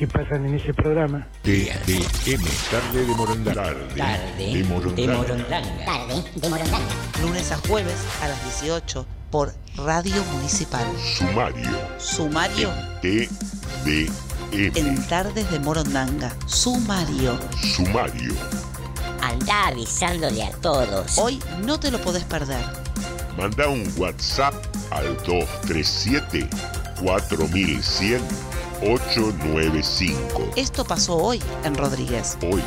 que pasan en ese programa. TDM, tarde de Morondanga. Tarde, tarde de Morondanga. De Morondanga. Tarde de Morondanga. Lunes a jueves a las 18 por Radio Municipal. Sumario. Sumario. TDM. En Tardes de Morondanga. Sumario. Sumario. Anda avisándole a todos. Hoy no te lo podés perder. Manda un WhatsApp al 237 4100 895. Esto pasó hoy en Rodríguez. Hoy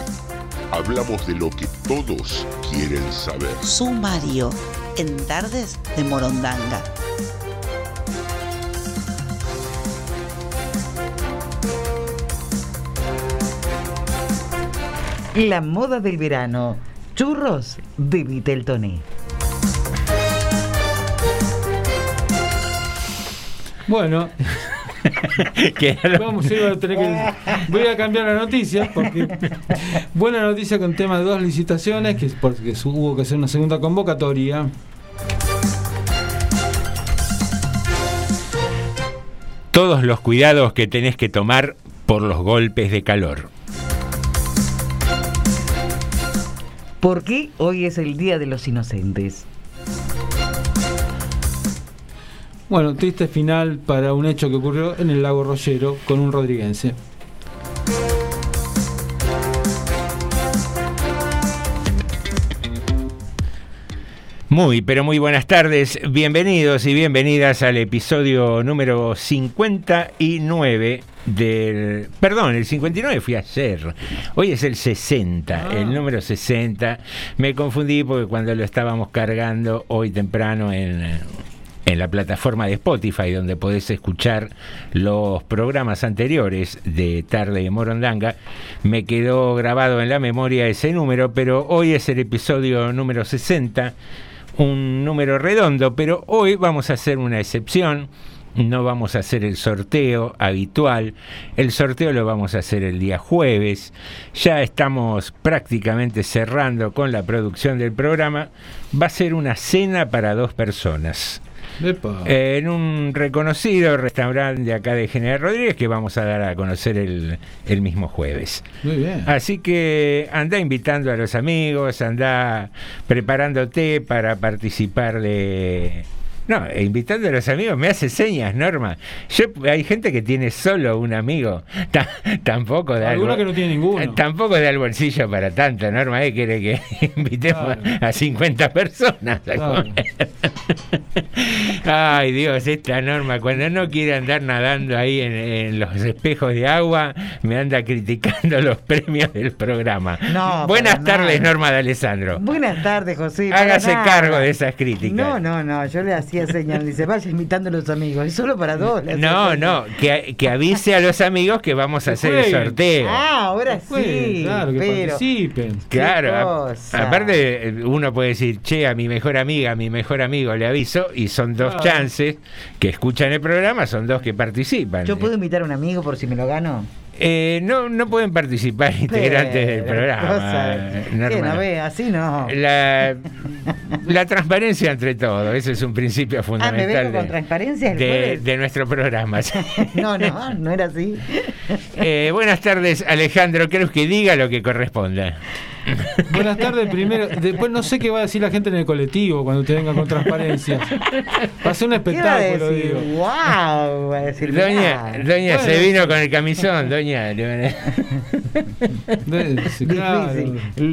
hablamos de lo que todos quieren saber. Sumario en Tardes de Morondanga. La moda del verano. Churros de Viteltoné. Bueno, Vamos, a tener que, voy a cambiar la noticia porque buena noticia con tema de dos licitaciones que porque hubo que hacer una segunda convocatoria. Todos los cuidados que tenés que tomar por los golpes de calor. ¿Por qué hoy es el Día de los Inocentes? Bueno, triste final para un hecho que ocurrió en el lago Rollero con un rodriguense. Muy, pero muy buenas tardes. Bienvenidos y bienvenidas al episodio número 59 del... Perdón, el 59 fui ayer. Hoy es el 60, Ah. el número 60. Me confundí porque cuando lo estábamos cargando hoy temprano en, en la plataforma de Spotify, donde podés escuchar los programas anteriores de Tarde de Morondanga, me quedó grabado en la memoria ese número, pero hoy es el episodio número 60 un número redondo, pero hoy vamos a hacer una excepción. No vamos a hacer el sorteo habitual. El sorteo lo vamos a hacer el día jueves. Ya estamos prácticamente cerrando con la producción del programa. Va a ser una cena para dos personas. Epa. En un reconocido restaurante de acá de General Rodríguez que vamos a dar a conocer el, el mismo jueves. Muy bien. Así que anda invitando a los amigos, anda preparándote para participar de, No, e invitando a los amigos, me hace señas, Norma. Yo hay gente que tiene solo un amigo. Ta- tampoco da Algunos el- que no tienen ninguno. Tampoco da el bolsillo para tanto, Norma, ¿eh? quiere que invitemos a 50 personas a Claro. comer. Ay, Dios, esta Norma, cuando no quiere andar nadando ahí en, en los espejos de agua, me anda criticando los premios del programa. No, Buenas tardes, nada. Norma de Alessandro. Buenas tardes, José. Hágase nada. cargo de esas críticas. No, no, no, yo le hacía señal, dice, vaya invitando a los amigos, es solo para dos. hacía No, señal. no, que, que avise a los amigos que vamos a hacer el sorteo. Ah, ahora sí, claro, que pero... participen. Claro, a- aparte eh, uno puede decir, che, a mi mejor amiga, a mi mejor amigo le aviso, y son dos Claro. chances que escuchan el programa, son dos que participan. ¿Yo puedo invitar a un amigo por si me lo gano? Eh, no, no pueden participar integrantes del programa. eh, no ve, así no. La, la transparencia entre todos, ese es un principio Ah, ¿me fundamental con de, transparencia de- de nuestro programa. No, no, no era así. Eh, buenas tardes, Alejandro. Creo que diga lo que corresponda. Buenas tardes primero. Después no sé qué va a decir la gente en el colectivo cuando te venga con transparencia. Va a ser un ¿Qué va a espectáculo, decir? digo. ¡Wow! Va a decir, Doña, doña se Bueno. vino con el camisón, doña. Difícil,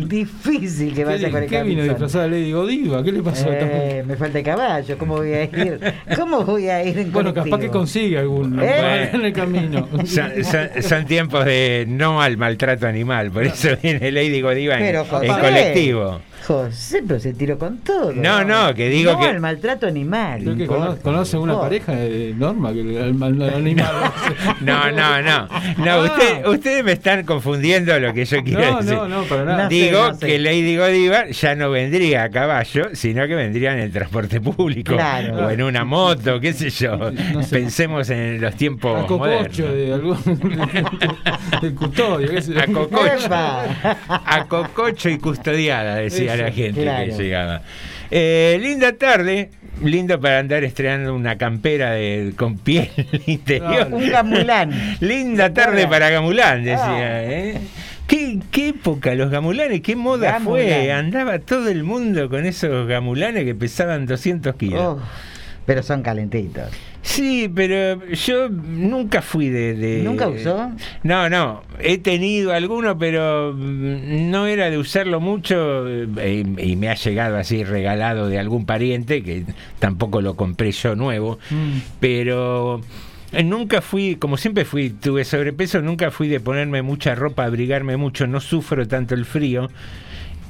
difícil que vaya ¿Qué, con el qué vino camisón. disfrazada de Lady Godiva? ¿Qué le pasó? Eh, me falta el caballo, ¿cómo voy a ir? ¿Cómo voy a ir en bueno, capaz que consigue alguno Eh. en el camino. Son, son- son tiempos de no al maltrato animal, por eso viene Lady Godiva en, Pero, en José. Pero se tiró con todo. No, no, que digo no que- al maltrato animal. Creo que importa, cono- conoce una pareja de Norma que el, el- el animal. No, no, no. No, Ah. usted- ustedes me están confundiendo lo que yo quiero No, decir. no, no, para nada. Digo no sé. que Lady Godiva ya no vendría a caballo, sino que vendría en el transporte público Claro. o en una moto, qué sé yo. No sé. Pensemos en los tiempos A cococho modernos. de algún del custodio, qué sé yo. A cococho. A cococho y custodiada, decía la gente claro. que llegaba. Eh, linda tarde, lindo para andar estrenando una campera de, con piel interior. Un gamulán. Linda tarde para Gamulán, decía. Ah. ¿eh? ¿Qué, qué época los gamulanes, qué moda Gamulán. fue. Andaba todo el mundo con esos gamulanes que pesaban 200 kilos. Oh, pero son calentitos. Sí, pero yo nunca fui de, de- ¿Nunca usó? No, no. He tenido alguno, pero no era de usarlo mucho eh, y me ha llegado así regalado de algún pariente, que tampoco lo compré yo nuevo, Mm. pero... eh, Nunca fui, como siempre fui, tuve sobrepeso, nunca fui de ponerme mucha ropa, abrigarme mucho, no sufro tanto el frío.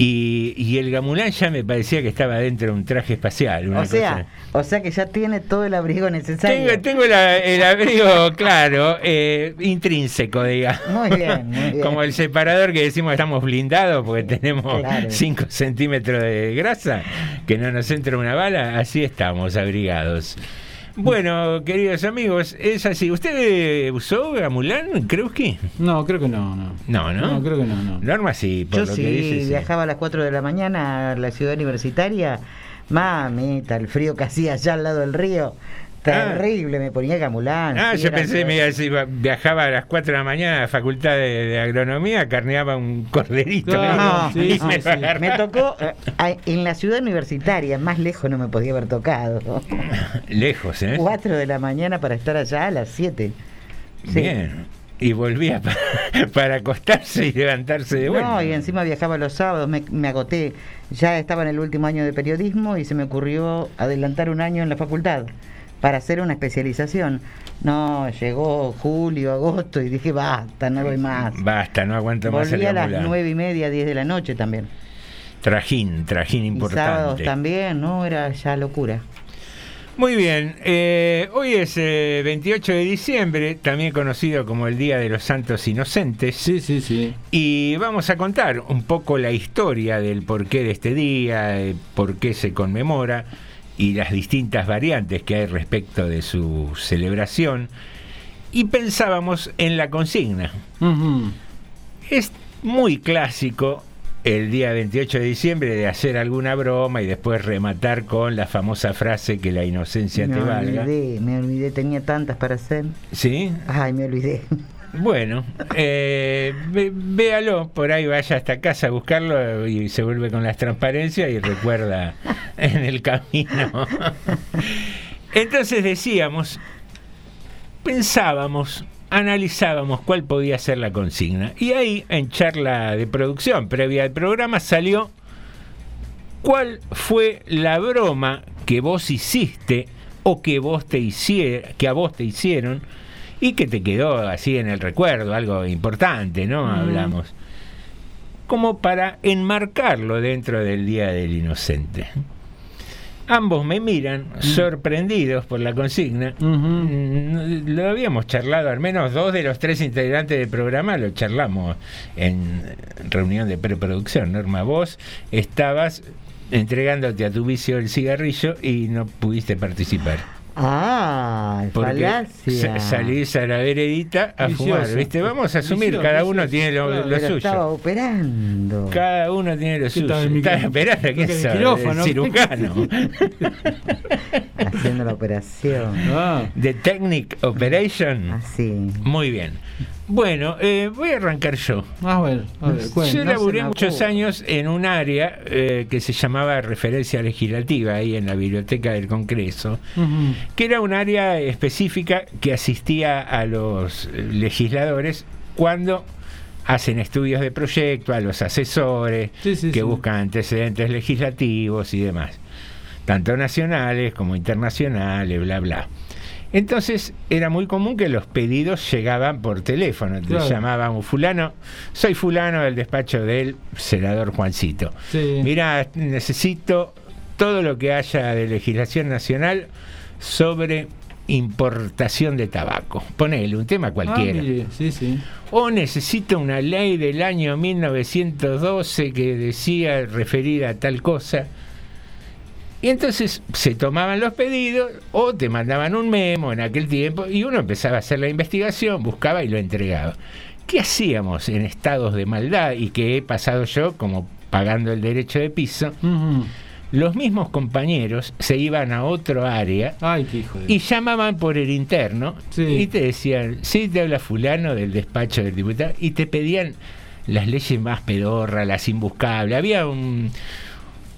Y, y el gamulán ya me parecía que estaba dentro de un traje espacial. una O sea, cosa- o sea que ya tiene todo el abrigo necesario. tengo, tengo la- el abrigo, claro, eh, intrínseco, digamos. Muy bien, muy bien. Como el separador que decimos estamos blindados porque tenemos Claro. 5 centímetros de grasa, que no nos entra una bala, así estamos abrigados. Bueno, queridos amigos, es así. ¿Usted usó Gamulán, creo que? No, creo que no, no. No, ¿no? No, creo que no, no. Norma sí, por Yo lo sí, que dice. sí. viajaba a las 4 de la mañana a la ciudad universitaria. Mamita, el frío que hacía allá al lado del río. Terrible, me ponía gamulán. Ah, yo pensé, me iba a decir, viajaba a las 4 de la mañana a la facultad de, de agronomía, carneaba un corderito. Claro, sí, me sí, tocó eh, en la ciudad universitaria, más lejos no me podía haber tocado. Lejos, ¿eh? 4 de la mañana para estar allá a las 7. Sí. Bien. Y volvía para, para acostarse y levantarse de vuelta. No, y encima viajaba los sábados, me, me agoté. Ya estaba en el último año de periodismo y se me ocurrió adelantar un año en la facultad para hacer una especialización. No, llegó julio, agosto y dije, basta, no voy más. Basta, no aguanto más el Volví a las nueve y media, 10 de la noche también. Trajín, trajín Y sábados importante. también, no, era ya locura. Muy bien, eh, hoy es eh, 28 de diciembre, también conocido como el Día de los Santos Inocentes. Sí, sí, sí. Y vamos a contar un poco la historia del porqué de este día, eh, por qué se conmemora y las distintas variantes que hay respecto de su celebración. Y pensábamos en la consigna. Es muy clásico el día 28 de diciembre de hacer alguna broma y después rematar con la famosa frase que la inocencia me te valga. olvidé, me olvidé, tenía tantas para hacer. ¿Sí? Ay, me olvidé. Bueno, eh, véalo, por ahí vaya hasta casa a buscarlo y se vuelve con las transparencias y recuerda en el camino. Entonces decíamos, pensábamos, analizábamos cuál podía ser la consigna. Y ahí, en charla de producción previa al programa, salió cuál fue la broma que vos hiciste o que vos te hicier, que a vos te hicieron y que te quedó así en el recuerdo, algo importante, ¿no? Mm. Hablamos. Como para enmarcarlo dentro del Día del Inocente. Ambos me miran sorprendidos por la consigna. Mm, Lo habíamos charlado, al menos dos de los tres integrantes del programa lo charlamos en reunión de preproducción. Norma, vos estabas entregándote a tu vicio el cigarrillo y no pudiste participar. Ah, Porque falacia. sa- salís a la veredita a Vicioso. fumar, ¿viste? Vamos a asumir, Vicioso, cada uno vicioso. tiene lo, Claro, lo Pero suyo. estaba operando. Cada uno tiene lo suyo. estaba esperando que Porque el cirujano. Haciendo la operación. Ah, The Technic Operation. Así. Muy bien. Bueno, eh, voy a arrancar yo. ah, bueno, a ver. Yo no laburé muchos años en un área eh, que se llamaba referencia legislativa, ahí en la biblioteca del Congreso, que era un área específica que asistía a los legisladores cuando hacen estudios de proyecto, a los asesores Sí, sí, que sí. buscan antecedentes legislativos y demás, tanto nacionales como internacionales, bla, bla. Entonces era muy común que los pedidos llegaban por teléfono. Te Claro. llamaban un fulano, soy fulano del despacho del senador Juancito. Sí. Mira, necesito todo lo que haya de legislación nacional sobre importación de tabaco. Ponele un tema cualquiera. Ah, mire, sí, sí. o necesito una ley del año 1912 que decía referida a tal cosa. Y entonces se tomaban los pedidos o te mandaban un memo en aquel tiempo y uno empezaba a hacer la investigación, buscaba y lo entregaba. ¿Qué hacíamos en estados de maldad y que he pasado yo como pagando el derecho de piso? Los mismos compañeros se iban a otro área Ay, qué hijo de. y llamaban por el interno Sí. y te decían, sí, te habla fulano del despacho del diputado, y te pedían las leyes más pedorras, las imbuscables. Había un,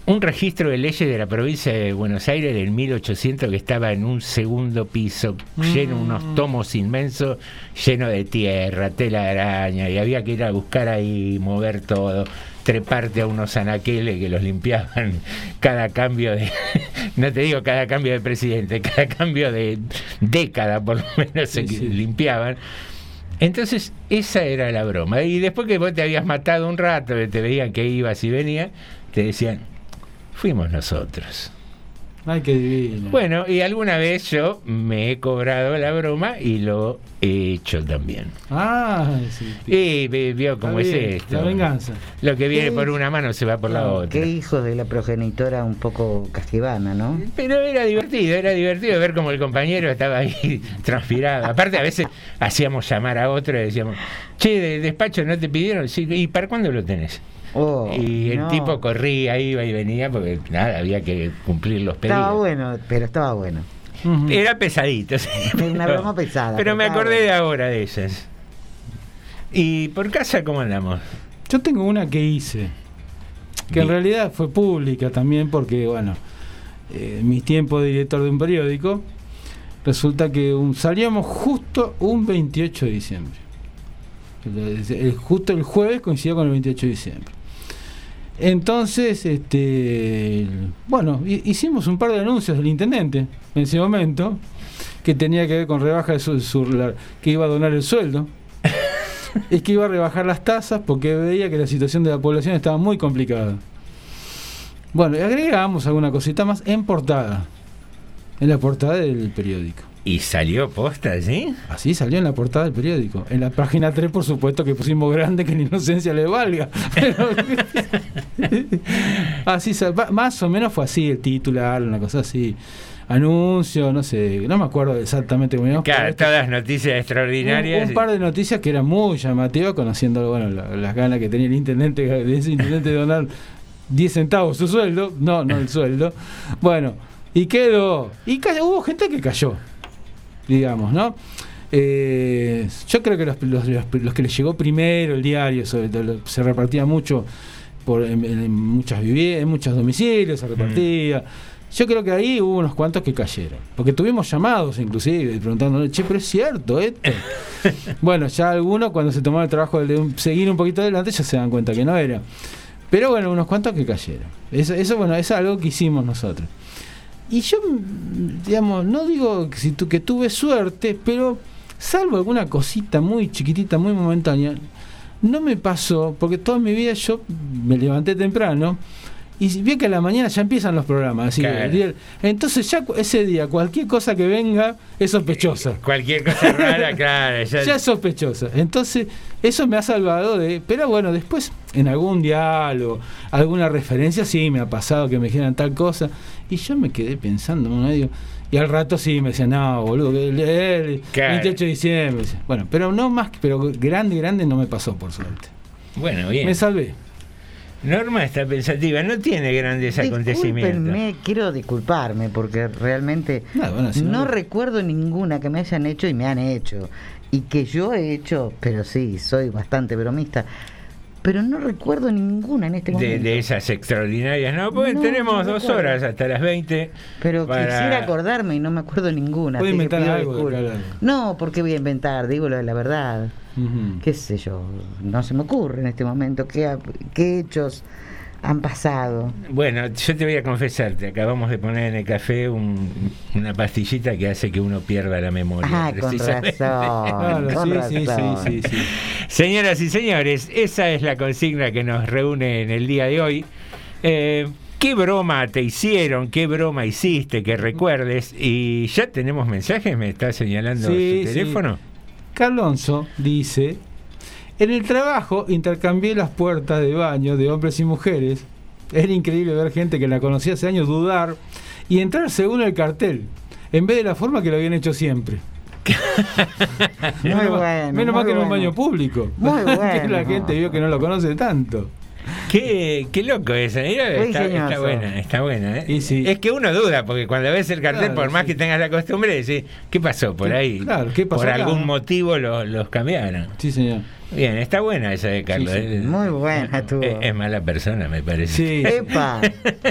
un registro de leyes de la provincia de Buenos Aires del 1800 que estaba en un segundo piso, lleno de unos tomos inmensos, lleno de tierra, tela de araña, y había que ir a buscar ahí, mover todo treparte a unos anaqueles que los limpiaban cada cambio de, no te digo cada cambio de presidente, cada cambio de década por lo menos se sí. limpiaban. Entonces, esa era la broma. Y después que vos te habías matado un rato, que te veían que ibas y venías, te decían, fuimos nosotros. Ay, qué divino. Bueno, y alguna vez yo me he cobrado la broma y lo he hecho también. Ah, sí. Y vio cómo es esto. La venganza. Lo que viene por una mano se va por la otra. Qué hijos de la progenitora un poco casquivana, ¿no? Pero era divertido, era divertido ver cómo el compañero estaba ahí transpirado. Aparte, a veces hacíamos llamar a otro y decíamos, che, de despacho no te pidieron, sí, ¿y para cuándo lo tenés? Oh, y el no. tipo corría, iba y venía porque nada, había que cumplir los pedidos. Estaba bueno, pero estaba bueno. Era pesadito, sí, Una pero- broma pesada. Pero me acordé de ahora de esas. ¿Y por casa cómo andamos? Yo tengo una que hice, que en realidad fue pública también porque, bueno, eh, en mis tiempos de director de un periódico, resulta que un- salíamos justo un 28 de diciembre. El- el- justo el jueves coincidió con el 28 de diciembre. Entonces, este, bueno, hi- hicimos un par de anuncios del intendente en ese momento que tenía que ver con rebaja de su, su- la- que iba a donar el sueldo es que iba a rebajar las tasas porque veía que la situación de la población estaba muy complicada. Bueno, y agregamos alguna cosita más en portada, en la portada del periódico. ¿Y salió posta, sí? Así salió en la portada del periódico. En la página 3, por supuesto, que pusimos grande que la inocencia le valga. Pero- así, más o menos fue así el titular, una cosa así. Anuncio, no sé, no me acuerdo exactamente cómo íbamos, Claro, todas noticias extraordinarias. un, un par de noticias que eran muy llamativas, conociendo bueno, la- las ganas que tenía el intendente de ese intendente de donar 10 centavos su sueldo, no, no el sueldo. Bueno, y quedó. Y ca- hubo gente que cayó, digamos, ¿no? Eh, yo creo que los, los- que les llegó primero el diario, sobre se repartía mucho por, en, en muchas viviendas, en muchos domicilios, se repartía. Yo creo que ahí hubo unos cuantos que cayeron. Porque tuvimos llamados, inclusive, preguntándonos, che, pero es cierto esto. bueno, ya algunos, cuando se tomaron el trabajo de seguir un poquito adelante, ya se dan cuenta que no era. Pero bueno, unos cuantos que cayeron. Eso, eso bueno, es algo que hicimos nosotros. Y yo, digamos, no digo que, si tu- que tuve suerte, pero salvo alguna cosita muy chiquitita, muy momentánea, no me pasó, porque toda mi vida yo me levanté temprano y bien que a la mañana ya empiezan los programas. Así que Claro. entonces ya ese día, cualquier cosa que venga es sospechosa. Cualquier cosa rara, claro. Ya, Ya es sospechosa. Entonces, eso me ha salvado de. Pero bueno, después, en algún diálogo, alguna referencia, sí me ha pasado que me dijeran tal cosa. Y yo me quedé pensando, ¿no? Digo, y al rato sí me decían, no, boludo, que el, el Claro. 28 de diciembre. Bueno, pero no más, pero grande, grande no me pasó, por suerte. Bueno, bien. Me salvé. Norma está pensativa, no tiene grandes acontecimientos. Quiero disculparme porque realmente No, bueno, si no- no recuerdo ninguna que me hayan hecho y me han hecho. Y que yo he hecho, pero sí, soy bastante bromista. Pero no recuerdo ninguna en este De, momento. de esas extraordinarias, ¿no? Pues No, tenemos no dos recuerdo. horas hasta las 20. Pero para- quisiera acordarme y no me acuerdo ninguna. Que inventar algo. No, porque voy a inventar, digo lo de la verdad. Qué sé yo, no se me ocurre en este momento qué, ha- qué hechos han pasado. Bueno, yo te voy a confesar, te acabamos de poner en el café un- una pastillita que hace que uno pierda la memoria. Ah, con precisamente. razón, Claro, con sí, sí, razón. sí, sí, sí. Señoras y señores, esa es la consigna que nos reúne en el día de hoy. Eh, ¿Qué broma te hicieron? ¿Qué broma hiciste que recuerdes? Y ya tenemos mensajes, me está señalando Sí, su sí. teléfono. Carlonso dice, en el trabajo intercambié las puertas de baño de hombres y mujeres. Era increíble ver gente que la conocía hace años dudar y entrar según el cartel, en vez de la forma que lo habían hecho siempre. Muy menos, bueno, mal que en un bueno. baño público. Muy que bueno. la gente vio que no lo conoce tanto. Qué, qué loco eso, Muy está, buena, está buena. ¿eh? Sí. Es que uno duda, porque cuando ves el cartel, Claro, por más sí. que tengas la costumbre, decís, ¿qué pasó por ¿Qué- ahí? claro, ¿qué pasó por acá, algún motivo lo- los cambiaron. Sí, señor. Bien, está buena esa de Carlos. Sí, sí. ¿eh? Muy buena estuvo. Es, es mala persona, me parece. Sí, Epa,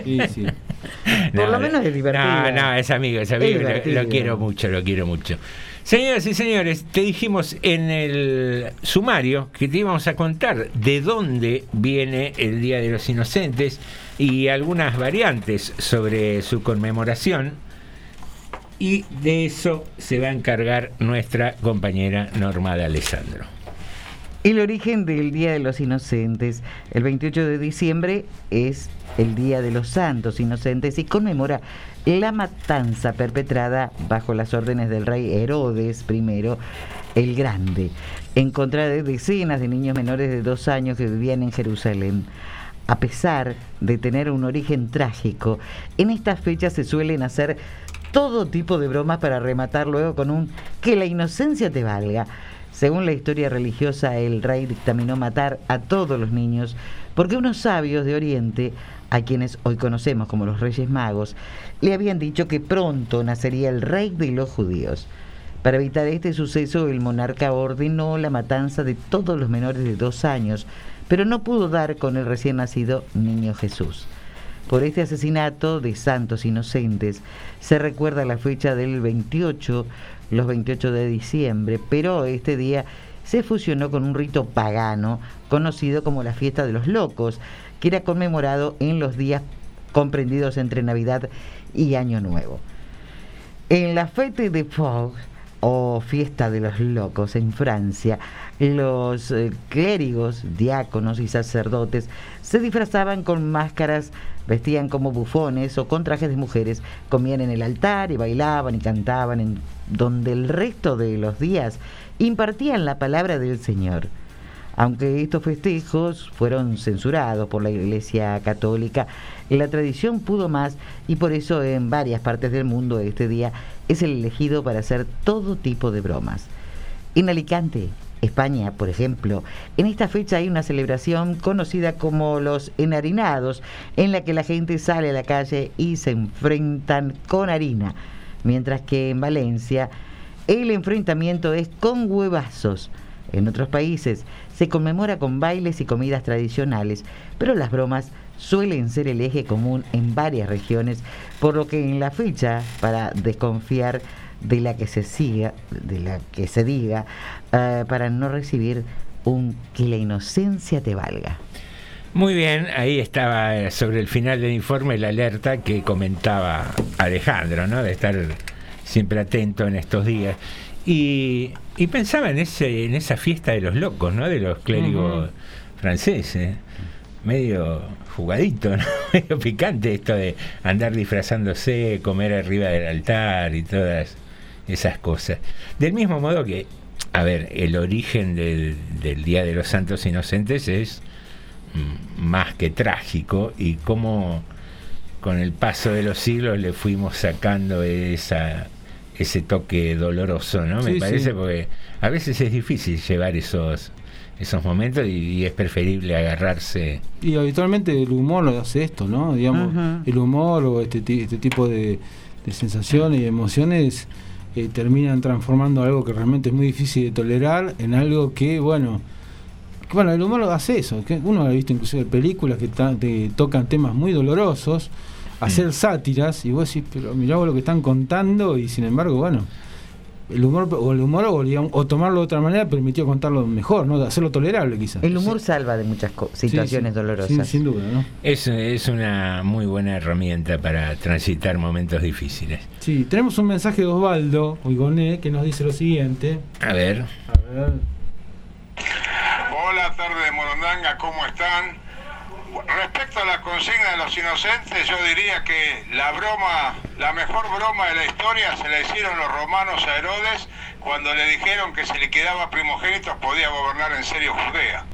sí, sí. por lo menos es divertida. No, no, es amigo, es amigo. Es lo- lo, divertido. quiero mucho, lo quiero mucho. Señoras y señores, te dijimos en el sumario que te íbamos a contar de dónde viene el Día de los Inocentes y algunas variantes sobre su conmemoración. Y de eso se va a encargar nuestra compañera Norma de Alessandro. El origen del Día de los Inocentes, el 28 de diciembre, es el Día de los Santos Inocentes y conmemora la matanza perpetrada bajo las órdenes del rey Herodes I el Grande, en contra de decenas de niños menores de dos años que vivían en Jerusalén. A pesar de tener un origen trágico, en estas fechas se suelen hacer todo tipo de bromas para rematar luego con un que la inocencia te valga. Según la historia religiosa, el rey dictaminó matar a todos los niños porque unos sabios de Oriente, a quienes hoy conocemos como los Reyes Magos, le habían dicho que pronto nacería el rey de los judíos. Para evitar este suceso, el monarca ordenó la matanza de todos los menores de dos años, pero no pudo dar con el recién nacido niño Jesús. Por este asesinato de santos inocentes se recuerda la fecha del 28, los 28 de diciembre, pero este día se fusionó con un rito pagano conocido como la fiesta de los locos, que era conmemorado en los días comprendidos entre Navidad y Año Nuevo. En la Fête de Fog, o Fiesta de los Locos en Francia, los eh, clérigos, diáconos y sacerdotes se disfrazaban con máscaras, vestían como bufones o con trajes de mujeres, comían en el altar y bailaban y cantaban en donde el resto de los días impartían la palabra del Señor. Aunque estos festejos fueron censurados por la Iglesia Católica, la tradición pudo más y por eso en varias partes del mundo este día es el elegido para hacer todo tipo de bromas. En Alicante, España, por ejemplo, en esta fecha hay una celebración conocida como los enharinados, en la que la gente sale a la calle y se enfrentan con harina, mientras que en Valencia el enfrentamiento es con huevazos. En otros países se conmemora con bailes y comidas tradicionales, pero las bromas suelen ser el eje común en varias regiones, por lo que en la fecha, para desconfiar de la que se siga, de la que se diga, eh, para no recibir un que la inocencia te valga. Muy bien, ahí estaba eh, sobre el final del informe la alerta que comentaba Alejandro, ¿no? De estar siempre atento en estos días. Y, y pensaba en ese en esa fiesta de los locos, ¿no? De los clérigos franceses. Medio jugadito, ¿no? medio picante esto de andar disfrazándose, comer arriba del altar y todas esas cosas. Del mismo modo que, a ver, el origen del, del Día de los Santos Inocentes es mm, más que trágico y cómo con el paso de los siglos le fuimos sacando esa ese toque doloroso, ¿no? Me parece sí. porque a veces es difícil llevar esos esos momentos y, y es preferible agarrarse Y habitualmente el humor lo hace esto, ¿no? Digamos, Ajá. el humor o este, este tipo de, de sensaciones y emociones eh, terminan transformando algo que realmente es muy difícil de tolerar en algo que, bueno, que, bueno, el humor lo hace eso. Que uno ha visto inclusive películas que te tocan temas muy dolorosos, hacer sátiras y vos decís, pero mirá vos lo que están contando y sin embargo, bueno, el humor o el humor o, digamos, o tomarlo de otra manera permitió contarlo mejor, ¿no? Hacerlo tolerable quizás. El humor salva de muchas Sí, situaciones sí, dolorosas. Sin, sin duda, ¿no? Es, es una muy buena herramienta para transitar momentos difíciles. Sí, tenemos un mensaje de Osvaldo Oigoné que nos dice lo siguiente. A ver. A ver. Hola, tarde de Morondanga, ¿cómo están? Respecto a la consigna de los inocentes, yo diría que la broma, la mejor broma de la historia se la hicieron los romanos a Herodes cuando le dijeron que si le quedaba primogénitos podía gobernar en serio Judea.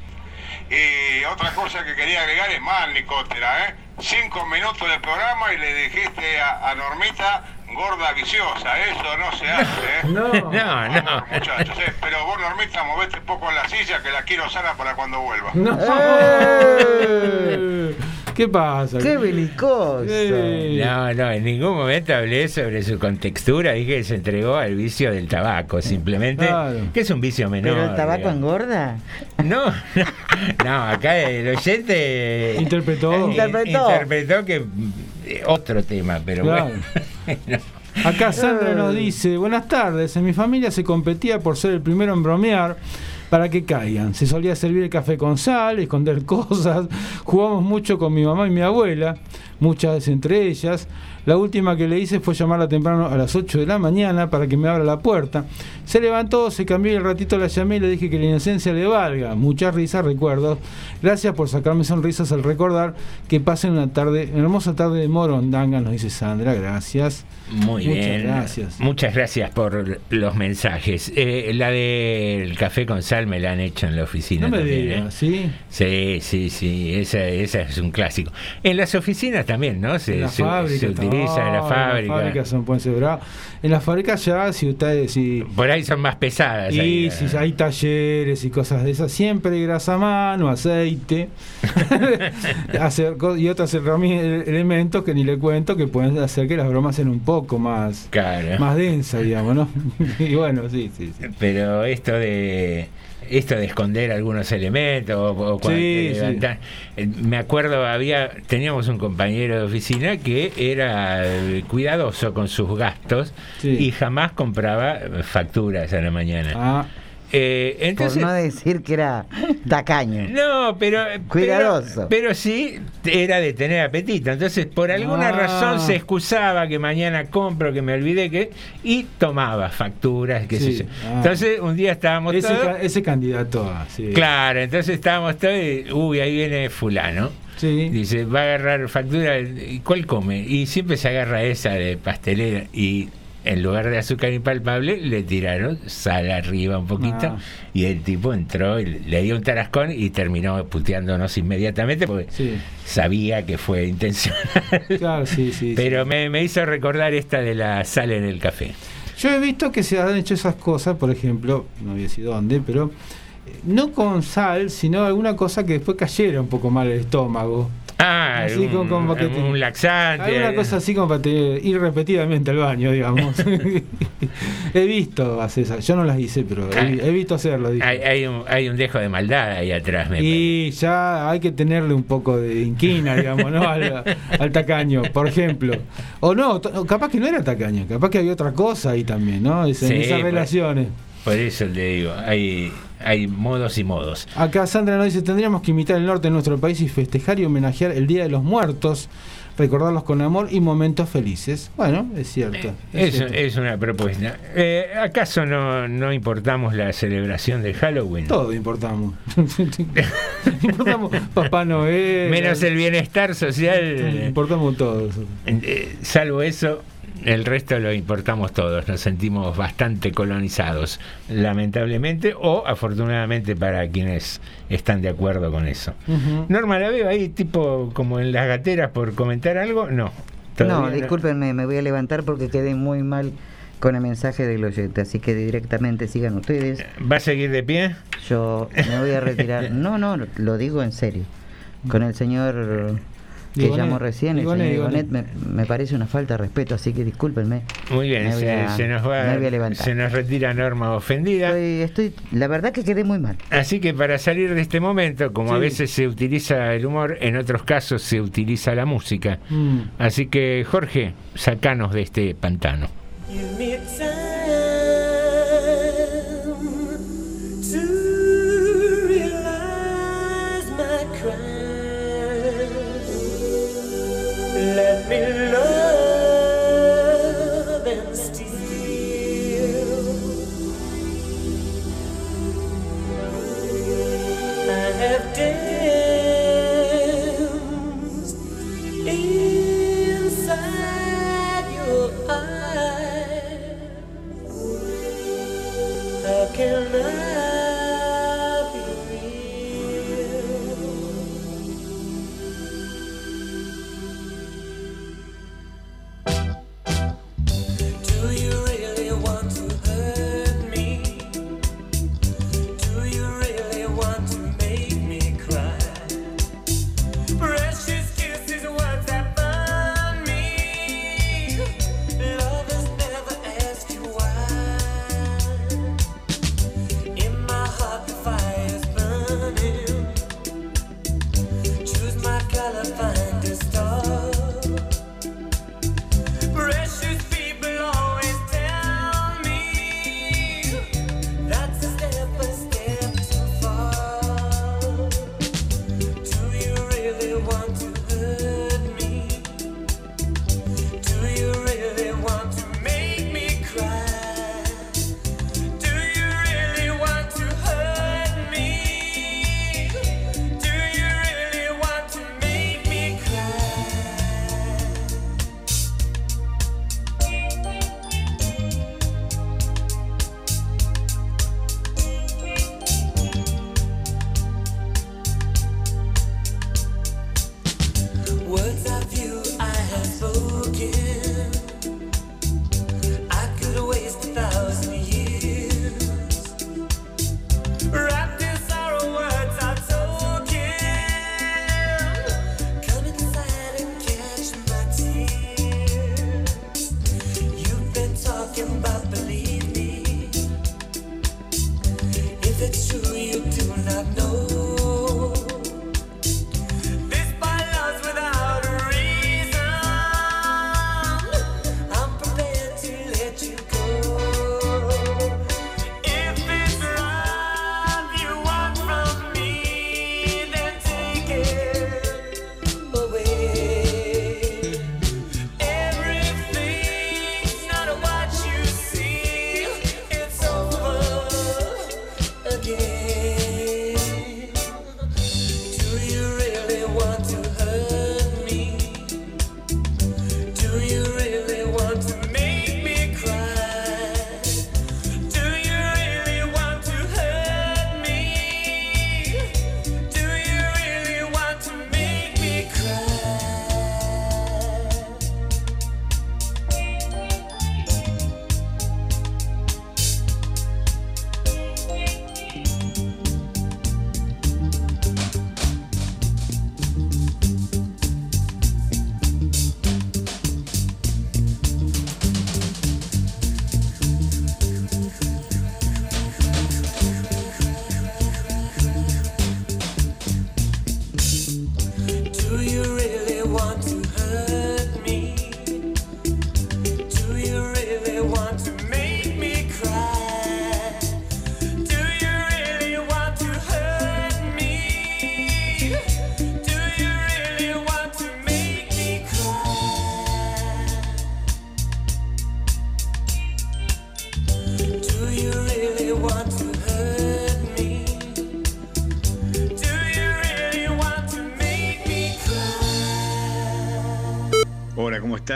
Y otra cosa que quería agregar es más, Nicotera, ¿eh? Cinco minutos de programa y le dijiste a, a Normita gorda viciosa. Eso no se hace, ¿eh? No. No, no. Muchachos, ¿eh? Pero vos, Normita, movete un poco la silla que la quiero sana para cuando vuelva. No. ¿Qué pasa? ¡Qué belicoso! Eh, No, no, en ningún momento hablé sobre su contextura, dije que se entregó al vicio del tabaco, simplemente, Claro. que es un vicio menor. ¿Pero el tabaco digamos. engorda? No, no, no, acá el oyente Interpretó. eh, Interpretó. interpretó que eh, otro tema, pero Claro. bueno. Acá Sandra nos dice, buenas tardes, en mi familia se competía por ser el primero en bromear para que caigan. Se solía servir el café con sal, esconder cosas, jugamos mucho con mi mamá y mi abuela, muchas entre ellas. La última que le hice fue llamarla temprano a las 8 de la mañana para que me abra la puerta. Se levantó, se cambió y el ratito la llamé y le dije que la inocencia le valga. Muchas risas, recuerdos. Gracias por sacarme sonrisas al recordar que pasen una tarde, una hermosa tarde de Morondanga, nos dice Sandra. Gracias. Muy Muchas bien. gracias. Muchas gracias por los mensajes. Eh, la del café con sal me la han hecho en la oficina No me también. ¿eh? ¿sí? Sí, sí, sí, esa, esa es un clásico. En las oficinas también, ¿no? Se, en la se- fábrica, se utiliza en la fábrica. En las fábricas son, pueden ser bravos. En las fábricas ya, si ustedes, si, Por ahí son más pesadas. y ahí, si hay talleres y cosas de esas, siempre hay grasa a mano, aceite, hacer y otros elementos que ni le cuento que pueden hacer que las bromas sean un poco más, Claro. más densas, digamos, ¿no? y bueno, sí, sí, sí. Pero esto de esto de esconder algunos elementos o, o cuando Sí, te sí. Eh, me acuerdo había teníamos un compañero de oficina que era eh, cuidadoso con sus gastos Sí. y jamás compraba facturas a la mañana. Ah, Eh, entonces Por no decir que era tacaño. No, pero. Cuidadoso. Pero, pero sí era de tener apetito. Entonces, por alguna Ah. razón se excusaba que mañana compro, que me olvidé que. Y tomaba facturas, qué sé yo. Ah. Entonces, un día estábamos ese, todos. ca- ese candidato a, sí. Claro, entonces estábamos todos. y, Uy, ahí viene Fulano. Sí. Dice, va a agarrar factura. ¿Y cuál come? Y siempre se agarra esa de pastelera. Y en lugar de azúcar impalpable, le tiraron sal arriba un poquito. Ah. Y el tipo entró y le dio un tarascón y terminó puteándonos inmediatamente porque Sí. sabía que fue intencional. Claro, sí, sí. Pero me, me hizo recordar esta de la sal en el café. Yo he visto que se han hecho esas cosas, por ejemplo, no voy a decir dónde, pero eh, no con sal, sino alguna cosa que después cayera un poco mal el estómago. Ah, Así un, como- como que te- un laxante. Alguna cosa así como para te- ir repetidamente al baño, digamos. he visto hacer esas, yo no las hice, pero he, he visto hacerlo. dije. Hay, hay un, hay un dejo de maldad ahí atrás, me Y ya hay que tenerle un poco de inquina, digamos, ¿no? Al, al tacaño, por ejemplo. O no, capaz que no era tacaño, capaz que había otra cosa ahí también, ¿no? Es- en Sí, esas relaciones. Por eso te digo, hay, hay modos y modos. Acá Sandra nos dice, tendríamos que imitar el norte de nuestro país y festejar y homenajear el Día de los Muertos, recordarlos con amor y momentos felices. Bueno, es cierto. es Es, cierto. es una propuesta. Eh, ¿Acaso no, no importamos la celebración de Halloween? Todo importamos. importamos Papá Noel. Menos el bienestar social. Importamos todos. Eh, salvo eso, el resto lo importamos todos. Nos sentimos bastante colonizados, lamentablemente o afortunadamente para quienes están de acuerdo con eso. Norma, ¿la veo ahí tipo como en las gateras por comentar algo? No. No, discúlpenme, me voy a levantar porque quedé muy mal con el mensaje del oyente, así que directamente sigan ustedes. ¿Va a seguir de pie? Yo me voy a retirar. No, no, lo digo en serio. Con el señor que llamó recién, el señor. Digonet, me, me parece una falta de respeto, así que discúlpenme. Muy bien, se, a- se nos va, a se nos retira Norma ofendida. Estoy, la verdad que quedé muy mal. Así que para salir de este momento, como a Sí. veces se utiliza el humor, en otros casos se utiliza la música. Mm. Así que Jorge, sacanos de este pantano. 命。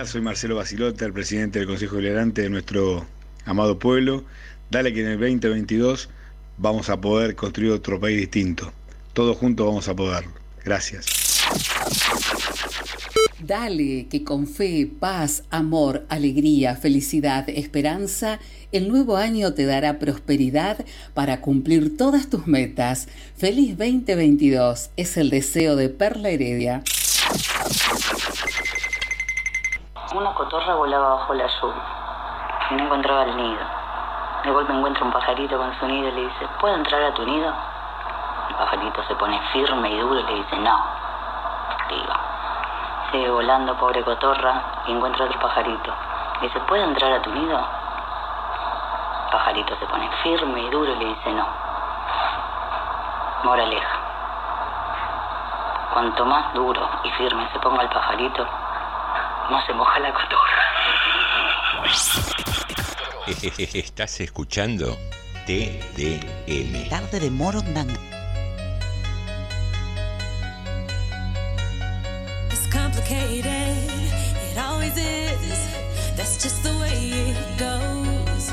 Soy Marcelo Basilota, el presidente del Consejo Deliberante de nuestro amado pueblo. Dale que en el 2022 vamos a poder construir otro país distinto. Todos juntos vamos a poder. Gracias. Dale que con fe, paz, amor, alegría, felicidad, esperanza, el nuevo año te dará prosperidad para cumplir todas tus metas. Feliz 2022 es el deseo de Perla Heredia. Una cotorra volaba bajo la lluvia y no encontraba el nido. De golpe encuentra un pajarito con su nido y le dice, ¿puedo entrar a tu nido? El pajarito se pone firme y duro y le dice, no. Digo, sigue volando, pobre cotorra, y encuentra otro pajarito. Le dice, ¿puedo entrar a tu nido? El pajarito se pone firme y duro y le dice, no. Moraleja. Cuanto más duro y firme se ponga el pajarito, no se moja la cotorra. Estás escuchando TDM. Tarde de Morondanga. It's complicated, it always is. That's just the way it goes.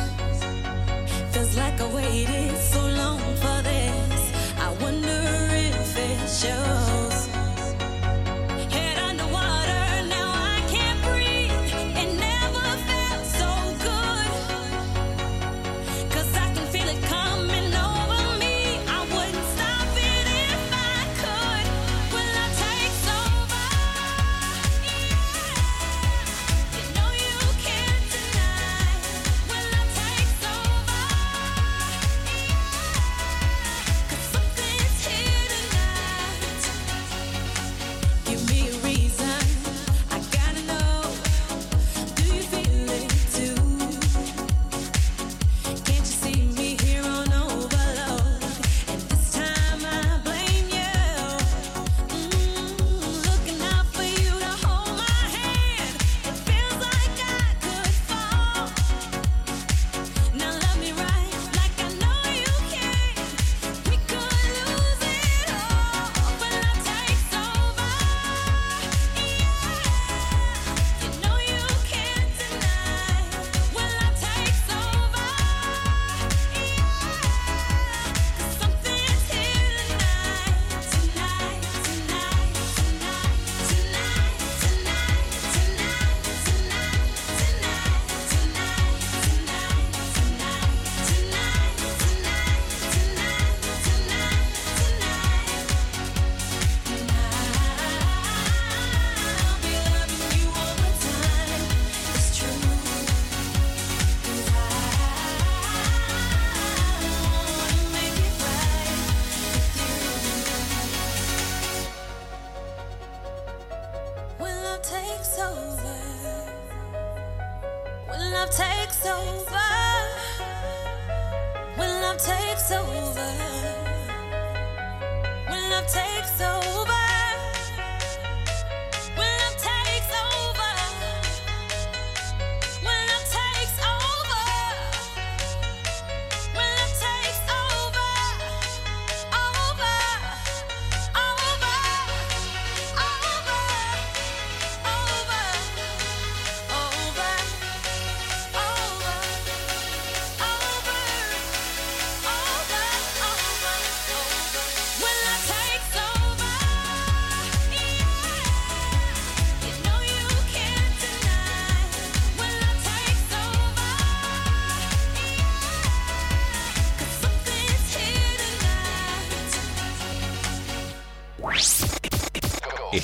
Feels like I waited so long for this. I wonder if it shows.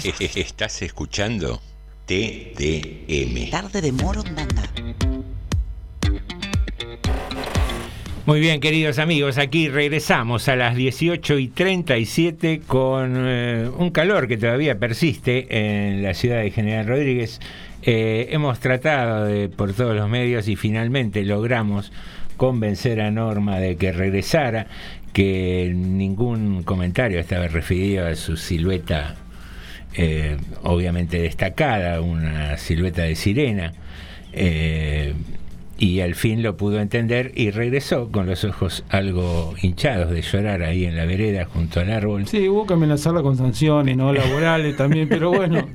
Estás escuchando TDM. Tarde de Morondanga. Muy bien, queridos amigos, aquí regresamos a las 18 y 37 con eh, un calor que todavía persiste en la ciudad de General Rodríguez. Eh, hemos tratado de, por todos los medios y finalmente logramos convencer a Norma de que regresara, que ningún comentario estaba referido a su silueta eh, obviamente destacada, una silueta de sirena. Eh, y al fin lo pudo entender y regresó con los ojos algo hinchados de llorar ahí en la vereda junto al árbol. Sí, hubo que amenazarla con sanciones, ¿no? Laborales también, pero bueno,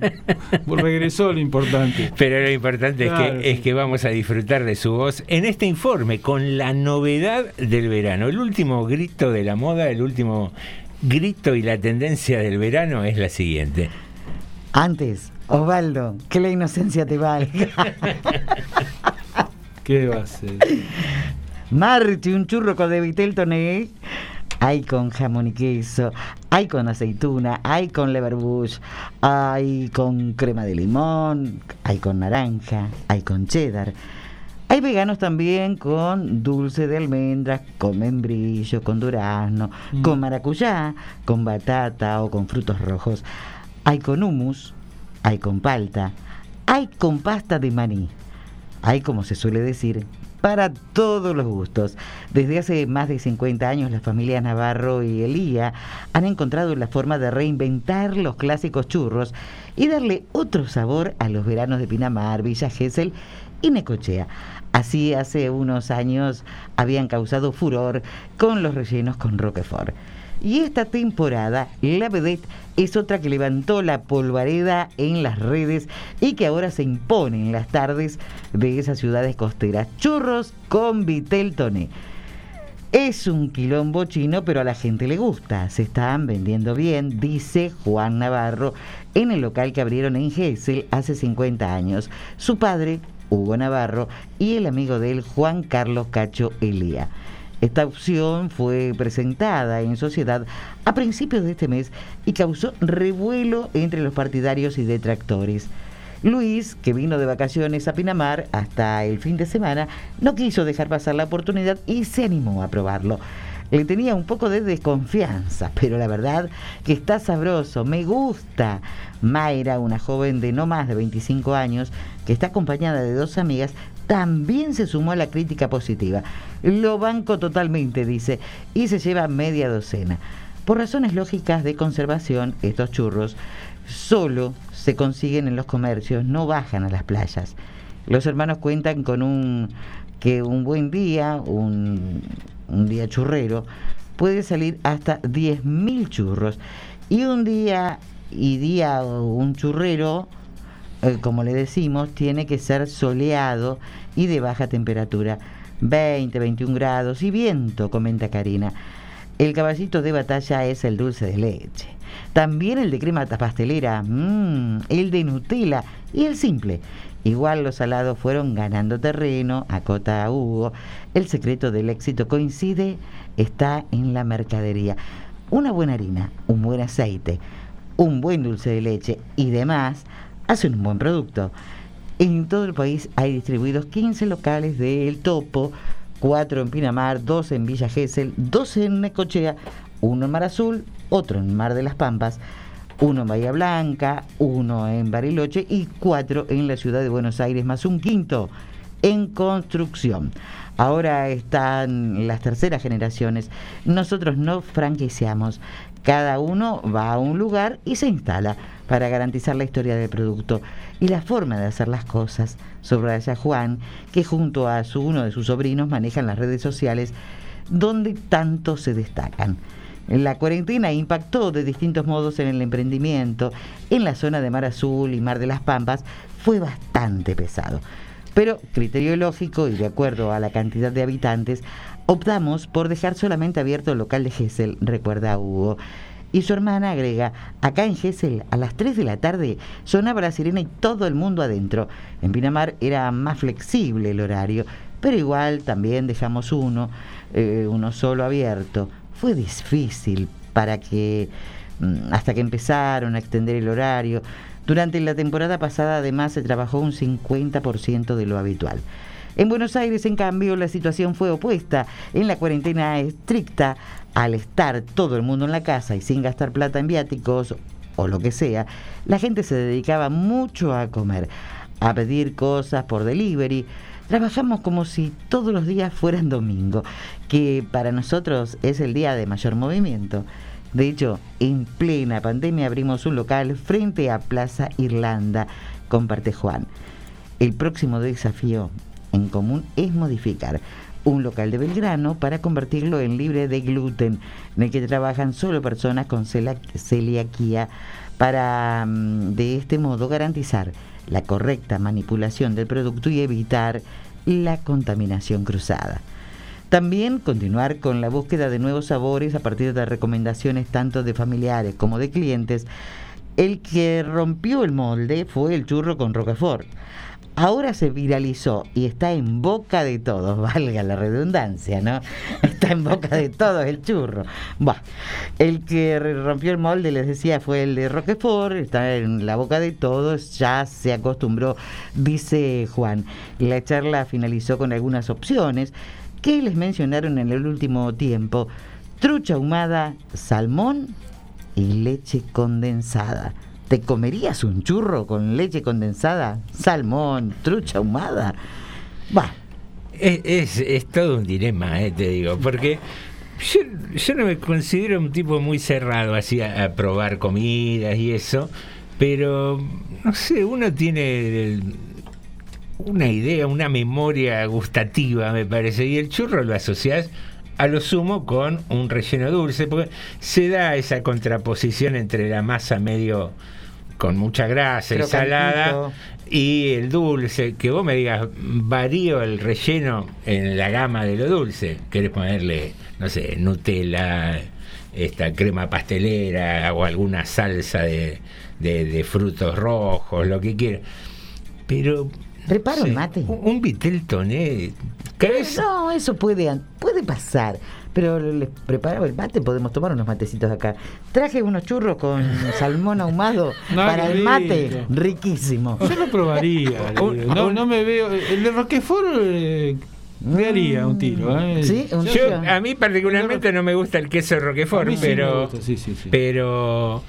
regresó lo importante. Pero lo importante Claro, es, que, es que vamos a disfrutar de su voz en este informe con la novedad del verano. El último grito de la moda, el último grito y la tendencia del verano es la siguiente. Antes, Osvaldo, que la inocencia te valga. ¿Qué va a ser? Marche un churro con de vitel toné. Hay con jamón y queso, hay con aceituna, hay con leverbush, hay con crema de limón, hay con naranja, hay con cheddar. Hay veganos también con dulce de almendras, con membrillo, con durazno, con maracuyá, con batata o con frutos rojos. Hay con hummus, hay con palta, hay con pasta de maní. Hay, como se suele decir, para todos los gustos. Desde hace más de 50 años, las familias Navarro y Elía han encontrado la forma de reinventar los clásicos churros y darle otro sabor a los veranos de Pinamar, Villa Gesell y Necochea. Así hace unos años habían causado furor con los rellenos con Roquefort. Y esta temporada, la vedette es otra que levantó la polvareda en las redes y que ahora se impone en las tardes de esas ciudades costeras. Churros con vitel toné. Es un quilombo chino, pero a la gente le gusta. Se están vendiendo bien, dice Juan Navarro, en el local que abrieron en Gesell hace 50 años. Su padre, Hugo Navarro, y el amigo de él, Juan Carlos Cacho Elía. Esta opción fue presentada en sociedad a principios de este mes y causó revuelo entre los partidarios y detractores. Luis, que vino de vacaciones a Pinamar hasta el fin de semana, no quiso dejar pasar la oportunidad y se animó a probarlo. Le tenía un poco de desconfianza, pero la verdad que está sabroso, me gusta. Mayra, una joven de no más de 25 años, que está acompañada de dos amigas, también se sumó a la crítica positiva. Lo banco totalmente, dice, y se lleva media docena. Por razones lógicas de conservación, estos churros solo se consiguen en los comercios, no bajan a las playas. Los hermanos cuentan con un que un buen día, un, un día churrero, puede salir hasta 10.000 churros. Y un día y día un churrero, eh, como le decimos, tiene que ser soleado y de baja temperatura. 20, 21 grados y viento, comenta Karina. El caballito de batalla es el dulce de leche. También el de crema pastelera, mmm, el de Nutella y el simple. Igual los salados fueron ganando terreno, acota a Hugo. El secreto del éxito coincide, está en la mercadería. Una buena harina, un buen aceite, un buen dulce de leche y demás hacen un buen producto. En todo el país hay distribuidos 15 locales de El Topo, 4 en Pinamar, 2 en Villa Gesell, 2 en Necochea, uno en Mar Azul, otro en Mar de las Pampas, uno en Bahía Blanca, uno en Bariloche y cuatro en la ciudad de Buenos Aires, más un quinto en construcción. Ahora están las terceras generaciones. Nosotros no franquiciamos. Cada uno va a un lugar y se instala para garantizar la historia del producto y la forma de hacer las cosas. Subraya Juan, que junto a su, uno de sus sobrinos manejan las redes sociales donde tanto se destacan. La cuarentena impactó de distintos modos en el emprendimiento. En la zona de Mar Azul y Mar de las Pampas fue bastante pesado. Pero, criterio lógico y de acuerdo a la cantidad de habitantes, optamos por dejar solamente abierto el local de Gesell, recuerda Hugo. Y su hermana agrega, acá en Gesell a las 3 de la tarde sonaba la sirena y todo el mundo adentro. En Pinamar era más flexible el horario, pero igual también dejamos uno, eh, uno solo abierto. Fue difícil para que, mm, hasta que empezaron a extender el horario. Durante la temporada pasada además se trabajó un 50% de lo habitual. En Buenos Aires, en cambio, la situación fue opuesta. En la cuarentena estricta, al estar todo el mundo en la casa y sin gastar plata en viáticos o lo que sea, la gente se dedicaba mucho a comer, a pedir cosas por delivery. Trabajamos como si todos los días fueran domingo, que para nosotros es el día de mayor movimiento. De hecho, en plena pandemia abrimos un local frente a Plaza Irlanda, comparte Juan. El próximo desafío en común es modificar un local de Belgrano para convertirlo en libre de gluten, en el que trabajan solo personas con celiaquía, para mm, de este modo garantizar la correcta manipulación del producto y evitar la contaminación cruzada. También continuar con la búsqueda de nuevos sabores a partir de recomendaciones tanto de familiares como de clientes. El que rompió el molde fue el churro con Roquefort. Ahora se viralizó y está en boca de todos, valga la redundancia, ¿no? Está en boca de todos el churro. Buah, el que rompió el molde, les decía, fue el de Roquefort, está en la boca de todos, ya se acostumbró, dice Juan. La charla finalizó con algunas opciones que les mencionaron en el último tiempo. Trucha ahumada, salmón y leche condensada. ¿Te comerías un churro con leche condensada? Salmón, trucha ahumada. Va. Es, todo un dilema, eh, te digo, porque yo, no me considero un tipo muy cerrado así a, probar comidas y eso, pero no sé, uno tiene una idea, una memoria gustativa, me parece, y el churro lo asocias a lo sumo con un relleno dulce, porque se da esa contraposición entre la masa medio con mucha grasa y salada Crocantito. y el dulce, que vos me digas, varío el relleno en la gama de lo dulce. Querés ponerle, no sé, Nutella, esta crema pastelera o alguna salsa de, de- de frutos rojos, lo que quieras. Pero. Preparo sí, el mate. Un, un vitel toné. vez- No, eso puede, puede pasar. Pero les preparaba el mate, podemos tomar unos matecitos acá. Traje unos churros con salmón ahumado No, para el mate. rico. Riquísimo. Yo lo probaría. no, no me veo. El de Roquefort eh, me haría un tiro. ¿eh? Yo- a mí particularmente no me gusta el queso A Roquefort, mí sí me pero gusta, sí, sí, sí. pero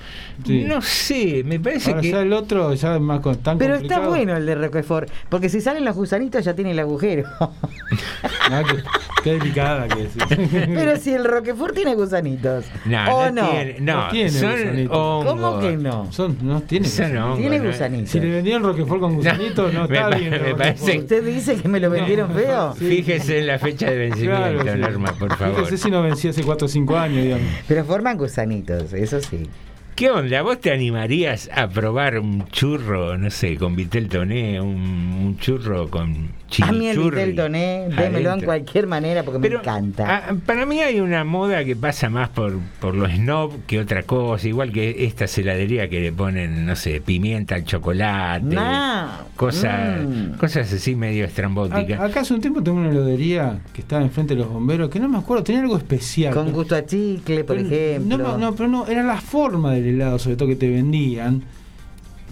Sí. no sé, me parece Ahora que ya el otro ya es más con, tan Pero está bueno el de Roquefort, porque si salen los gusanitos ya tiene el agujero. Ah, qué, qué delicada que es. Pero si el Roquefort tiene gusanitos. No, ¿O no no? tiene- no, tiene son gusanitos. hongos. ¿Cómo que no? Son, no tiene gusanitos. Tiene ¿no? gusanitos. Si le vendían Roquefort con gusanitos, no está bien. me parece-. ¿Usted dice que me lo vendieron feo? Fíjese en la fecha de vencimiento, Claro, sí. Norma, por favor. Fíjese si no vencí hace 4 o 5 años, digamos. Pero forman gusanitos, eso sí. ¿Qué onda? ¿Vos te animarías a probar un churro, no sé, con vitel toné, un, un churro con A mí el vitel toné, démelo en cualquier manera porque me encanta. Ah, para mí hay una moda que pasa más por, por lo snob que otra cosa, igual que esta heladería que le ponen, no sé, pimienta al chocolate, No. cosas, Mm. cosas así medio estrambóticas. A- Acá hace un tiempo tengo una heladería que estaba enfrente de los bomberos, que no me acuerdo, tenía algo especial. Con gusto a chicle, por Pero ejemplo. No, no, pero no, era la forma del helado, sobre todo que te vendían.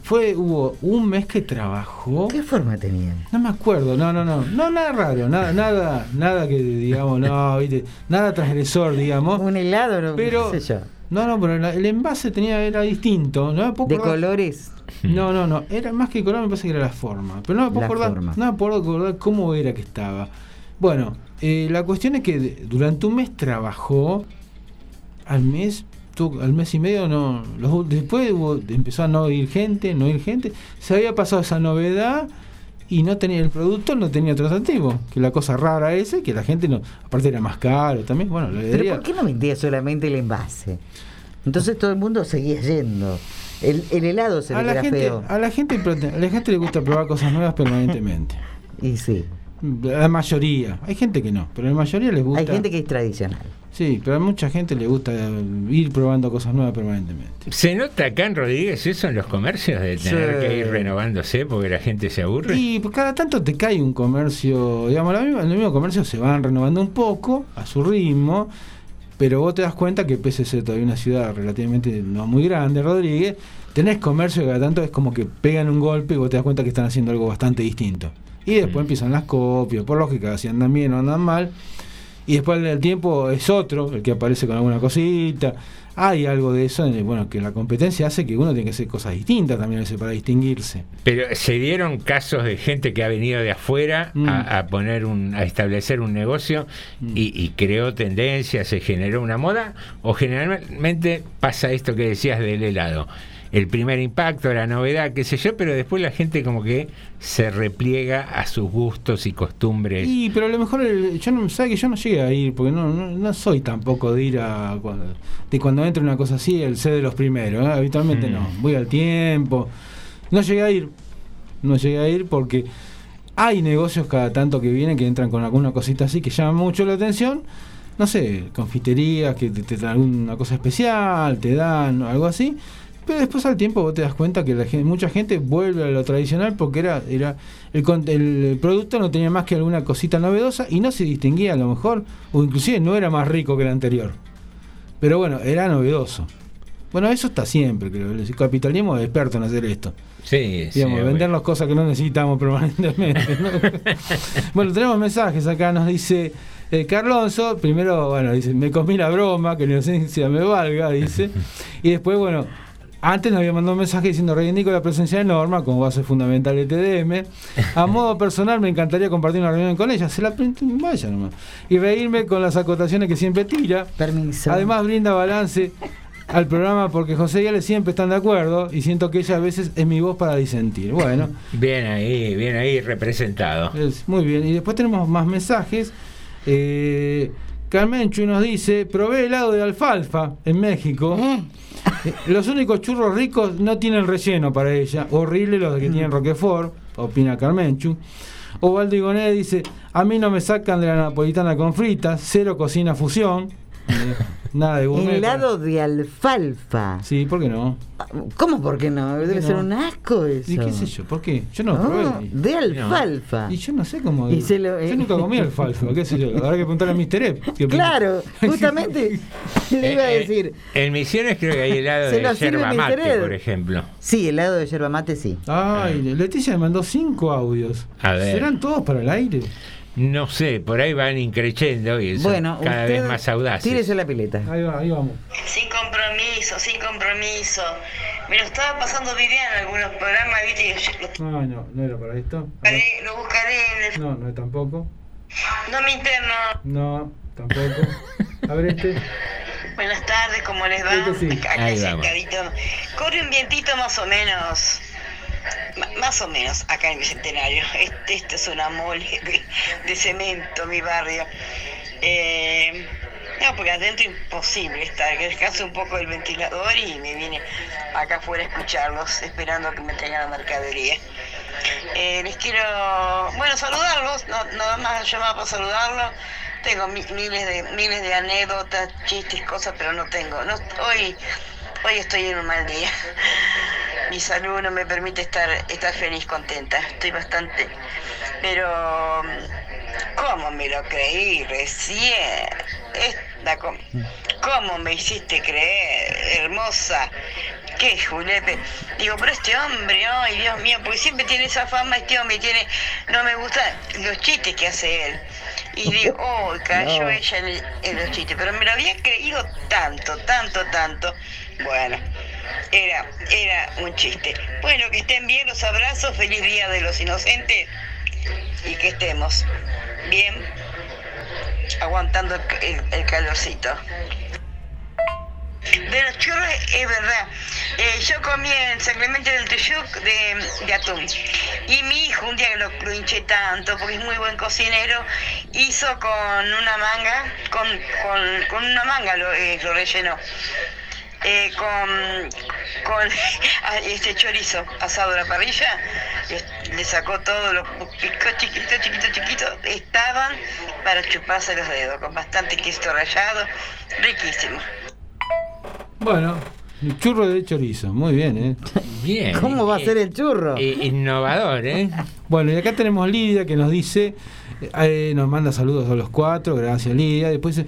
Fue, hubo un mes que trabajó. ¿Qué forma tenían? No me acuerdo, no, no, no, no, nada raro, nada, nada, nada que digamos, no, viste, nada transgresor, digamos. Un helado, no, Pero- qué sé yo. No, no, pero el envase tenía, era distinto, no De acordar- colores. No, no, no, era más que color, me parece que era la forma. Pero no me puedo acordar, forma. no me puedo acordar cómo era que estaba. Bueno, eh, la cuestión es que durante un mes trabajó, al mes, tu- al mes y medio no, los- después hubo- empezó a no ir gente, no ir gente, se había pasado esa novedad y no tenía el producto, no tenía otro atractivo, que la cosa rara ese, que la gente no, aparte era más caro también, bueno, Pero ¿por qué no vendía solamente el envase? Entonces todo el mundo seguía yendo. El, el helado se a la, gente, feo. a, la gente, a la gente le gusta probar cosas nuevas permanentemente. Y sí. La mayoría. Hay gente que no, pero la mayoría les gusta. Hay gente que es tradicional. Sí, pero a mucha gente le gusta ir probando cosas nuevas permanentemente. ¿Se nota acá en Rodríguez eso en los comercios de tener Sí. que ir renovándose porque la gente se aburre? Y pues, cada tanto te cae un comercio, digamos, los mismos comercios se van renovando un poco a su ritmo, pero vos te das cuenta que pese a ser todavía una ciudad relativamente no muy grande, Rodríguez, tenés comercio que cada tanto es como que pegan un golpe y vos te das cuenta que están haciendo algo bastante distinto. Y después empiezan las copias, por lógica, si andan bien o andan mal. Y después el tiempo es otro, el que aparece con alguna cosita. Hay algo de eso, bueno, que la competencia hace que uno tiene que hacer cosas distintas también a veces para distinguirse. Pero se dieron casos de gente que ha venido de afuera Mm. a, a poner un, a establecer un negocio y, y creó tendencia, se generó una moda, o generalmente pasa esto que decías del helado. El primer impacto, la novedad, qué sé yo, pero después la gente como que se repliega a sus gustos y costumbres. Y, pero a lo mejor, el- yo no, sabe que yo no llegué a ir, porque no, no, no soy tampoco de ir a, cuando, de cuando entra una cosa así, el ser de los primeros, ¿eh? habitualmente Mm. no, voy al tiempo, no llegué a ir, no llegué a ir porque hay negocios cada tanto que vienen que entran con alguna cosita así que llaman mucho la atención, no sé, confiterías que te, te dan alguna cosa especial, te dan algo así, pero después al tiempo vos te das cuenta que la gente, mucha gente vuelve a lo tradicional porque era, era el, producto no tenía más que alguna cosita novedosa y no se distinguía a lo mejor, o inclusive no era más rico que el anterior. Pero bueno, era novedoso. Bueno, eso está siempre, creo. El capitalismo es experto en hacer esto. Sí, sí, Digamos, vendernos cosas que no necesitamos permanentemente. ¿no? bueno, tenemos mensajes acá, nos dice eh, Carlonso, primero, bueno, dice, me comí la broma, que la inocencia me valga, dice. Y después, bueno, antes nos había mandado un mensaje diciendo, reivindico la presencia de Norma como base fundamental del TDM. A modo personal me encantaría compartir una reunión con ella, se la print- vaya nomás. Y reírme con las acotaciones que siempre tira. Permiso. Además brinda balance al programa porque José y Ale siempre están de acuerdo y siento que ella a veces es mi voz para disentir. Bueno, Bien ahí, bien ahí representado. es muy bien. Y después tenemos más mensajes. Eh, Carmen Chu nos dice, probé helado de alfalfa en México. Eh, Los únicos churros ricos no tienen relleno para ella. Horrible los que tienen Roquefort, opina Carmenchu. Ovaldo Igoné dice, a mí no me sacan de la napolitana con fritas, cero cocina fusión. Eh, Nada de gourmet. Helado de alfalfa. Sí, ¿por qué no? ¿Cómo por qué no? Debe qué ser no? un asco eso. ¿Y qué sé yo? ¿Por qué? Yo no lo Ah, probé. de alfalfa. Y yo no sé cómo. Y se lo- Yo nunca comí alfalfa, qué sé yo. Habrá que preguntarle a Mr. Ep. Claro, justamente le iba a Eh, eh, decir. En Misiones creo que hay helado de yerba mate, por ejemplo. Sí, helado de yerba mate, sí. Ay, Leticia me mandó cinco audios. A ver. ¿Serán todos para el aire? No sé, por ahí van increchendo y son Bueno, cada vez más audaces. Tírese la pileta. Ahí va, ahí vamos. Sin compromiso, sin compromiso. Me lo estaba pasando Viviana en algunos programas, viste, y yo No, no, no era para esto. Buscaré, lo buscaré en el... No, no es tampoco. No me interno. No, tampoco. A ver este. Buenas tardes, ¿cómo les va? Este sí. Acá Ahí sentadito. Corre un vientito más o menos. Más o menos acá en Bicentenario. Este, este es una mole de, cemento, mi barrio. Eh, no, porque adentro imposible estar. Que descanse un poco el ventilador y me vine acá afuera a escucharlos, esperando que me traigan la mercadería. Eh, les quiero, bueno, saludarlos, no, nada más llamaba para saludarlos. Tengo mi- miles de miles de anécdotas, chistes, cosas, pero no tengo. No, hoy, hoy estoy en un mal día. Mi salud no me permite estar, estar feliz, contenta. Estoy bastante. Pero, ¿cómo me lo creí recién? Esta, ¿Cómo me hiciste creer, hermosa? ¿Qué, Julepe? Digo, pero este hombre, ay, Dios mío, porque siempre tiene esa fama, este hombre tiene, no me gustan los chistes que hace él. Y digo, oh, cayó No. ella en, en los chistes, pero me lo había creído tanto, tanto, tanto. Bueno, era, era un chiste. Bueno, que estén bien, los abrazos, feliz día de los inocentes y que estemos bien aguantando el, calorcito. De los churros es verdad. Eh, yo comí en San Clemente del Tuyuc de, atún. Y mi hijo, un día que lo, lo hinché tanto, porque es muy buen cocinero, hizo con una manga, con, con, una manga lo, eh, lo rellenó. Eh, con, con ah, este chorizo asado a la parrilla, le, le sacó todo, lo picó chiquito, chiquito, chiquito, estaban para chuparse los dedos, con bastante queso rallado, riquísimo. Bueno, el churro de chorizo. Muy bien, ¿eh? Bien. ¿Cómo va a ser el churro? innovador, ¿eh? Bueno, y acá tenemos Lidia que nos dice, eh, nos manda saludos a los cuatro, gracias Lidia. Después,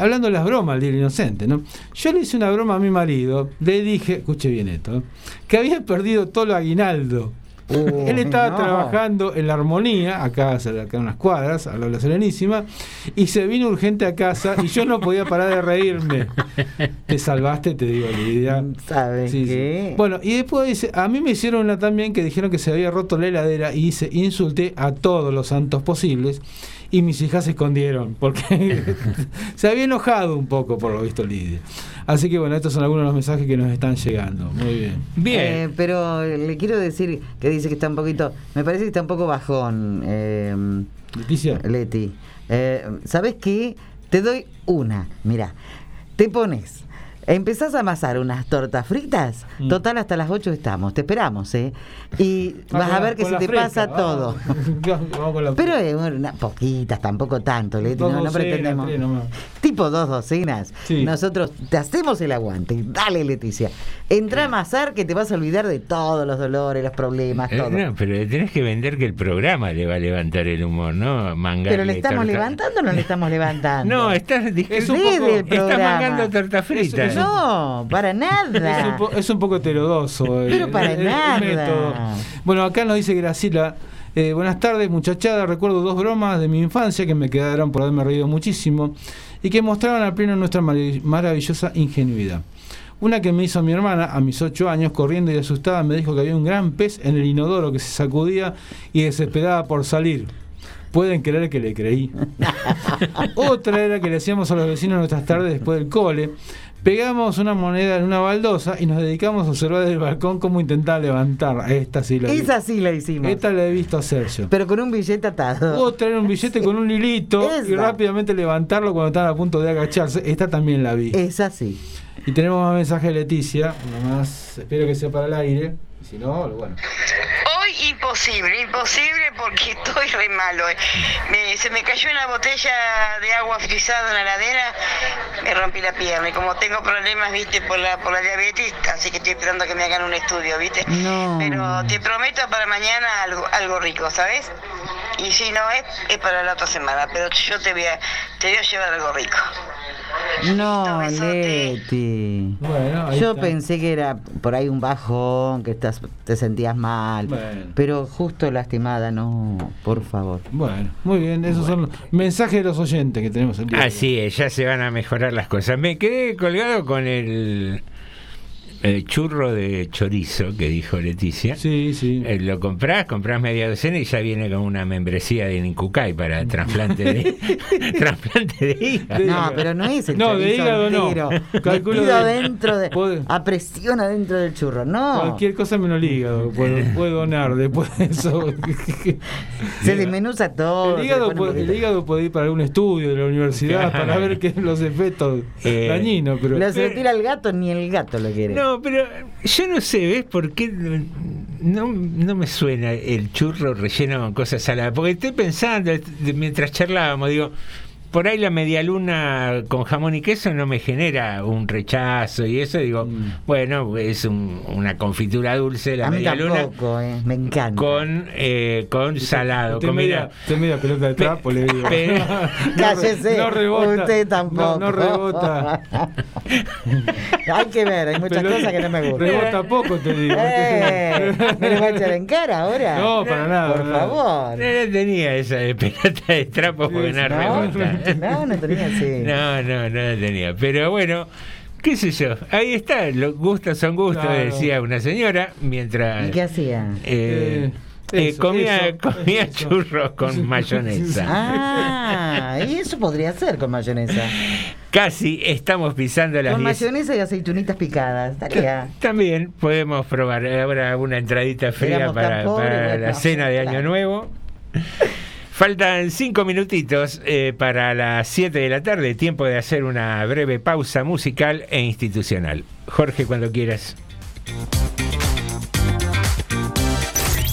hablando de las bromas, del inocente, ¿no? Yo le hice una broma a mi marido, le dije, escuche bien esto, ¿eh? que había perdido todo el aguinaldo. Él estaba no. trabajando en la armonía, acá, en unas cuadras, a la Serenísima, y se vino urgente a casa y yo no podía parar de reírme. Te salvaste, te digo, Lidia. ¿Sabes Sí, sí. Bueno, y después dice, a mí me hicieron una también que dijeron que se había roto la heladera y dice, insulté a todos los santos posibles y mis hijas se escondieron porque se había enojado un poco por lo visto Lidia. Así que bueno, estos son algunos de los mensajes que nos están llegando. Muy bien. Eh, pero le quiero decir que dice que está un poquito, me parece que está un poco bajón. Eh, Leticia. Leti. Eh, ¿Sabes qué? Te doy una. Mira, te pones. Empezás a amasar unas tortas fritas. Mm. Total, hasta las 8 estamos. Te esperamos, ¿eh? Y Ah, vas a ver que se te fresca, pasa vamos. todo. La- Pero una, poquitas, tampoco tanto. Dos No, no pretendemos. tres nomás. Tipo dos docenas. Sí. Nosotros te hacemos el aguante. Dale, Leticia. Entra a amasar que te vas a olvidar de todos los dolores, los problemas, Eh, todo. no, pero le tenés que vender que el programa le va a levantar el humor, ¿no? Mangarle Pero le estamos torta- levantando o no le estamos levantando? No, estás, Es un poco, el estás mangando torta frita. Es- No, para Es nada. un, po- es un poco heterodoso. el- Pero para el- el nada. método. Bueno, acá nos dice Gracila. eh, buenas tardes, muchachada. Recuerdo dos bromas de mi infancia que me quedaron por haberme reído muchísimo y que mostraban al pleno nuestra marav- maravillosa ingenuidad. Una que me hizo mi hermana a mis ocho años, corriendo y asustada, me dijo que había un gran pez en el inodoro que se sacudía y desesperaba por salir. Pueden creer que le creí. Otra era que le hacíamos a los vecinos nuestras tardes después del cole. Pegamos una moneda en una baldosa y nos dedicamos a observar desde el balcón cómo intentar levantar. Esta sí la vi. Esa sí la hicimos. Esta la he visto hacer yo. Pero con un billete atado. Otra era un billete con un hilito y rápidamente levantarlo cuando estaban a punto de agacharse. Esta también la vi. Esa sí. Y tenemos más mensaje de Leticia. Nada más, espero que sea para el aire. Si no, bueno. Hoy imposible, imposible porque estoy re malo. eh. Me- se me cayó una botella de agua frisada en la heladera, me rompí la pierna. Y como tengo problemas, viste, por la, por la diabetes, así que estoy esperando que me hagan un estudio, viste. No. Pero te prometo para mañana algo, algo rico, ¿sabes? Y si no es, es para la otra semana, pero yo te voy a, te voy a llevar algo rico. No, Leti. Bueno, ahí Yo está. pensé que era por ahí un bajón, que estás, te sentías mal. Bueno. Pero justo lastimada, no, por favor. Bueno, muy bien. Esos son los mensajes de los oyentes que tenemos el día. Así es, ya se van a mejorar las cosas. Me quedé colgado con el, el churro de chorizo que dijo Leticia. Sí, sí. Eh, lo comprás, comprás media docena y ya viene con una membresía de Nincucay para trasplante de, trasplante de hígado. No, pero no es el No, de hígado no. entero. Calculo Metido de- adentro de, Puede- a presión adentro del churro. No. Cualquier cosa menos el hígado. Puedo, puedo donar después de eso. Se desmenuza todo. El hígado, un puede, el hígado puede ir para algún estudio de la universidad para ver qué son los efectos Eh, dañinos. Pero Le se lo tira al gato, ni el gato lo quiere. No, pero yo no sé, ¿ves? ¿Por qué no, no me suena el churro relleno con cosas saladas? Porque estoy pensando, mientras charlábamos, digo, por ahí la media luna con jamón y queso no me genera un rechazo y eso, digo, bueno, es un- una confitura dulce la a mí media luna tampoco, eh, me encanta. con, eh, con salado. Usted Con, media, media pelota de trapo, le digo. pero- Cállese, no rebota, usted tampoco. No, no rebota. hay que ver, hay muchas Pero cosas que no me gustan. Rebota poco, te digo. Eh, ¿Me lo va a echar en cara ahora? No, para nada. Por nada. favor. no la tenía esa de pelota de trapo porque no, No, rebota. no, no tenía así. No, no, no la tenía. Pero bueno, qué sé yo. Ahí está. Los gustos son gustos, Claro. decía una señora, mientras ¿Y qué hacía? eh, Eh, eh, eso, comía, eso, comía eso. churros con mayonesa. Ah, y eso podría ser con mayonesa. Casi estamos pisando las Con 10. mayonesa y aceitunitas picadas. También podemos probar ahora una entradita fría Éramos para, pobres, para bueno, la cena de Año claro. Nuevo. Faltan cinco minutitos eh, para las 7 de la tarde, tiempo de hacer una breve pausa musical e institucional. Jorge, cuando quieras.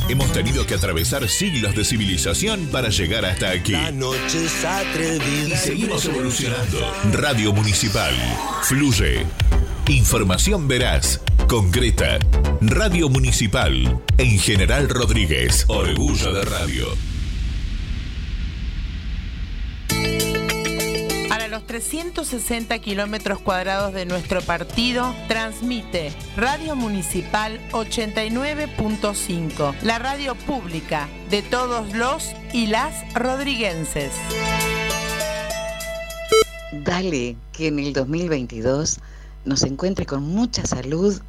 Hemos tenido que atravesar siglos de civilización para llegar hasta aquí. Y seguimos evolucionando. Radio Municipal. Fluye. Información veraz, concreta. Radio Municipal. En General Rodríguez. Orgullo de radio. Para los 360 kilómetros cuadrados de nuestro partido, transmite Radio Municipal 89.5, la radio pública de todos los y las rodriguenses. Dale que en el 2022 nos encuentre con mucha salud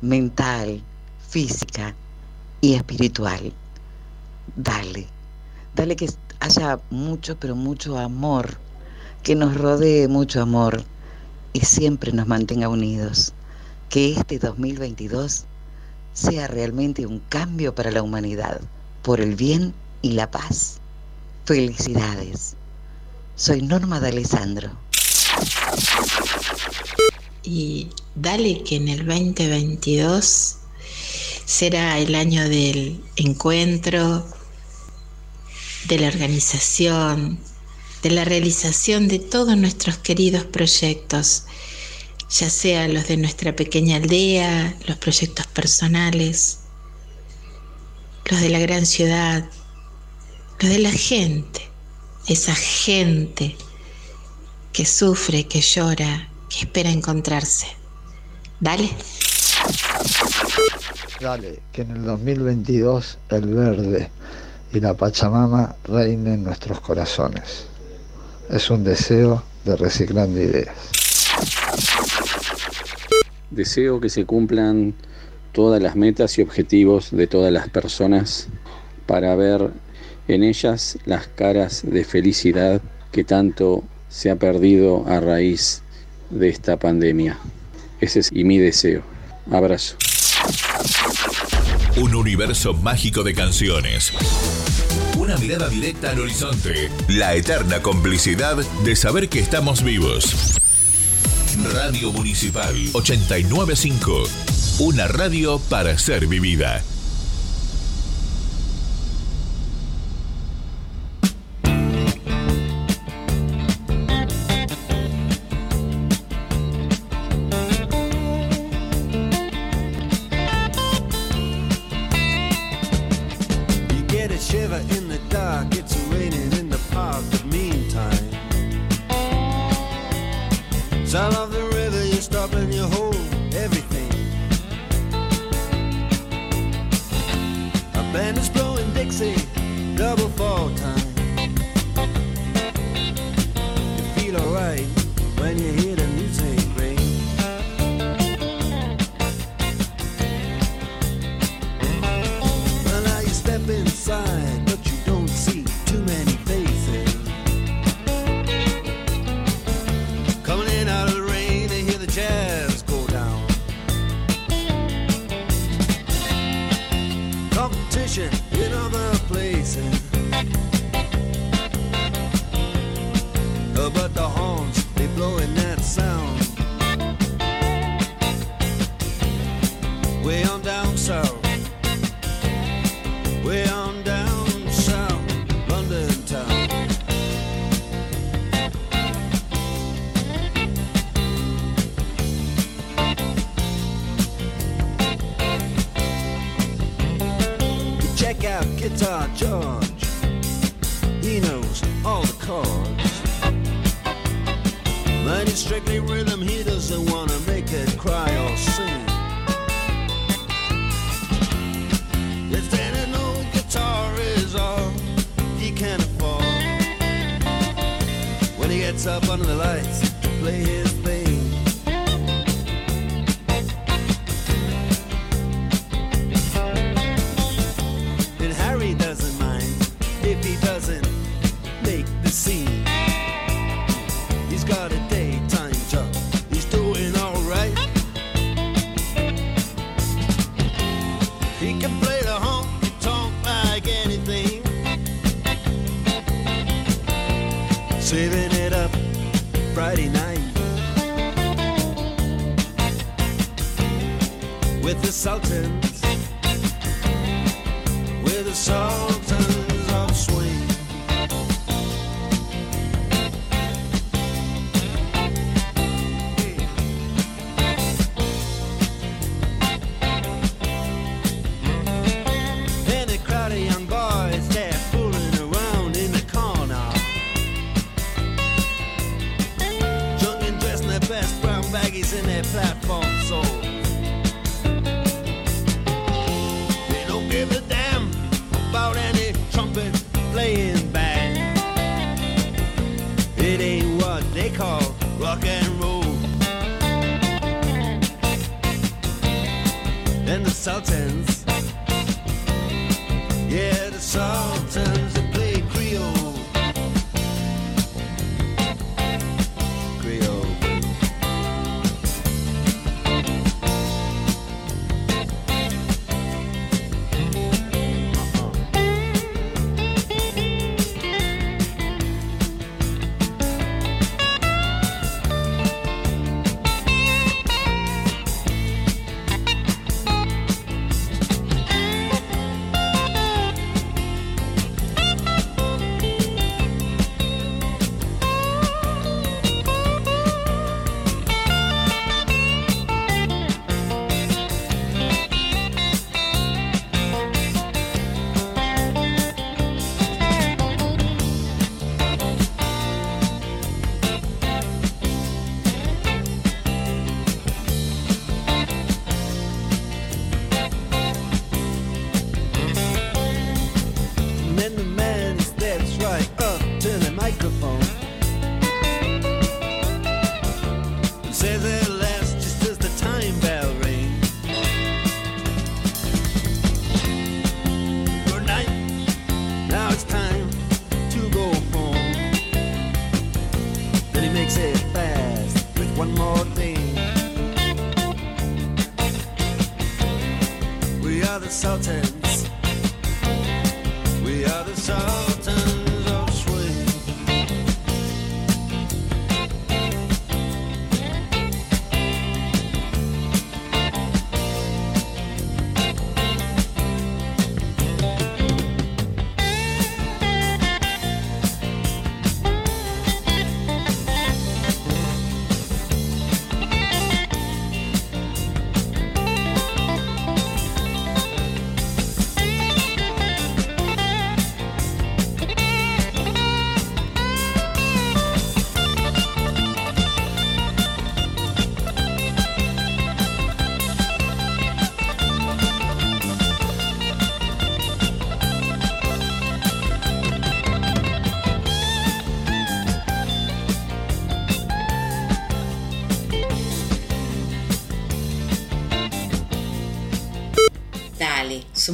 mental, física y espiritual. Dale, dale que haya mucho, pero mucho amor, que nos rodee mucho amor y siempre nos mantenga unidos. Que este 2022 sea realmente un cambio para la humanidad, por el bien y la paz. Felicidades. Soy Norma de Alessandro. y dale que en el 2022 será el año del encuentro, de la organización, de la realización de todos nuestros queridos proyectos, ya sea los de nuestra pequeña aldea, los proyectos personales, los de la gran ciudad, los de la gente, esa gente que sufre, que llora, que espera encontrarse. Dale. Dale, que en el 2022 el verde y la Pachamama reinen en nuestros corazones. Es un deseo de reciclando ideas. Deseo que se cumplan todas las metas y objetivos de todas las personas para ver en ellas las caras de felicidad que tanto se ha perdido a raíz de esta pandemia. Ese es y mi deseo. Abrazo. Un universo mágico de canciones. Una mirada directa al horizonte. La eterna complicidad de saber que estamos vivos. Radio Municipal 895. Una radio para ser vivida.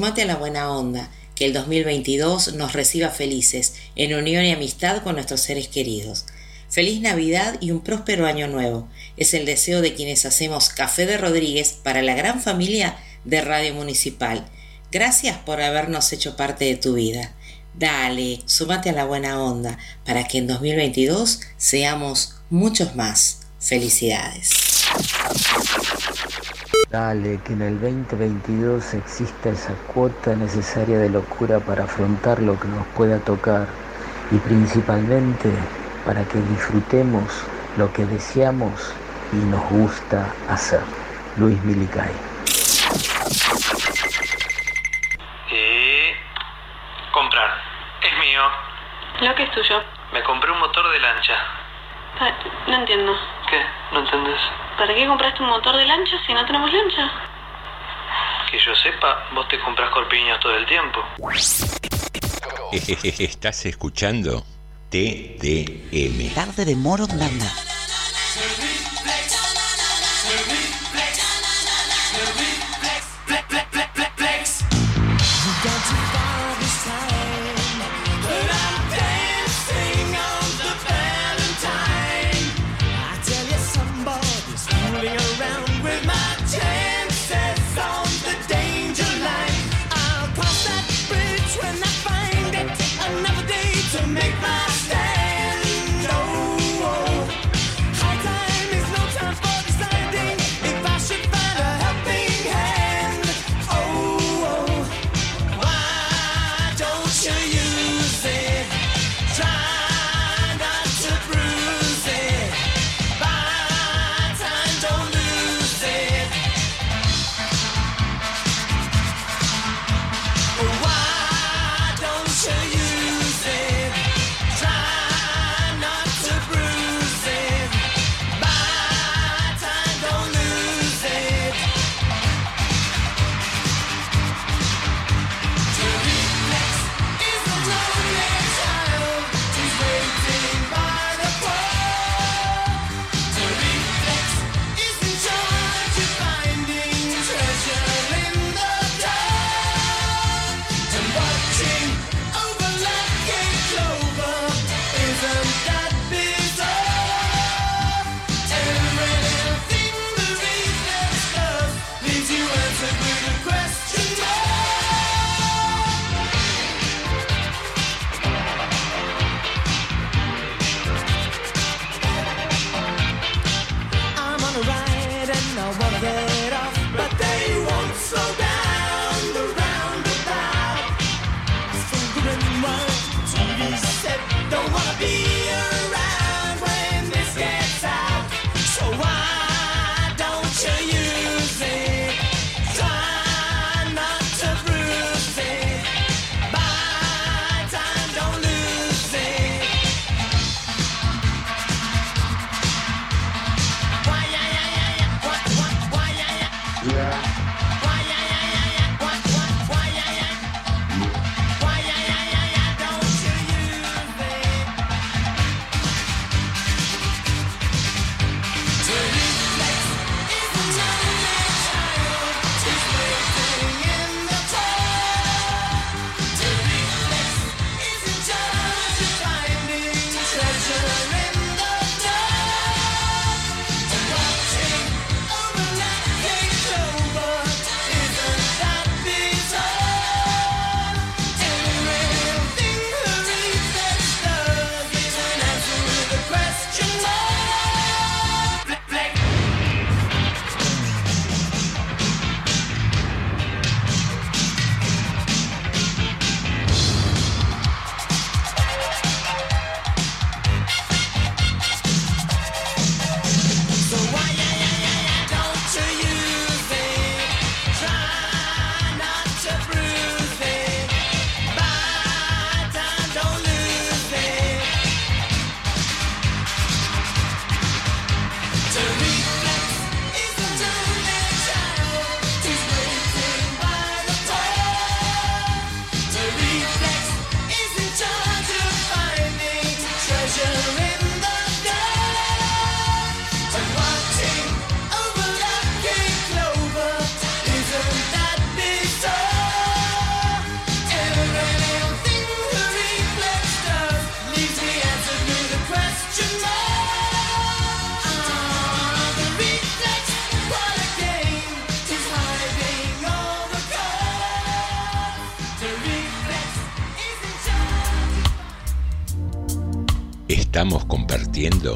Sumate a la buena onda, que el 2022 nos reciba felices, en unión y amistad con nuestros seres queridos. Feliz Navidad y un próspero año nuevo. Es el deseo de quienes hacemos Café de Rodríguez para la gran familia de Radio Municipal. Gracias por habernos hecho parte de tu vida. Dale, sumate a la buena onda para que en 2022 seamos muchos más. Felicidades. Dale, que en el 2022 exista esa cuota necesaria de locura para afrontar lo que nos pueda tocar y principalmente para que disfrutemos lo que deseamos y nos gusta hacer. Luis Milicay. Y comprar. Es mío. Lo que es tuyo. Me compré un motor de lancha. No entiendo. ¿Qué? ¿No entendés? ¿Para qué compraste un motor de lancha si no tenemos lancha? Que yo sepa, vos te compras corpiños todo el tiempo. Estás escuchando TDM. Tarde de Morondanga. Make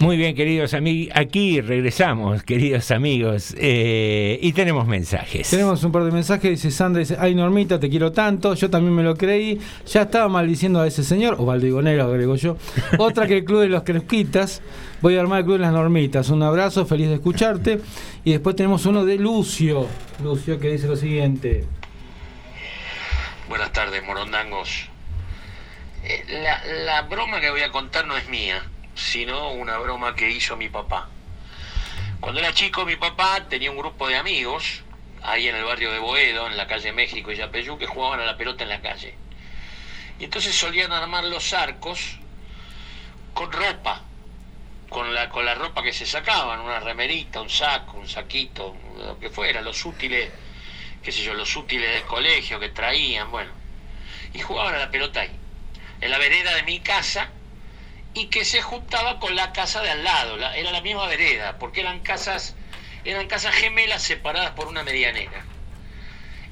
Muy bien, queridos amigos, aquí regresamos, queridos amigos, eh, y tenemos mensajes. Tenemos un par de mensajes, dice Sandra, dice, ay Normita, te quiero tanto, yo también me lo creí, ya estaba maldiciendo a ese señor, o baldigonero, agrego yo. Otra que el Club de los Cresquitas, voy a armar el Club de las Normitas, un abrazo, feliz de escucharte. Y después tenemos uno de Lucio, Lucio que dice lo siguiente. Buenas tardes, morondangos. Eh, la, la broma que voy a contar no es mía, sino una broma que hizo mi papá. Cuando era chico, mi papá tenía un grupo de amigos ahí en el barrio de Boedo, en la calle México y Yapeyú, que jugaban a la pelota en la calle. Y entonces solían armar los arcos con ropa, con la, con la ropa que se sacaban, una remerita, un saco, un saquito, lo que fuera, los útiles, qué sé yo, los útiles del colegio que traían, bueno. Y jugaban a la pelota ahí, en la vereda de mi casa, y que se juntaba con la casa de al lado, la- era la misma vereda, porque eran casas, eran casas gemelas separadas por una medianera.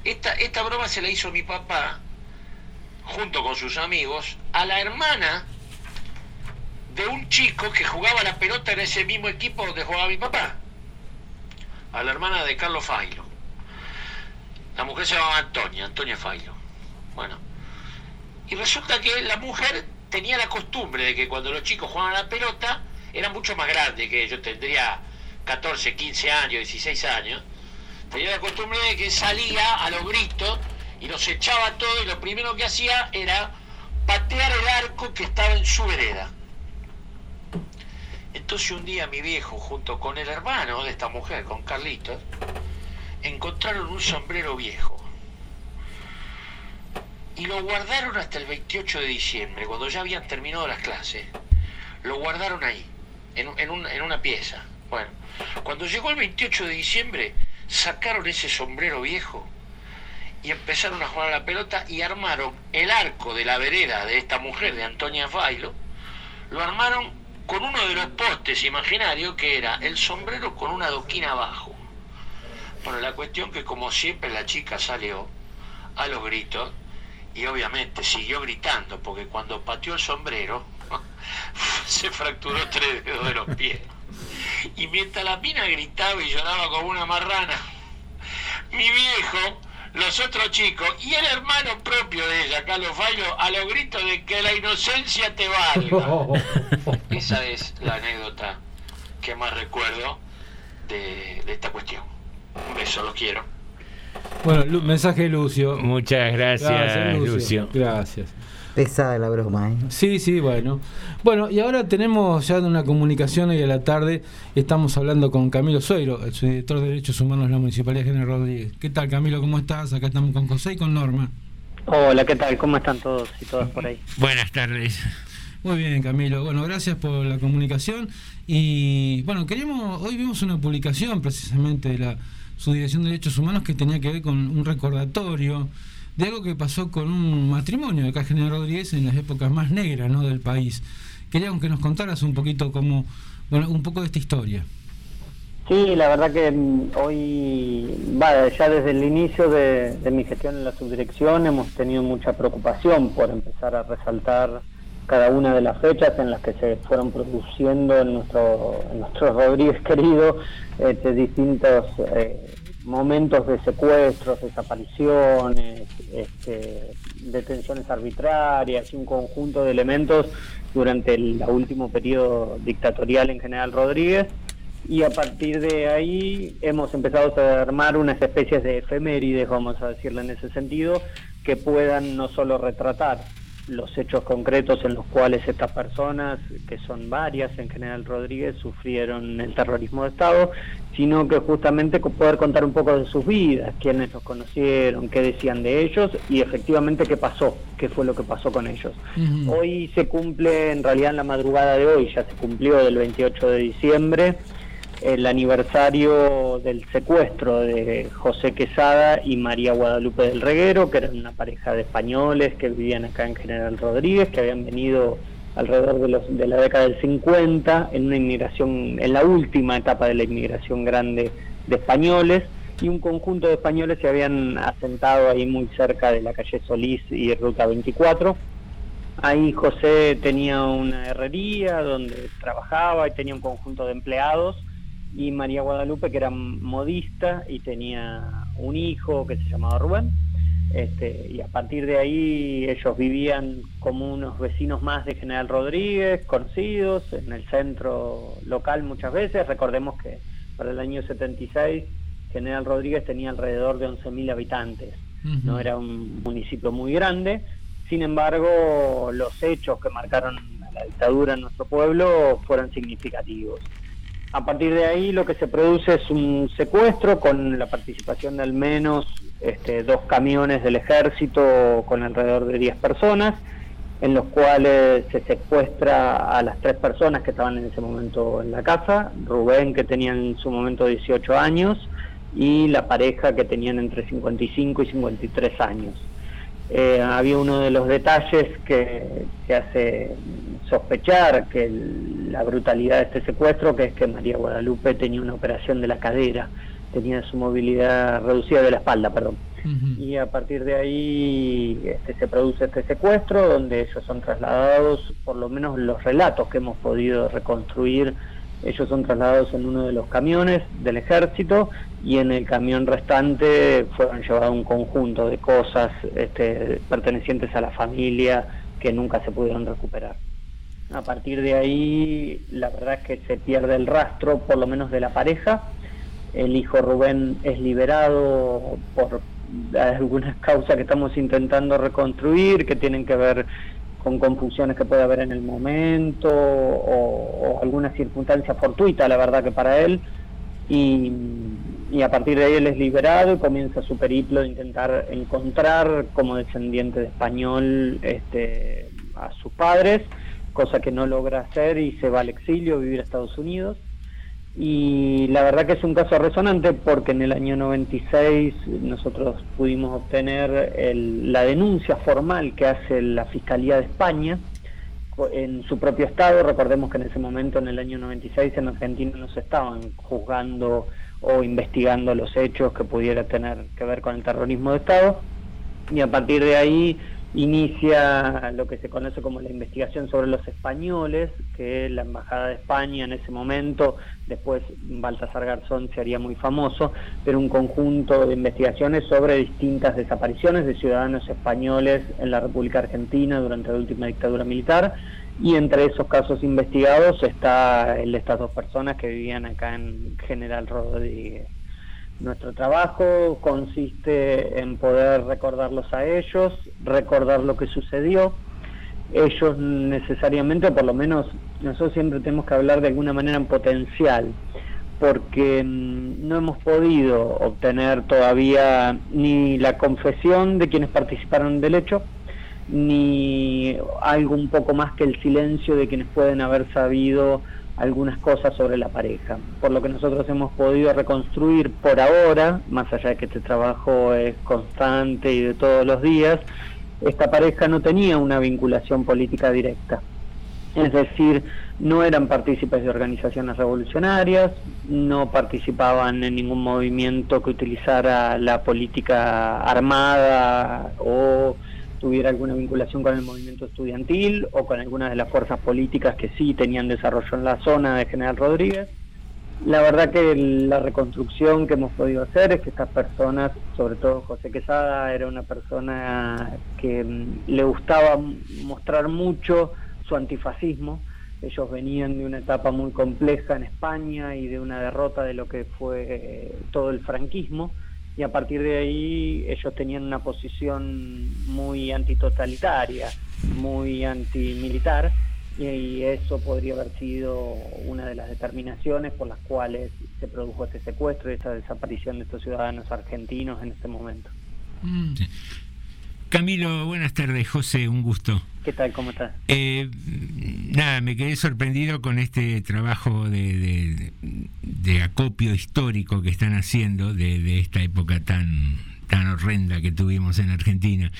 Esta, esta broma se la hizo mi papá, junto con sus amigos, a la hermana de un chico que jugaba la pelota en ese mismo equipo donde jugaba mi papá, a la hermana de Carlos Failo. La mujer se llamaba Antonia, Antonia Failo. Bueno, y resulta que la mujer tenía la costumbre de que cuando los chicos jugaban a la pelota, era mucho más grande que yo tendría 14, 15 años, 16 años. Tenía la costumbre de que salía a los gritos y los echaba a todos y lo primero que hacía era patear el arco que estaba en su vereda. Entonces un día mi viejo, junto con el hermano de esta mujer, con Carlitos, encontraron un sombrero viejo y lo guardaron hasta el 28 de diciembre, cuando ya habían terminado las clases. Lo guardaron ahí, en, en un- en una pieza. Bueno, cuando llegó el 28 de diciembre, sacaron ese sombrero viejo y empezaron a jugar a la pelota y armaron el arco de la vereda de esta mujer, de Antonia Failo, lo armaron con uno de los postes imaginarios que era el sombrero con una adoquina abajo. Bueno, la cuestión que como siempre la chica salió a los gritos y obviamente siguió gritando porque cuando pateó el sombrero se fracturó tres dedos de los pies. Y mientras la mina gritaba y lloraba como una marrana, mi viejo, los otros chicos y el hermano propio de ella, Carlos Failo, a los gritos de que la inocencia te valga. Esa es la anécdota que más recuerdo de, de esta cuestión. Un beso, los quiero. Bueno, mensaje de Lucio. Muchas gracias, Lucio. Gracias. Pesada la broma, ¿eh? Sí, sí, bueno. Bueno, y ahora tenemos ya una comunicación hoy a la tarde. Estamos hablando con Camilo Sueiro, el subdirector de Derechos Humanos de la Municipalidad de General Rodríguez. ¿Qué tal, Camilo? ¿Cómo estás? Acá estamos con José y con Norma. Hola, ¿qué tal? ¿Cómo están todos y todas por ahí? Buenas tardes. Muy bien, Camilo. Bueno, gracias por la comunicación. Y bueno, queremos, hoy vimos una publicación precisamente de la Subdirección de Derechos Humanos que tenía que ver con un recordatorio de algo que pasó con un matrimonio de General Rodríguez en las épocas más negras ¿no? del país. Queríamos que nos contaras un poquito cómo, bueno, un poco de esta historia. Sí, la verdad que mm, hoy, va, ya desde el inicio de mi gestión en la subdirección hemos tenido mucha preocupación por empezar a resaltar cada una de las fechas en las que se fueron produciendo en nuestro, Rodríguez querido este, distintos eh, momentos de secuestros, desapariciones, este, detenciones arbitrarias y un conjunto de elementos durante el último periodo dictatorial en General Rodríguez. Y a partir de ahí hemos empezado a armar unas especies de efemérides, vamos a decirle en ese sentido, que puedan no solo retratar los hechos concretos en los cuales estas personas, que son varias en General Rodríguez, sufrieron el terrorismo de Estado, sino que justamente poder contar un poco de sus vidas, quiénes los conocieron, qué decían de ellos y efectivamente qué pasó, qué fue lo que pasó con ellos. Hoy se cumple, en realidad en la madrugada de hoy, ya se cumplió del 28 de diciembre, el aniversario del secuestro de José Quesada y María Guadalupe del Reguero, que eran una pareja de españoles que vivían acá en General Rodríguez, que habían venido alrededor de, los, de la década del 50, en una inmigración, en la última etapa de la inmigración grande de españoles, y un conjunto de españoles se habían asentado ahí muy cerca de la calle Solís y Ruta 24. Ahí José tenía una herrería donde trabajaba y tenía un conjunto de empleados y María Guadalupe que era modista y tenía un hijo que se llamaba Rubén. Este, y a partir de ahí ellos vivían como unos vecinos más de General Rodríguez, conocidos, en el centro local muchas veces. Recordemos que para el año 76 General Rodríguez tenía alrededor de 11.000 habitantes, no era un municipio muy grande. Sin embargo, los hechos que marcaron a la dictadura en nuestro pueblo fueron significativos. A partir de ahí lo que se produce es un secuestro con la participación de al menos este, dos camiones del ejército con alrededor de 10 personas, en los cuales se secuestra a las tres personas que estaban en ese momento en la casa, Rubén que tenía en su momento 18 años y la pareja que tenían entre 55 y 53 años. Eh, había uno de los detalles que, que hace sospechar que el- la brutalidad de este secuestro, que es que María Guadalupe tenía una operación de la cadera, tenía su movilidad reducida de la espalda, perdón. Y a partir de ahí este, se produce este secuestro, donde ellos son trasladados, por lo menos los relatos que hemos podido reconstruir, ellos son trasladados en uno de los camiones del ejército y en el camión restante fueron llevados un conjunto de cosas este, pertenecientes a la familia que nunca se pudieron recuperar. A partir de ahí, la verdad es que se pierde el rastro, por lo menos de la pareja. El hijo Rubén es liberado por algunas causas que estamos intentando reconstruir, que tienen que ver con confusiones que puede haber en el momento o, alguna circunstancia fortuita, la verdad que para él. Y, y a partir de ahí él es liberado y comienza su periplo de intentar encontrar como descendiente de español este, a sus padres, cosa que no logra hacer y se va al exilio a vivir a Estados Unidos. Y la verdad que es un caso resonante porque en el año 96 nosotros pudimos obtener el- la denuncia formal que hace la Fiscalía de España en su propio estado. Recordemos que en ese momento, en el año 96, en Argentina no se estaban juzgando o investigando los hechos que pudiera tener que ver con el terrorismo de Estado. Y a partir de ahí inicia lo que se conoce como la investigación sobre los españoles, que la Embajada de España en ese momento, después Baltasar Garzón se haría muy famoso, pero un conjunto de investigaciones sobre distintas desapariciones de ciudadanos españoles en la República Argentina durante la última dictadura militar. Y entre esos casos investigados está el de estas dos personas que vivían acá en General Rodríguez. Nuestro trabajo consiste en poder recordarlos a ellos, recordar lo que sucedió. Ellos necesariamente, o por lo menos nosotros siempre tenemos que hablar de alguna manera en potencial, porque mm, no hemos podido obtener todavía ni la confesión de quienes participaron del hecho, ni algo un poco más que el silencio de quienes pueden haber sabido algunas cosas sobre la pareja. Por lo que nosotros hemos podido reconstruir por ahora, más allá de que este trabajo es constante y de todos los días, esta pareja no tenía una vinculación política directa. Es decir, no eran partícipes de organizaciones revolucionarias, no participaban en ningún movimiento que utilizara la política armada o tuviera alguna vinculación con el movimiento estudiantil o con alguna de las fuerzas políticas que sí tenían desarrollo en la zona de General Rodríguez. La verdad que la reconstrucción que hemos podido hacer es que estas personas, sobre todo José Quesada, era una persona que mm, le gustaba mostrar mucho su antifascismo. Ellos venían de una etapa muy compleja en España y de una derrota de lo que fue eh, todo el franquismo y a partir de ahí ellos tenían una posición muy antitotalitaria, muy antimilitar, y eso podría haber sido una de las determinaciones por las cuales se produjo este secuestro y esta desaparición de estos ciudadanos argentinos en este momento. Camilo, buenas tardes. José, un gusto. ¿Qué tal? ¿Cómo estás? Eh, nada, me quedé sorprendido con este trabajo de, de- de acopio histórico que están haciendo de, de esta época tan, tan horrenda que tuvimos en Argentina.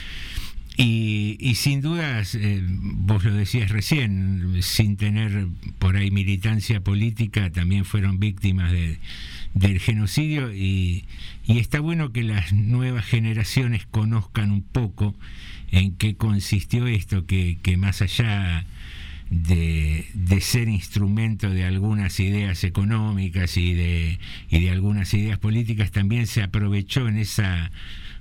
Y, y sin dudas, eh, vos lo decías recién, sin tener por ahí militancia política, también fueron víctimas de, del genocidio y, y está bueno que las nuevas generaciones conozcan un poco en qué consistió esto, que, más allá de, ser instrumento de algunas ideas económicas y de, y de algunas ideas políticas, también se aprovechó en esa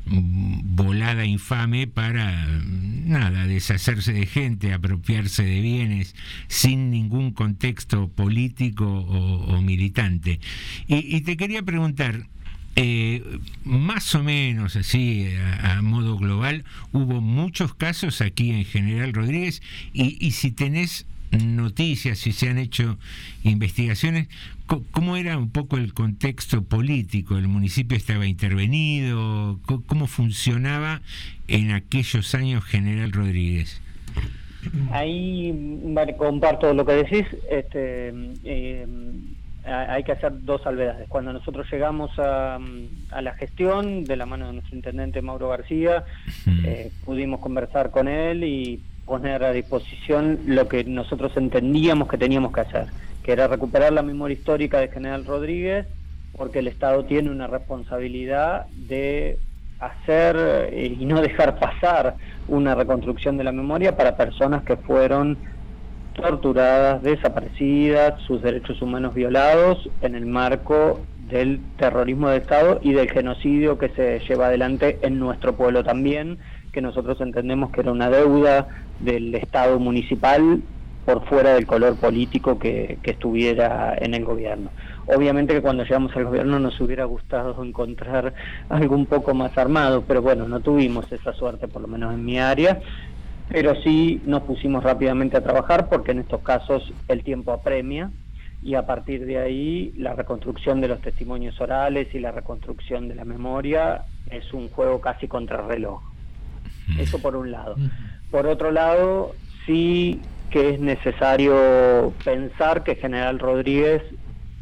mm, volada infame para mm, nada, deshacerse de gente, apropiarse de bienes sin ningún contexto político o, militante. Y te quería preguntar, eh, más o menos así, a, modo global, hubo muchos casos aquí en General Rodríguez y, y si tenés noticias, si se han hecho investigaciones, ¿cómo era un poco el contexto político? ¿El municipio estaba intervenido? ¿Cómo funcionaba en aquellos años General Rodríguez? Ahí comparto lo que decís. Este, eh, hay que hacer dos salvedades. Cuando nosotros llegamos a, a, la gestión, de la mano de nuestro intendente Mauro García, eh, pudimos conversar con él y poner a disposición lo que nosotros entendíamos que teníamos que hacer, que era recuperar la memoria histórica de General Rodríguez, porque el Estado tiene una responsabilidad de hacer eh, y no dejar pasar una reconstrucción de la memoria para personas que fueron torturadas, desaparecidas, sus derechos humanos violados en el marco del terrorismo de Estado y del genocidio que se lleva adelante en nuestro pueblo también, que nosotros entendemos que era una deuda del Estado municipal por fuera del color político que, estuviera en el gobierno. Obviamente que cuando llegamos al gobierno nos hubiera gustado encontrar algo un poco más armado, pero bueno, no tuvimos esa suerte, por lo menos en mi área, pero sí nos pusimos rápidamente a trabajar porque en estos casos el tiempo apremia y a partir de ahí la reconstrucción de los testimonios orales y la reconstrucción de la memoria es un juego casi contrarreloj. Eso por un lado. Por otro lado, sí que es necesario pensar que General Rodríguez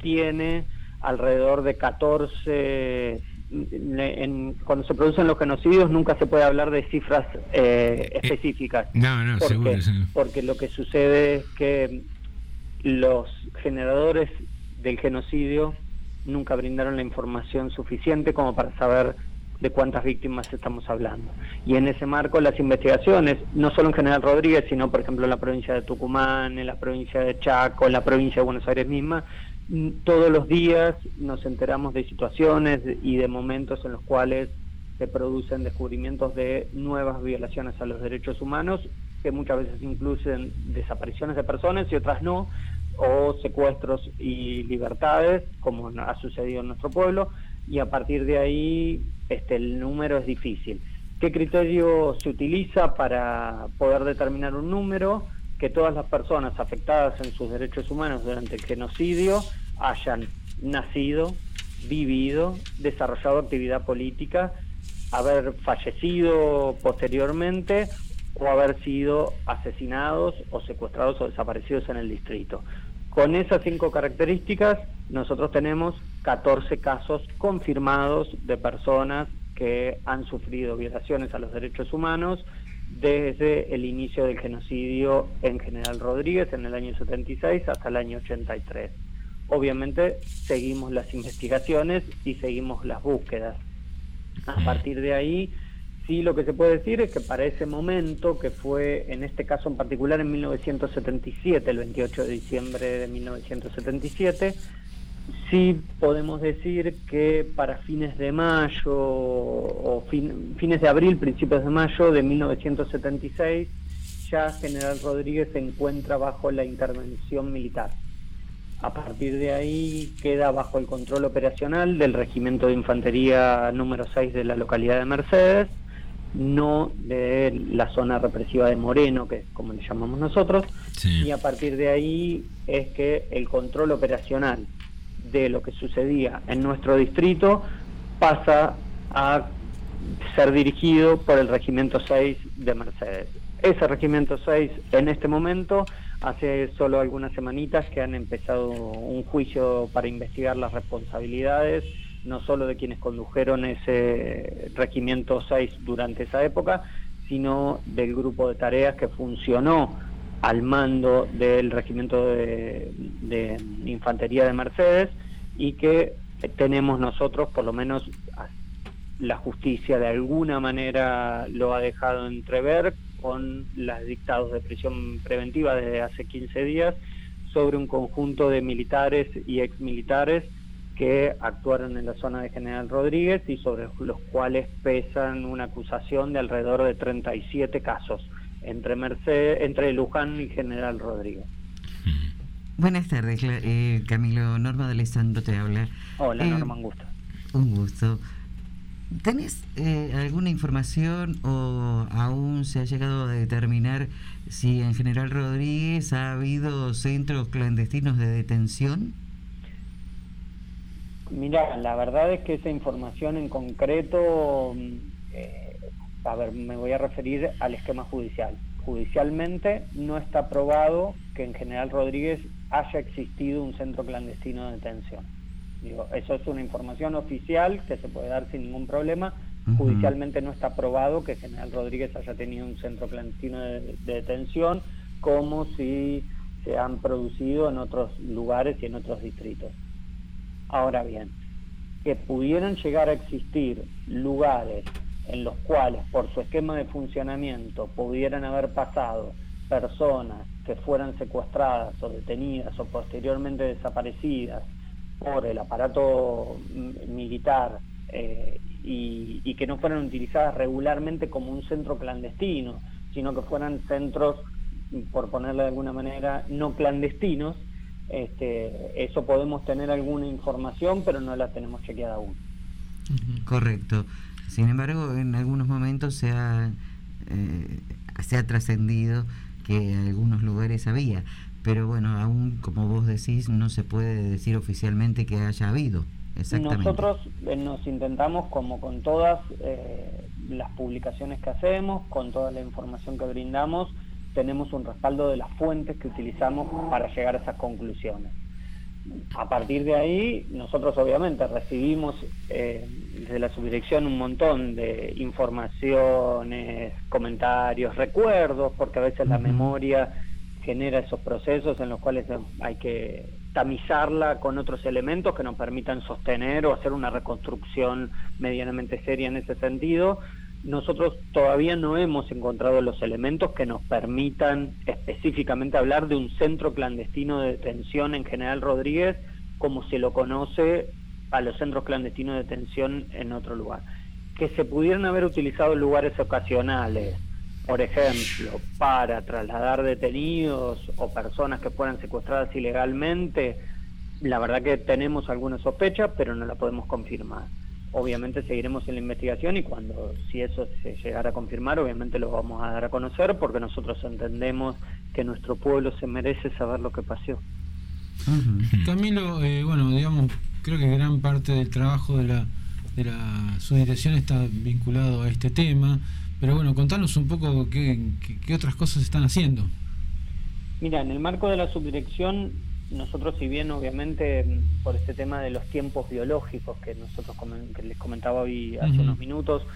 tiene alrededor de 14 en, cuando se producen los genocidios nunca se puede hablar de cifras eh, específicas. No, no, porque, seguro. Porque lo que sucede es que los generadores del genocidio nunca brindaron la información suficiente como para saber de cuántas víctimas estamos hablando. Y en ese marco las investigaciones, no solo en General Rodríguez, sino por ejemplo en la provincia de Tucumán, en la provincia de Chaco, en la provincia de Buenos Aires misma, todos los días nos enteramos de situaciones y de momentos en los cuales se producen descubrimientos de nuevas violaciones a los derechos humanos que muchas veces incluyen desapariciones de personas y otras no, o secuestros y libertades, como ha sucedido en nuestro pueblo, y a partir de ahí este, el número es difícil. ¿Qué criterio se utiliza para poder determinar un número? Que todas las personas afectadas en sus derechos humanos durante el genocidio hayan nacido, vivido, desarrollado actividad política, haber fallecido posteriormente o haber sido asesinados o secuestrados o desaparecidos en el distrito. Con esas cinco características, nosotros tenemos 14 casos confirmados de personas que han sufrido violaciones a los derechos humanos, desde el inicio del genocidio en General Rodríguez en el año 76 hasta el año 83. Obviamente seguimos las investigaciones y seguimos las búsquedas. A partir de ahí, sí lo que se puede decir es que para ese momento, que fue en este caso en particular en 1977, el 28 de diciembre de 1977, sí podemos decir que para fines de mayo o fin, fines de abril, principios de mayo de 1976, ya General Rodríguez se encuentra bajo la intervención militar. A partir de ahí queda bajo el control operacional del Regimiento de Infantería número 6 de la localidad de Mercedes, no de la zona represiva de Moreno, que es como le llamamos nosotros, sí. y a partir de ahí es que el control operacional de lo que sucedía en nuestro distrito pasa a ser dirigido por el Regimiento 6 de Mercedes. Ese Regimiento 6 en este momento, hace solo algunas semanitas que han empezado un juicio para investigar las responsabilidades, no solo de quienes condujeron ese Regimiento 6 durante esa época, sino del grupo de tareas que funcionó al mando del regimiento de, de infantería de Mercedes y que tenemos nosotros, por lo menos la justicia de alguna manera lo ha dejado entrever con los dictados de prisión preventiva desde hace 15 días sobre un conjunto de militares y exmilitares que actuaron en la zona de General Rodríguez y sobre los cuales pesan una acusación de alrededor de 37 casos entre Mercedes, entre Luján y General Rodríguez. Buenas tardes, eh, Camilo. Norma de Alessandro te habla. Hola, Eh, Norma, un gusto. Un gusto. ¿Tenés eh, alguna información o aún se ha llegado a determinar si en General Rodríguez ha habido centros clandestinos de detención? Mira, la verdad es que esa información en concreto, mm, eh, a ver, me voy a referir al esquema judicial. Judicialmente no está probado que en General Rodríguez haya existido un centro clandestino de detención. Digo, eso es una información oficial que se puede dar sin ningún problema. Judicialmente no está probado que General Rodríguez haya tenido un centro clandestino de, de detención, como si se han producido en otros lugares y en otros distritos. Ahora bien, que pudieran llegar a existir lugares en los cuales por su esquema de funcionamiento pudieran haber pasado personas que fueran secuestradas o detenidas o posteriormente desaparecidas por el aparato mm, militar eh, y, y que no fueran utilizadas regularmente como un centro clandestino, sino que fueran centros, por ponerlo de alguna manera, no clandestinos, este, eso podemos tener alguna información, pero no la tenemos chequeada aún. Correcto. Sin embargo, en algunos momentos se ha, eh, se ha trascendido que en algunos lugares había. Pero bueno, aún como vos decís, no se puede decir oficialmente que haya habido. Exactamente. Nosotros eh, nos intentamos, como con todas eh, las publicaciones que hacemos, con toda la información que brindamos, tenemos un respaldo de las fuentes que utilizamos para llegar a esas conclusiones. A partir de ahí, nosotros obviamente recibimos eh, desde la subdirección un montón de informaciones, comentarios, recuerdos, porque a veces la memoria genera esos procesos en los cuales hay que tamizarla con otros elementos que nos permitan sostener o hacer una reconstrucción medianamente seria en ese sentido. Nosotros todavía no hemos encontrado los elementos que nos permitan específicamente hablar de un centro clandestino de detención en General Rodríguez como se lo conoce a los centros clandestinos de detención en otro lugar. Que se pudieran haber utilizado lugares ocasionales, por ejemplo, para trasladar detenidos o personas que fueran secuestradas ilegalmente, la verdad que tenemos alguna sospecha, pero no la podemos confirmar. Obviamente seguiremos en la investigación y cuando si eso se llegara a confirmar, obviamente lo vamos a dar a conocer porque nosotros entendemos que nuestro pueblo se merece saber lo que pasó. Camilo, eh, bueno, digamos, creo que gran parte del trabajo de la, de la subdirección está vinculado a este tema, pero bueno, contanos un poco qué, qué- qué otras cosas están haciendo. Mira, en el marco de la subdirección, nosotros si bien obviamente por este tema de los tiempos biológicos que nosotros que les comentaba hoy hace unos minutos,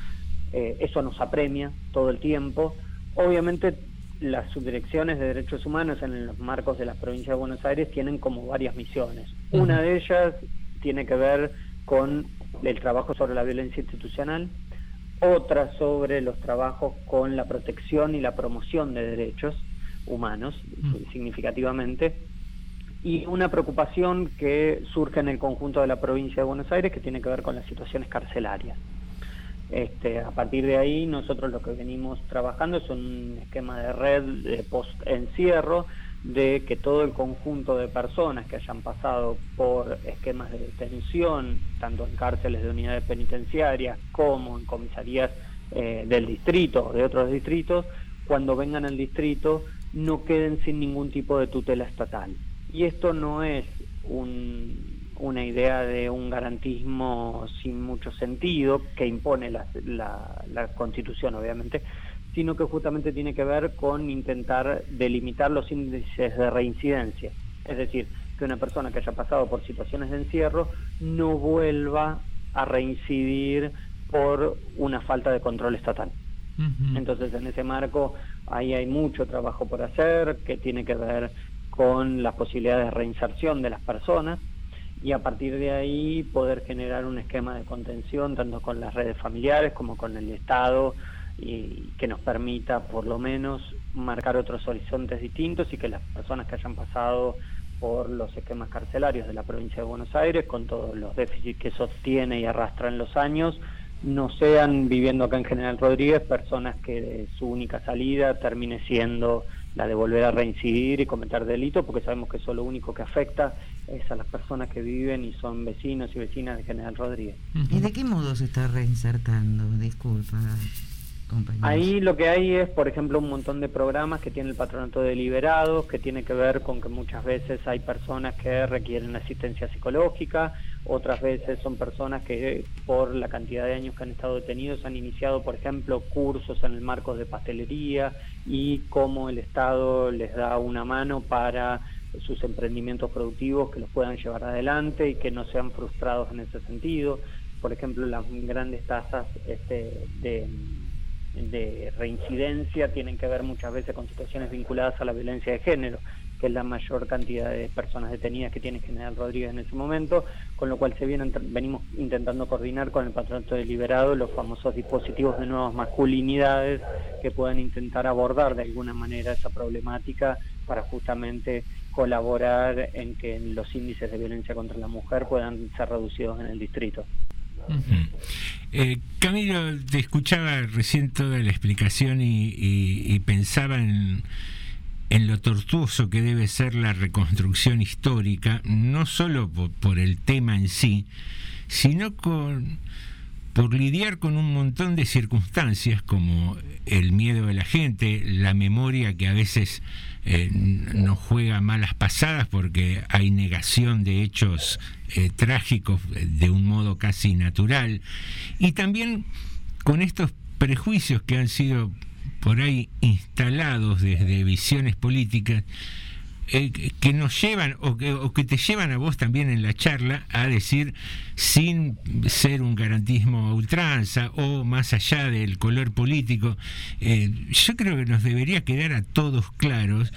eh, eso nos apremia todo el tiempo. Obviamente las subdirecciones de derechos humanos en los marcos de la provincia de Buenos Aires tienen como varias misiones. Una de ellas tiene que ver con el trabajo sobre la violencia institucional, otra sobre los trabajos con la protección y la promoción de derechos humanos, significativamente, y una preocupación que surge en el conjunto de la provincia de Buenos Aires que tiene que ver con las situaciones carcelarias. Este, a partir de ahí nosotros lo que venimos trabajando es un esquema de red de post-encierro de que todo el conjunto de personas que hayan pasado por esquemas de detención, tanto en cárceles de unidades penitenciarias como en comisarías eh, del distrito de otros distritos, cuando vengan al distrito no queden sin ningún tipo de tutela estatal. Y esto no es un- una idea de un garantismo sin mucho sentido que impone la, la- la Constitución, obviamente, sino que justamente tiene que ver con intentar delimitar los índices de reincidencia. Es decir, que una persona que haya pasado por situaciones de encierro no vuelva a reincidir por una falta de control estatal. Entonces, en ese marco, ahí hay mucho trabajo por hacer que tiene que ver con las posibilidades de reinserción de las personas y a partir de ahí poder generar un esquema de contención tanto con las redes familiares como con el Estado y que nos permita por lo menos marcar otros horizontes distintos y que las personas que hayan pasado por los esquemas carcelarios de la provincia de Buenos Aires, con todos los déficits que sostiene y arrastra en los años, no sean viviendo acá en General Rodríguez personas que su única salida termine siendo la de volver a reincidir y cometer delitos, porque sabemos que eso lo único que afecta es a las personas que viven y son vecinos y vecinas de General Rodríguez. ¿Y de qué modo se está reinsertando? Disculpa, Ahí lo que hay es, por ejemplo, un montón de programas que tiene el patronato de liberados, que tiene que ver con que muchas veces hay personas que requieren asistencia psicológica, otras veces son personas que por la cantidad de años que han estado detenidos han iniciado, por ejemplo, cursos en el marco de pastelería y cómo el Estado les da una mano para sus emprendimientos productivos que los puedan llevar adelante y que no sean frustrados en ese sentido. Por ejemplo, las grandes tasas este, de, de reincidencia tienen que ver muchas veces con situaciones vinculadas a la violencia de género, que es la mayor cantidad de personas detenidas que tiene General Rodríguez en ese momento, con lo cual se viene, venimos intentando coordinar con el patronato deliberado los famosos dispositivos de nuevas masculinidades que puedan intentar abordar de alguna manera esa problemática para justamente colaborar en que los índices de violencia contra la mujer puedan ser reducidos en el distrito. Eh, Camilo, te escuchaba recién toda la explicación y, y- pensaba en, en lo tortuoso que debe ser la reconstrucción histórica, no solo por, por el tema en sí, sino con, por lidiar con un montón de circunstancias como el miedo de la gente, la memoria que a veces eh, nos juega malas pasadas porque hay negación de hechos eh, trágicos eh, de un modo casi natural, y también con estos prejuicios que han sido por ahí instalados desde visiones políticas eh, que- nos llevan o que, te llevan a vos también en la charla a decir sin ser un garantismo a ultranza o más allá del color político, eh, yo creo que nos debería quedar a todos claros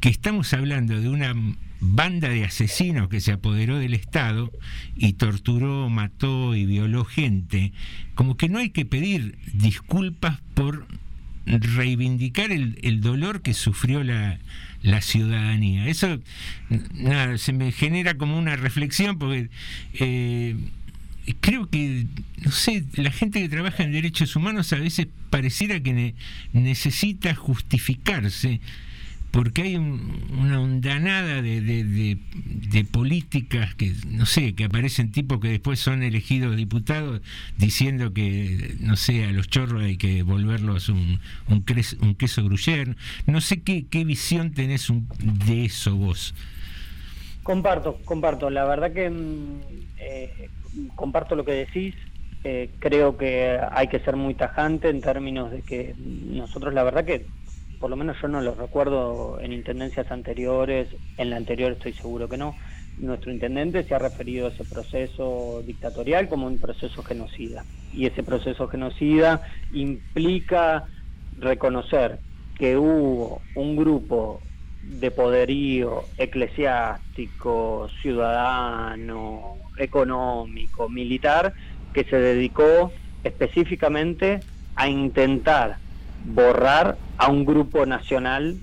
que estamos hablando de una banda de asesinos que se apoderó del Estado y torturó, mató y violó gente, como que no hay que pedir disculpas por reivindicar el dolor que sufrió la, la ciudadanía. Eso, nada, se me genera como una reflexión porque eh, creo que, no sé, la gente que trabaja en derechos humanos a veces pareciera que ne- necesita justificarse porque hay un- una ondanada de, políticas que, no sé, que aparecen tipos que después son elegidos diputados diciendo que, no sé, a los chorros hay que volverlos un, un, queso gruyère. No sé qué, qué visión tenés un- de eso vos. Comparto, comparto. La verdad que mm, eh, comparto lo que decís. Eh, creo que hay que ser muy tajante en términos de que nosotros, la verdad que, por lo menos yo no lo recuerdo en intendencias anteriores, en la anterior estoy seguro que no, nuestro intendente se ha referido a ese proceso dictatorial como un proceso genocida. Y ese proceso genocida implica reconocer que hubo un grupo de poderío eclesiástico, ciudadano, económico, militar, que se dedicó específicamente a intentar borrar a un grupo nacional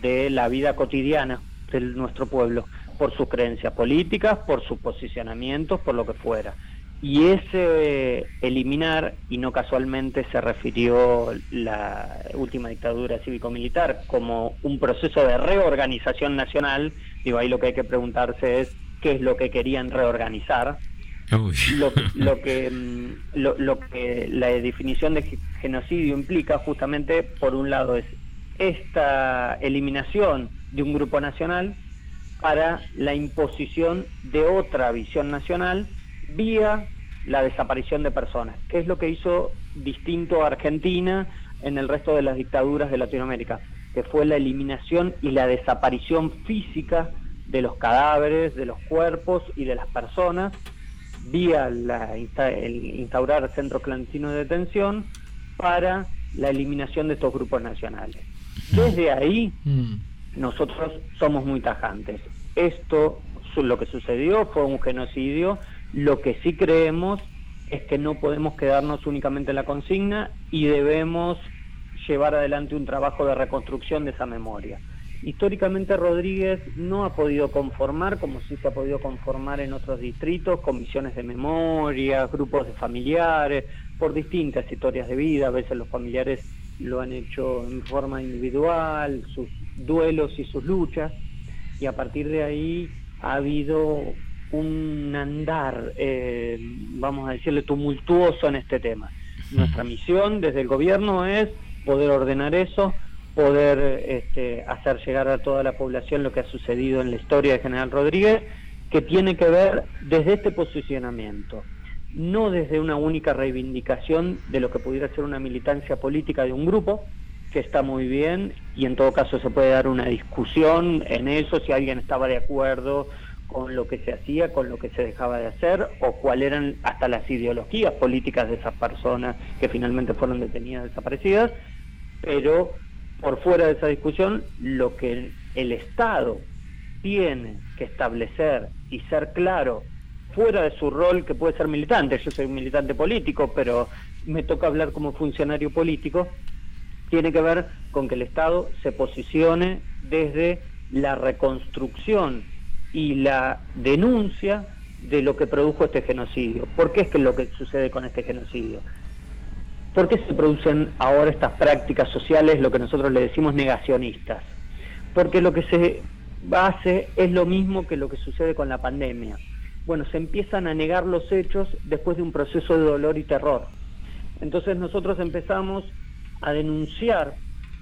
de la vida cotidiana de nuestro pueblo, por sus creencias políticas, por sus posicionamientos, por lo que fuera. Y ese eliminar, y no casualmente se refirió la última dictadura cívico-militar como un proceso de reorganización nacional, digo, ahí lo que hay que preguntarse es qué es lo que querían reorganizar, lo, lo que mm, lo, lo que la definición de ge- genocidio implica justamente por un lado es esta eliminación de un grupo nacional para la imposición de otra visión nacional vía la desaparición de personas, que es lo que hizo distinto a Argentina en el resto de las dictaduras de Latinoamérica, que fue la eliminación y la desaparición física de los cadáveres, de los cuerpos y de las personas, vía la el instaurar centros clandestinos de detención para la eliminación de estos grupos nacionales. Desde ahí, nosotros somos muy tajantes. Esto, lo que sucedió fue un genocidio. Lo que sí creemos es que no podemos quedarnos únicamente en la consigna y debemos llevar adelante un trabajo de reconstrucción de esa memoria. Históricamente Rodríguez no ha podido conformar, como sí se ha podido conformar en otros distritos, comisiones de memoria, grupos de familiares, por distintas historias de vida, a veces los familiares lo han hecho en forma individual, sus duelos y sus luchas, y a partir de ahí ha habido un andar, eh, vamos a decirle, tumultuoso en este tema. Nuestra misión desde el gobierno es poder ordenar eso, poder este, hacer llegar a toda la población lo que ha sucedido en la historia de General Rodríguez, que tiene que ver desde este posicionamiento, no desde una única reivindicación de lo que pudiera ser una militancia política de un grupo, que está muy bien, y en todo caso se puede dar una discusión en eso, si alguien estaba de acuerdo con lo que se hacía, con lo que se dejaba de hacer, o cuáles eran hasta las ideologías políticas de esas personas que finalmente fueron detenidas, desaparecidas, pero por fuera de esa discusión, lo que el Estado tiene que establecer y ser claro fuera de su rol que puede ser militante, yo soy un militante político, pero me toca hablar como funcionario político, tiene que ver con que el Estado se posicione desde la reconstrucción y la denuncia de lo que produjo este genocidio. ¿Por qué es que lo que sucede con este genocidio? ¿Por qué se producen ahora estas prácticas sociales, lo que nosotros le decimos negacionistas? Porque lo que se hace es lo mismo que lo que sucede con la pandemia. Bueno, se empiezan a negar los hechos después de un proceso de dolor y terror. Entonces nosotros empezamos a denunciar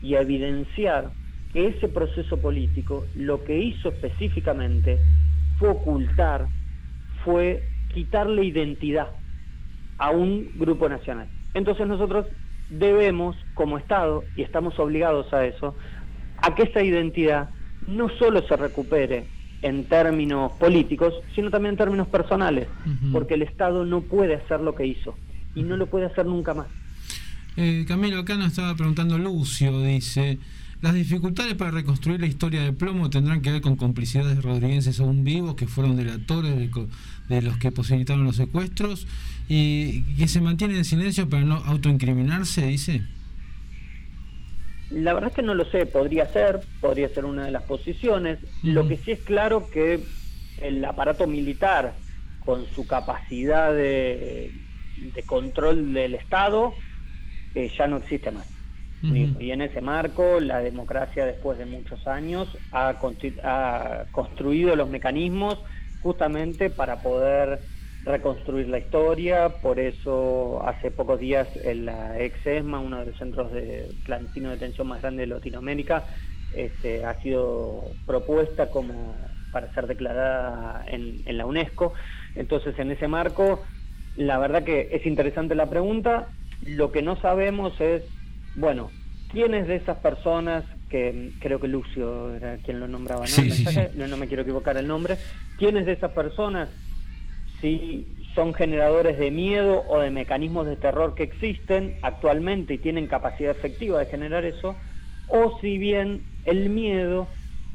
y a evidenciar que ese proceso político lo que hizo específicamente fue ocultar, fue quitarle identidad a un grupo nacional. Entonces nosotros debemos, como Estado, y estamos obligados a eso, a que esa identidad no solo se recupere en términos políticos, sino también en términos personales, porque el Estado no puede hacer lo que hizo y no lo puede hacer nunca más. Eh, Camilo, acá nos estaba preguntando Lucio, dice, las dificultades para reconstruir la historia de plomo tendrán que ver con complicidades rodriguenses aún vivos que fueron delatores de, de los que posibilitaron los secuestros y que se mantienen en silencio para no autoincriminarse, dice. La verdad es que no lo sé, podría ser, podría ser una de las posiciones. Lo que sí es claro que el aparato militar, con su capacidad de, de control del Estado, eh, ya no existe más. Y- Y en ese marco, la democracia, después de muchos años, ha, construido los mecanismos justamente para poder reconstruir la historia. Por eso, hace pocos días, en la ex ESMA, uno de los centros de clandestino de detención más grande de Latinoamérica, este, ha sido propuesta como para ser declarada en, en la UNESCO. Entonces, en ese marco, la verdad que es interesante la pregunta. Lo que no sabemos es, bueno, ¿quiénes de esas personas, que creo que Lucio era quien lo nombraba, ¿no? Sí, El sí, mensaje, sí. No, no me quiero equivocar el nombre, ¿quiénes de esas personas si son generadores de miedo o de mecanismos de terror que existen actualmente y tienen capacidad efectiva de generar eso, o si bien el miedo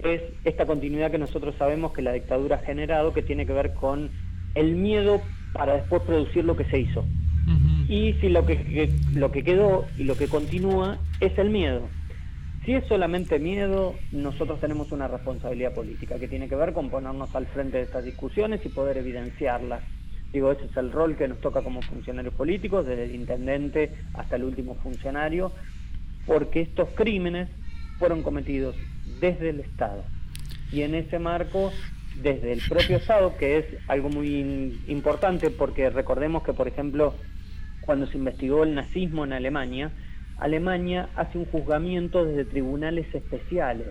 es esta continuidad que nosotros sabemos que la dictadura ha generado, que tiene que ver con el miedo para después producir lo que se hizo. Y si lo que, lo que quedó y lo que continúa es el miedo. Si es solamente miedo, nosotros tenemos una responsabilidad política que tiene que ver con ponernos al frente de estas discusiones y poder evidenciarlas. Digo, ese es el rol que nos toca como funcionarios políticos, desde el intendente hasta el último funcionario, porque estos crímenes fueron cometidos desde el Estado. Y en ese marco, desde el propio Estado, que es algo muy importante, porque recordemos que, por ejemplo, cuando se investigó el nazismo en Alemania, Alemania hace un juzgamiento desde tribunales especiales.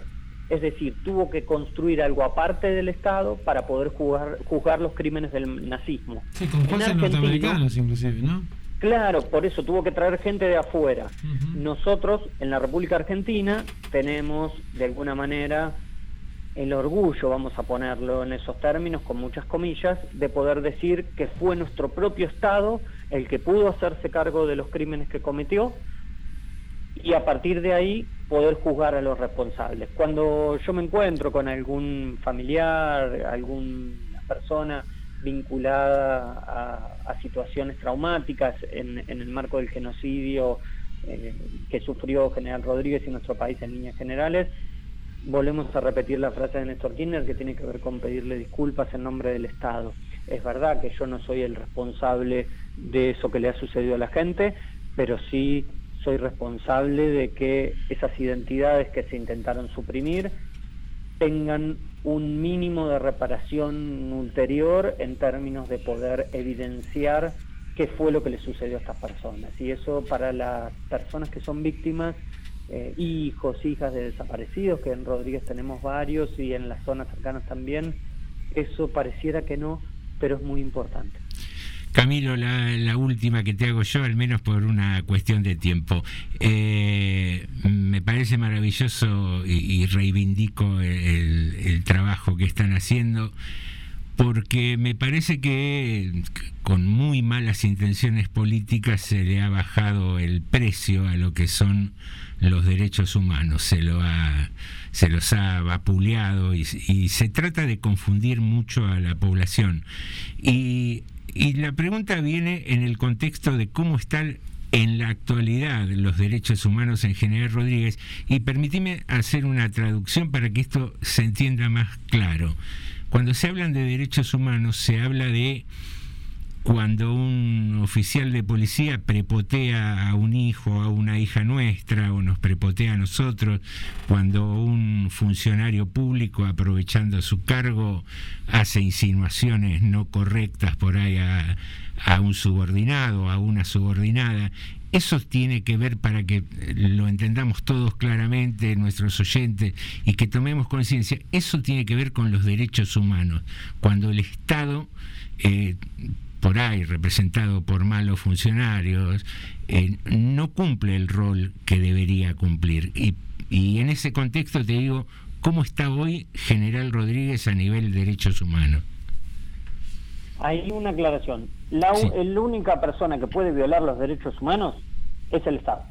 Es decir, tuvo que construir algo aparte del Estado para poder juzgar, juzgar los crímenes del nazismo. Sí, con jueces norteamericanos inclusive, ¿no? Claro, por eso tuvo que traer gente de afuera. Nosotros en la República Argentina tenemos de alguna manera el orgullo, vamos a ponerlo en esos términos, con muchas comillas, de poder decir que fue nuestro propio Estado el que pudo hacerse cargo de los crímenes que cometió y a partir de ahí poder juzgar a los responsables. Cuando yo me encuentro con algún familiar, alguna persona vinculada a, situaciones traumáticas en, en el marco del genocidio eh, que sufrió General Rodríguez y nuestro país en líneas generales, volvemos a repetir la frase de Néstor Kirchner que tiene que ver con pedirle disculpas en nombre del Estado. Es verdad que yo no soy el responsable de eso que le ha sucedido a la gente, pero sí soy responsable de que esas identidades que se intentaron suprimir tengan un mínimo de reparación ulterior en términos de poder evidenciar qué fue lo que le sucedió a estas personas. Y eso para las personas que son víctimas, eh, hijos, hijas de desaparecidos, que en Rodríguez tenemos varios y en las zonas cercanas también, eso pareciera que no, pero es muy importante. Camilo, la, última que te hago yo, al menos por una cuestión de tiempo. Eh, me parece maravilloso y, reivindico el, trabajo que están haciendo, porque me parece que con muy malas intenciones políticas se le ha bajado el precio a lo que son los derechos humanos, se, lo ha, se los ha vapuleado y, se trata de confundir mucho a la población. Y y la pregunta viene en el contexto de cómo están en la actualidad los derechos humanos en General Rodríguez y permíteme hacer una traducción para que esto se entienda más claro. Cuando se hablan de derechos humanos se habla de cuando un oficial de policía prepotea a un hijo, a una hija nuestra, o nos prepotea a nosotros, cuando un funcionario público, aprovechando su cargo, hace insinuaciones no correctas por ahí a, un subordinado, a una subordinada, eso tiene que ver para que lo entendamos todos claramente, nuestros oyentes, y que tomemos conciencia, eso tiene que ver con los derechos humanos. Cuando el Estado eh, por ahí representado por malos funcionarios, eh, no cumple el rol que debería cumplir. Y, y, en ese contexto te digo, ¿cómo está hoy General Rodríguez a nivel de derechos humanos? Hay una aclaración. La, sí. la única persona que puede violar los derechos humanos es el Estado.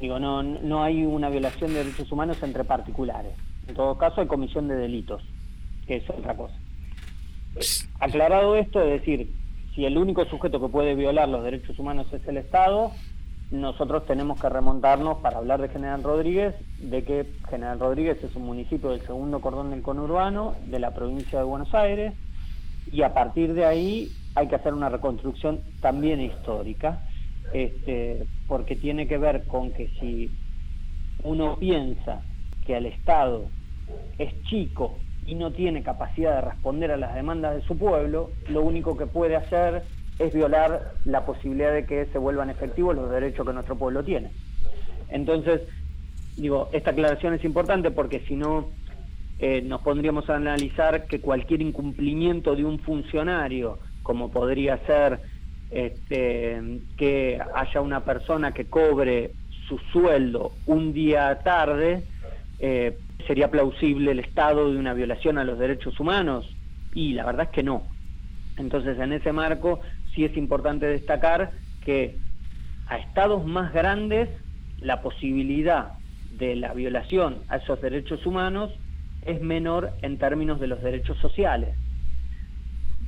Digo, no, no hay una violación de derechos humanos entre particulares. En todo caso, hay comisión de delitos, que es otra cosa. Aclarado esto, es decir, si el único sujeto que puede violar los derechos humanos es el Estado, nosotros tenemos que remontarnos para hablar de General Rodríguez, de que General Rodríguez es un municipio del segundo cordón del conurbano de la provincia de Buenos Aires, y a partir de ahí hay que hacer una reconstrucción también histórica, este, porque tiene que ver con que si uno piensa que el Estado es chico y no tiene capacidad de responder a las demandas de su pueblo, lo único que puede hacer es violar la posibilidad de que se vuelvan efectivos los derechos que nuestro pueblo tiene. Entonces, digo, esta aclaración es importante porque si no eh, nos pondríamos a analizar que cualquier incumplimiento de un funcionario, como podría ser este, que haya una persona que cobre su sueldo un día tarde, eh, ¿sería plausible el estado de una violación a los derechos humanos? Y la verdad es que no. Entonces, en ese marco, sí es importante destacar que a estados más grandes la posibilidad de la violación a esos derechos humanos es menor en términos de los derechos sociales.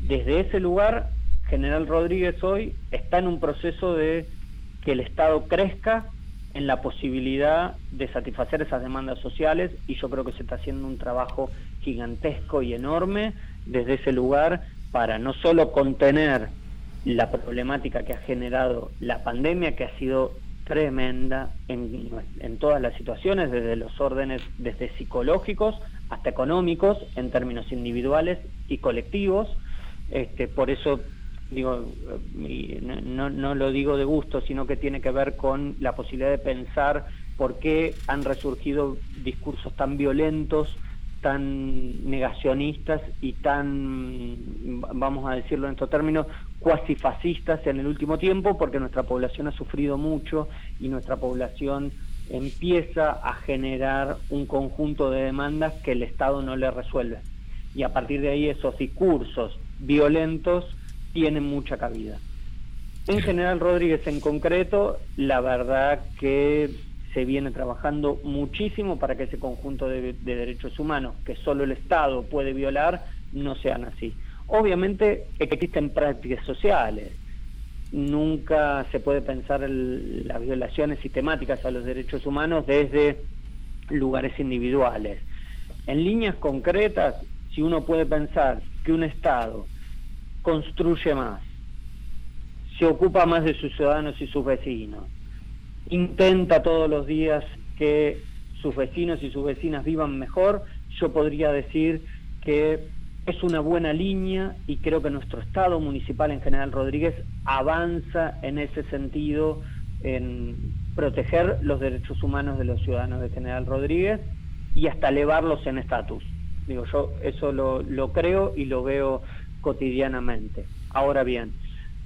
Desde ese lugar, General Rodríguez hoy está en un proceso de que el Estado crezca en la posibilidad de satisfacer esas demandas sociales y yo creo que se está haciendo un trabajo gigantesco y enorme desde ese lugar para no solo contener la problemática que ha generado la pandemia, que ha sido tremenda en, todas las situaciones, desde los órdenes, desde psicológicos hasta económicos, en términos individuales y colectivos. Este, por eso digo, no, no lo digo de gusto, sino que tiene que ver con la posibilidad de pensar por qué han resurgido discursos tan violentos, tan negacionistas y tan, vamos a decirlo en estos términos, cuasi fascistas en el último tiempo, porque nuestra población ha sufrido mucho y nuestra población empieza a generar un conjunto de demandas que el Estado no le resuelve. Y a partir de ahí esos discursos violentos tienen mucha cabida. En General Rodríguez en concreto, la verdad que se viene trabajando muchísimo para que ese conjunto de, de derechos humanos que solo el Estado puede violar no sean así. Obviamente existen prácticas sociales, nunca se puede pensar el- las violaciones sistemáticas a los derechos humanos desde lugares individuales. En líneas concretas, si uno puede pensar que un Estado construye más, se ocupa más de sus ciudadanos y sus vecinos, intenta todos los días que sus vecinos y sus vecinas vivan mejor, yo podría decir que es una buena línea y creo que nuestro Estado municipal en General Rodríguez avanza en ese sentido en proteger los derechos humanos de los ciudadanos de General Rodríguez y hasta elevarlos en estatus. Digo, yo eso lo, lo creo y lo veo cotidianamente. Ahora bien,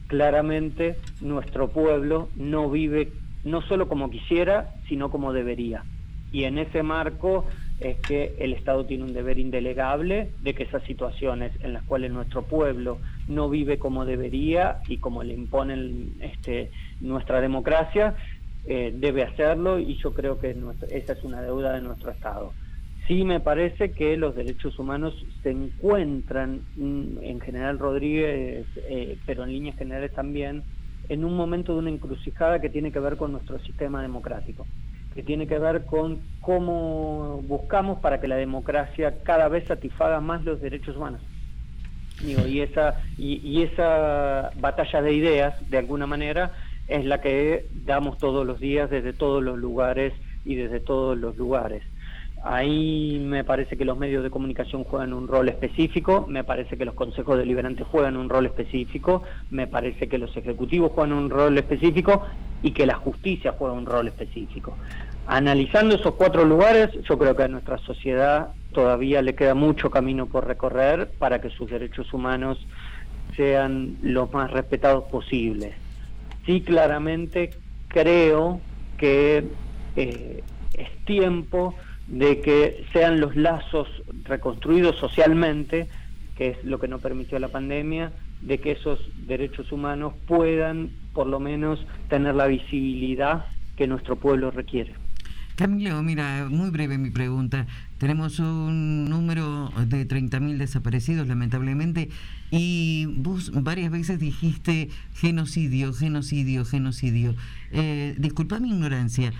claramente nuestro pueblo no vive no solo como quisiera, sino como debería. Y en ese marco es que el Estado tiene un deber indelegable de que esas situaciones en las cuales nuestro pueblo no vive como debería y como le imponen este, nuestra democracia, eh, debe hacerlo y yo creo que esa es una deuda de nuestro Estado. Sí me parece que los derechos humanos se encuentran mm, en General Rodríguez, eh, pero en líneas generales también, en un momento de una encrucijada que tiene que ver con nuestro sistema democrático, que tiene que ver con cómo buscamos para que la democracia cada vez satisfaga más los derechos humanos. Y esa y esa batalla de ideas de alguna manera es la que damos todos los días desde todos los lugares y desde todos los lugares ahí me parece que los medios de comunicación juegan un rol específico me parece que los consejos deliberantes juegan un rol específico me parece que los ejecutivos juegan un rol específico y que la justicia juega un rol específico analizando esos cuatro lugares yo creo que a nuestra sociedad todavía le queda mucho camino por recorrer para que sus derechos humanos sean los más respetados posibles. Sí, claramente creo que eh, es tiempo de que sean los lazos reconstruidos socialmente, que es lo que no permitió la pandemia, de que esos derechos humanos puedan por lo menos tener la visibilidad que nuestro pueblo requiere. Camilo, mira, muy breve mi pregunta. Tenemos un número de 30.000 desaparecidos, lamentablemente, y vos varias veces dijiste genocidio, genocidio, genocidio. Eh, disculpa mi ignorancia,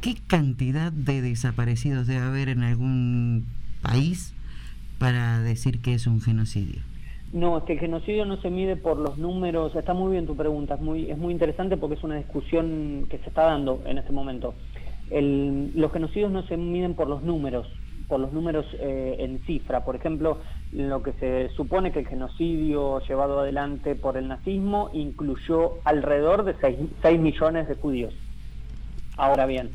¿qué cantidad de desaparecidos debe haber en algún país para decir que es un genocidio? No, es que el genocidio no se mide por los números. Está muy bien tu pregunta, es muy, es muy interesante porque es una discusión que se está dando en este momento. El- los genocidios no se miden por los números, por los números eh, en cifra. Por ejemplo, lo que se supone que el genocidio llevado adelante por el nazismo incluyó alrededor de 6, millones de judíos. Ahora bien,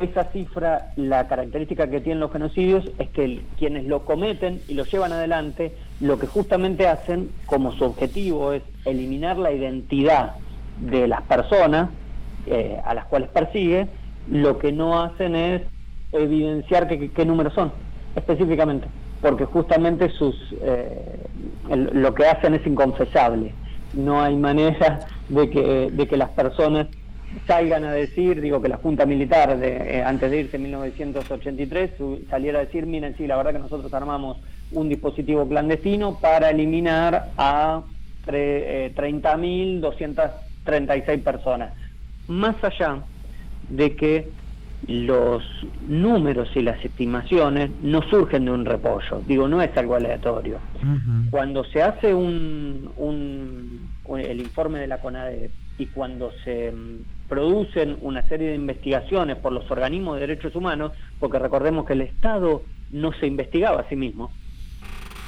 esa cifra, la característica que tienen los genocidios es que quienes lo cometen y lo llevan adelante, lo que justamente hacen como su objetivo es eliminar la identidad de las personas eh, a las cuales persigue, lo que no hacen es evidenciar qué números son, específicamente, porque justamente sus eh, lo que hacen es inconfesable. No hay manera de que, de que las personas salgan a decir, digo que la Junta Militar, de, eh, antes de irse en 1983, su- saliera a decir, miren, sí, la verdad que nosotros armamos un dispositivo clandestino para eliminar a eh, 30.236 personas. Más allá de que los números y las estimaciones no surgen de un repollo, digo, no es algo aleatorio. Cuando se hace un, un- un- el informe de la CONADE y cuando se producen una serie de investigaciones por los organismos de derechos humanos, porque recordemos que el Estado no se investigaba a sí mismo,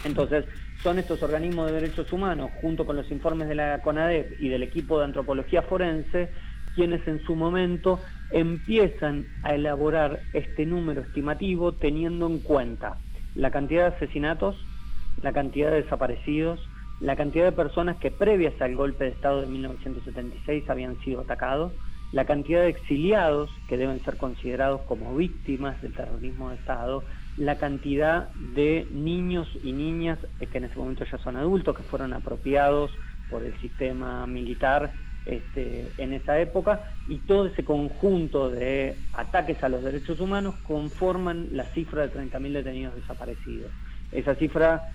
entonces son estos organismos de derechos humanos, junto con los informes de la CONADEP y del equipo de antropología forense, quienes en su momento empiezan a elaborar este número estimativo teniendo en cuenta la cantidad de asesinatos, la cantidad de desaparecidos, la cantidad de personas que previas al golpe de Estado de 1976 habían sido atacados, la cantidad de exiliados que deben ser considerados como víctimas del terrorismo de Estado, la cantidad de niños y niñas que en ese momento ya son adultos, que fueron apropiados por el sistema militar este, en esa época y todo ese conjunto de ataques a los derechos humanos conforman la cifra de 30.000 detenidos desaparecidos. Esa cifra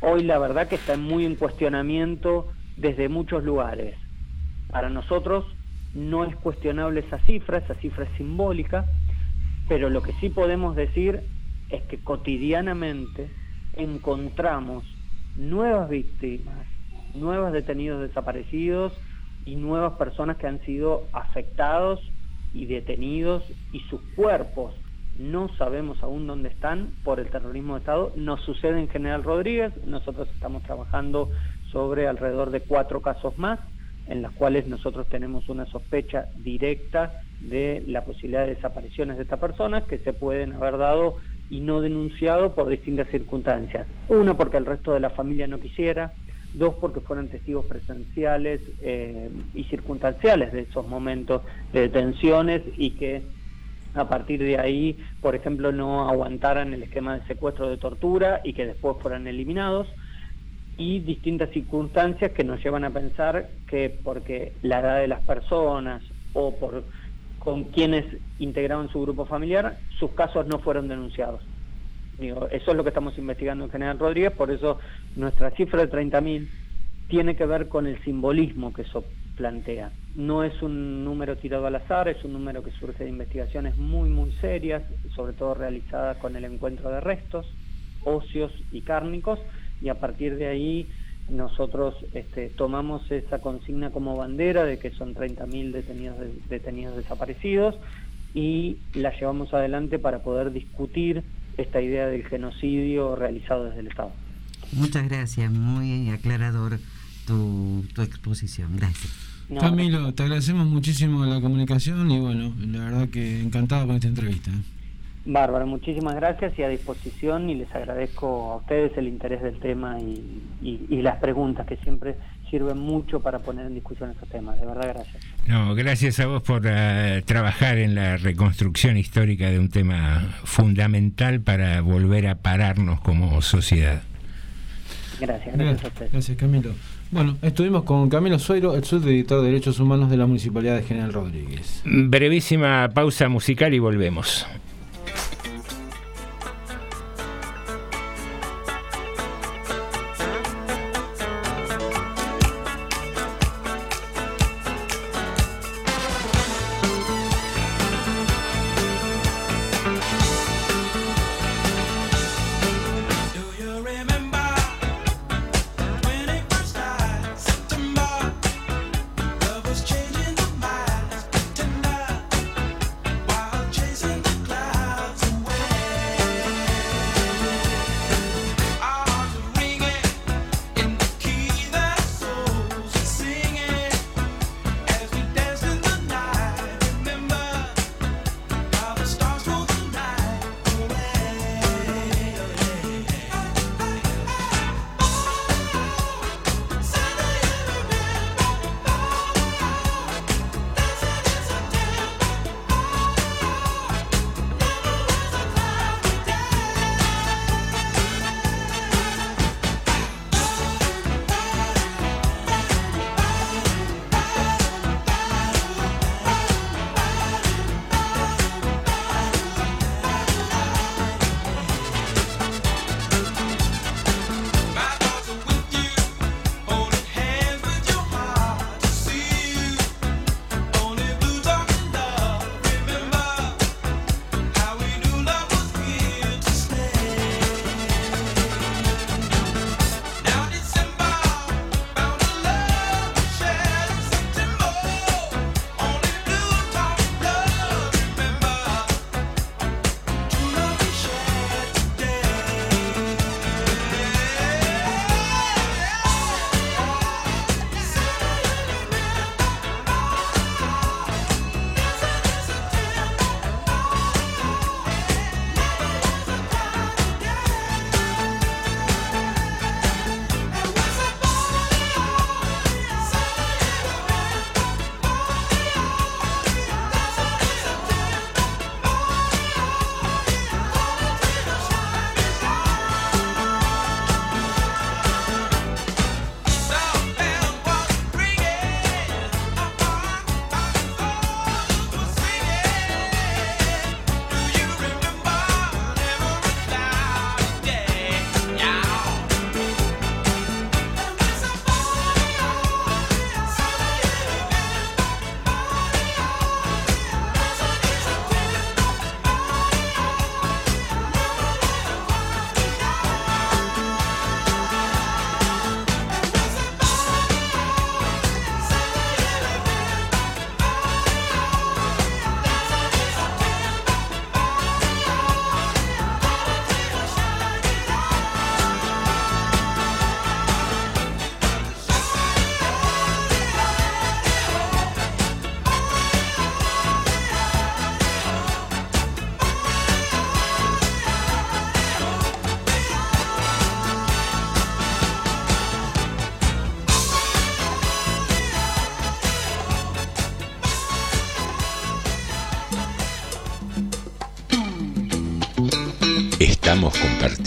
hoy la verdad que está muy en cuestionamiento desde muchos lugares. Para nosotros no es cuestionable esa cifra, esa cifra es simbólica, pero lo que sí podemos decir es que cotidianamente encontramos nuevas víctimas, nuevos detenidos desaparecidos y nuevas personas que han sido afectados y detenidos y sus cuerpos no sabemos aún dónde están por el terrorismo de Estado. Nos sucede en General Rodríguez, nosotros estamos trabajando sobre alrededor de cuatro casos más en los cuales nosotros tenemos una sospecha directa de la posibilidad de desapariciones de estas personas que se pueden haber dado y no denunciado por distintas circunstancias. Una, porque el resto de la familia no quisiera, dos, porque fueron testigos presenciales eh, y circunstanciales de esos momentos de detenciones y que a partir de ahí, por ejemplo, no aguantaran el esquema de secuestro de tortura y que después fueran eliminados y distintas circunstancias que nos llevan a pensar que porque la edad de las personas o por con quienes integraban su grupo familiar, sus casos no fueron denunciados. Eso es lo que estamos investigando en General Rodríguez, por eso nuestra cifra de 30.000 tiene que ver con el simbolismo que eso plantea. No es un número tirado al azar, es un número que surge de investigaciones muy, muy serias, sobre todo realizadas con el encuentro de restos óseos y cárnicos, y a partir de ahí nosotros este, tomamos esa consigna como bandera de que son 30.000 detenidos, detenidos desaparecidos y la llevamos adelante para poder discutir esta idea del genocidio realizado desde el Estado. Muchas gracias, muy aclarador tu, tu exposición. Gracias. No, Camilo, te agradecemos muchísimo la comunicación y bueno, la verdad que encantado con esta entrevista. Bárbara, muchísimas gracias y a disposición y les agradezco a ustedes el interés del tema y, y- y las preguntas que siempre sirven mucho para poner en discusión estos temas. De verdad, gracias. No, gracias a vos por eh, trabajar en la reconstrucción histórica de un tema fundamental para volver a pararnos como sociedad. Gracias, gracias a ustedes. Gracias, Camilo. Bueno, estuvimos con Camilo Suero, el subdirector de Derechos Humanos de la Municipalidad de General Rodríguez. Brevísima pausa musical y volvemos.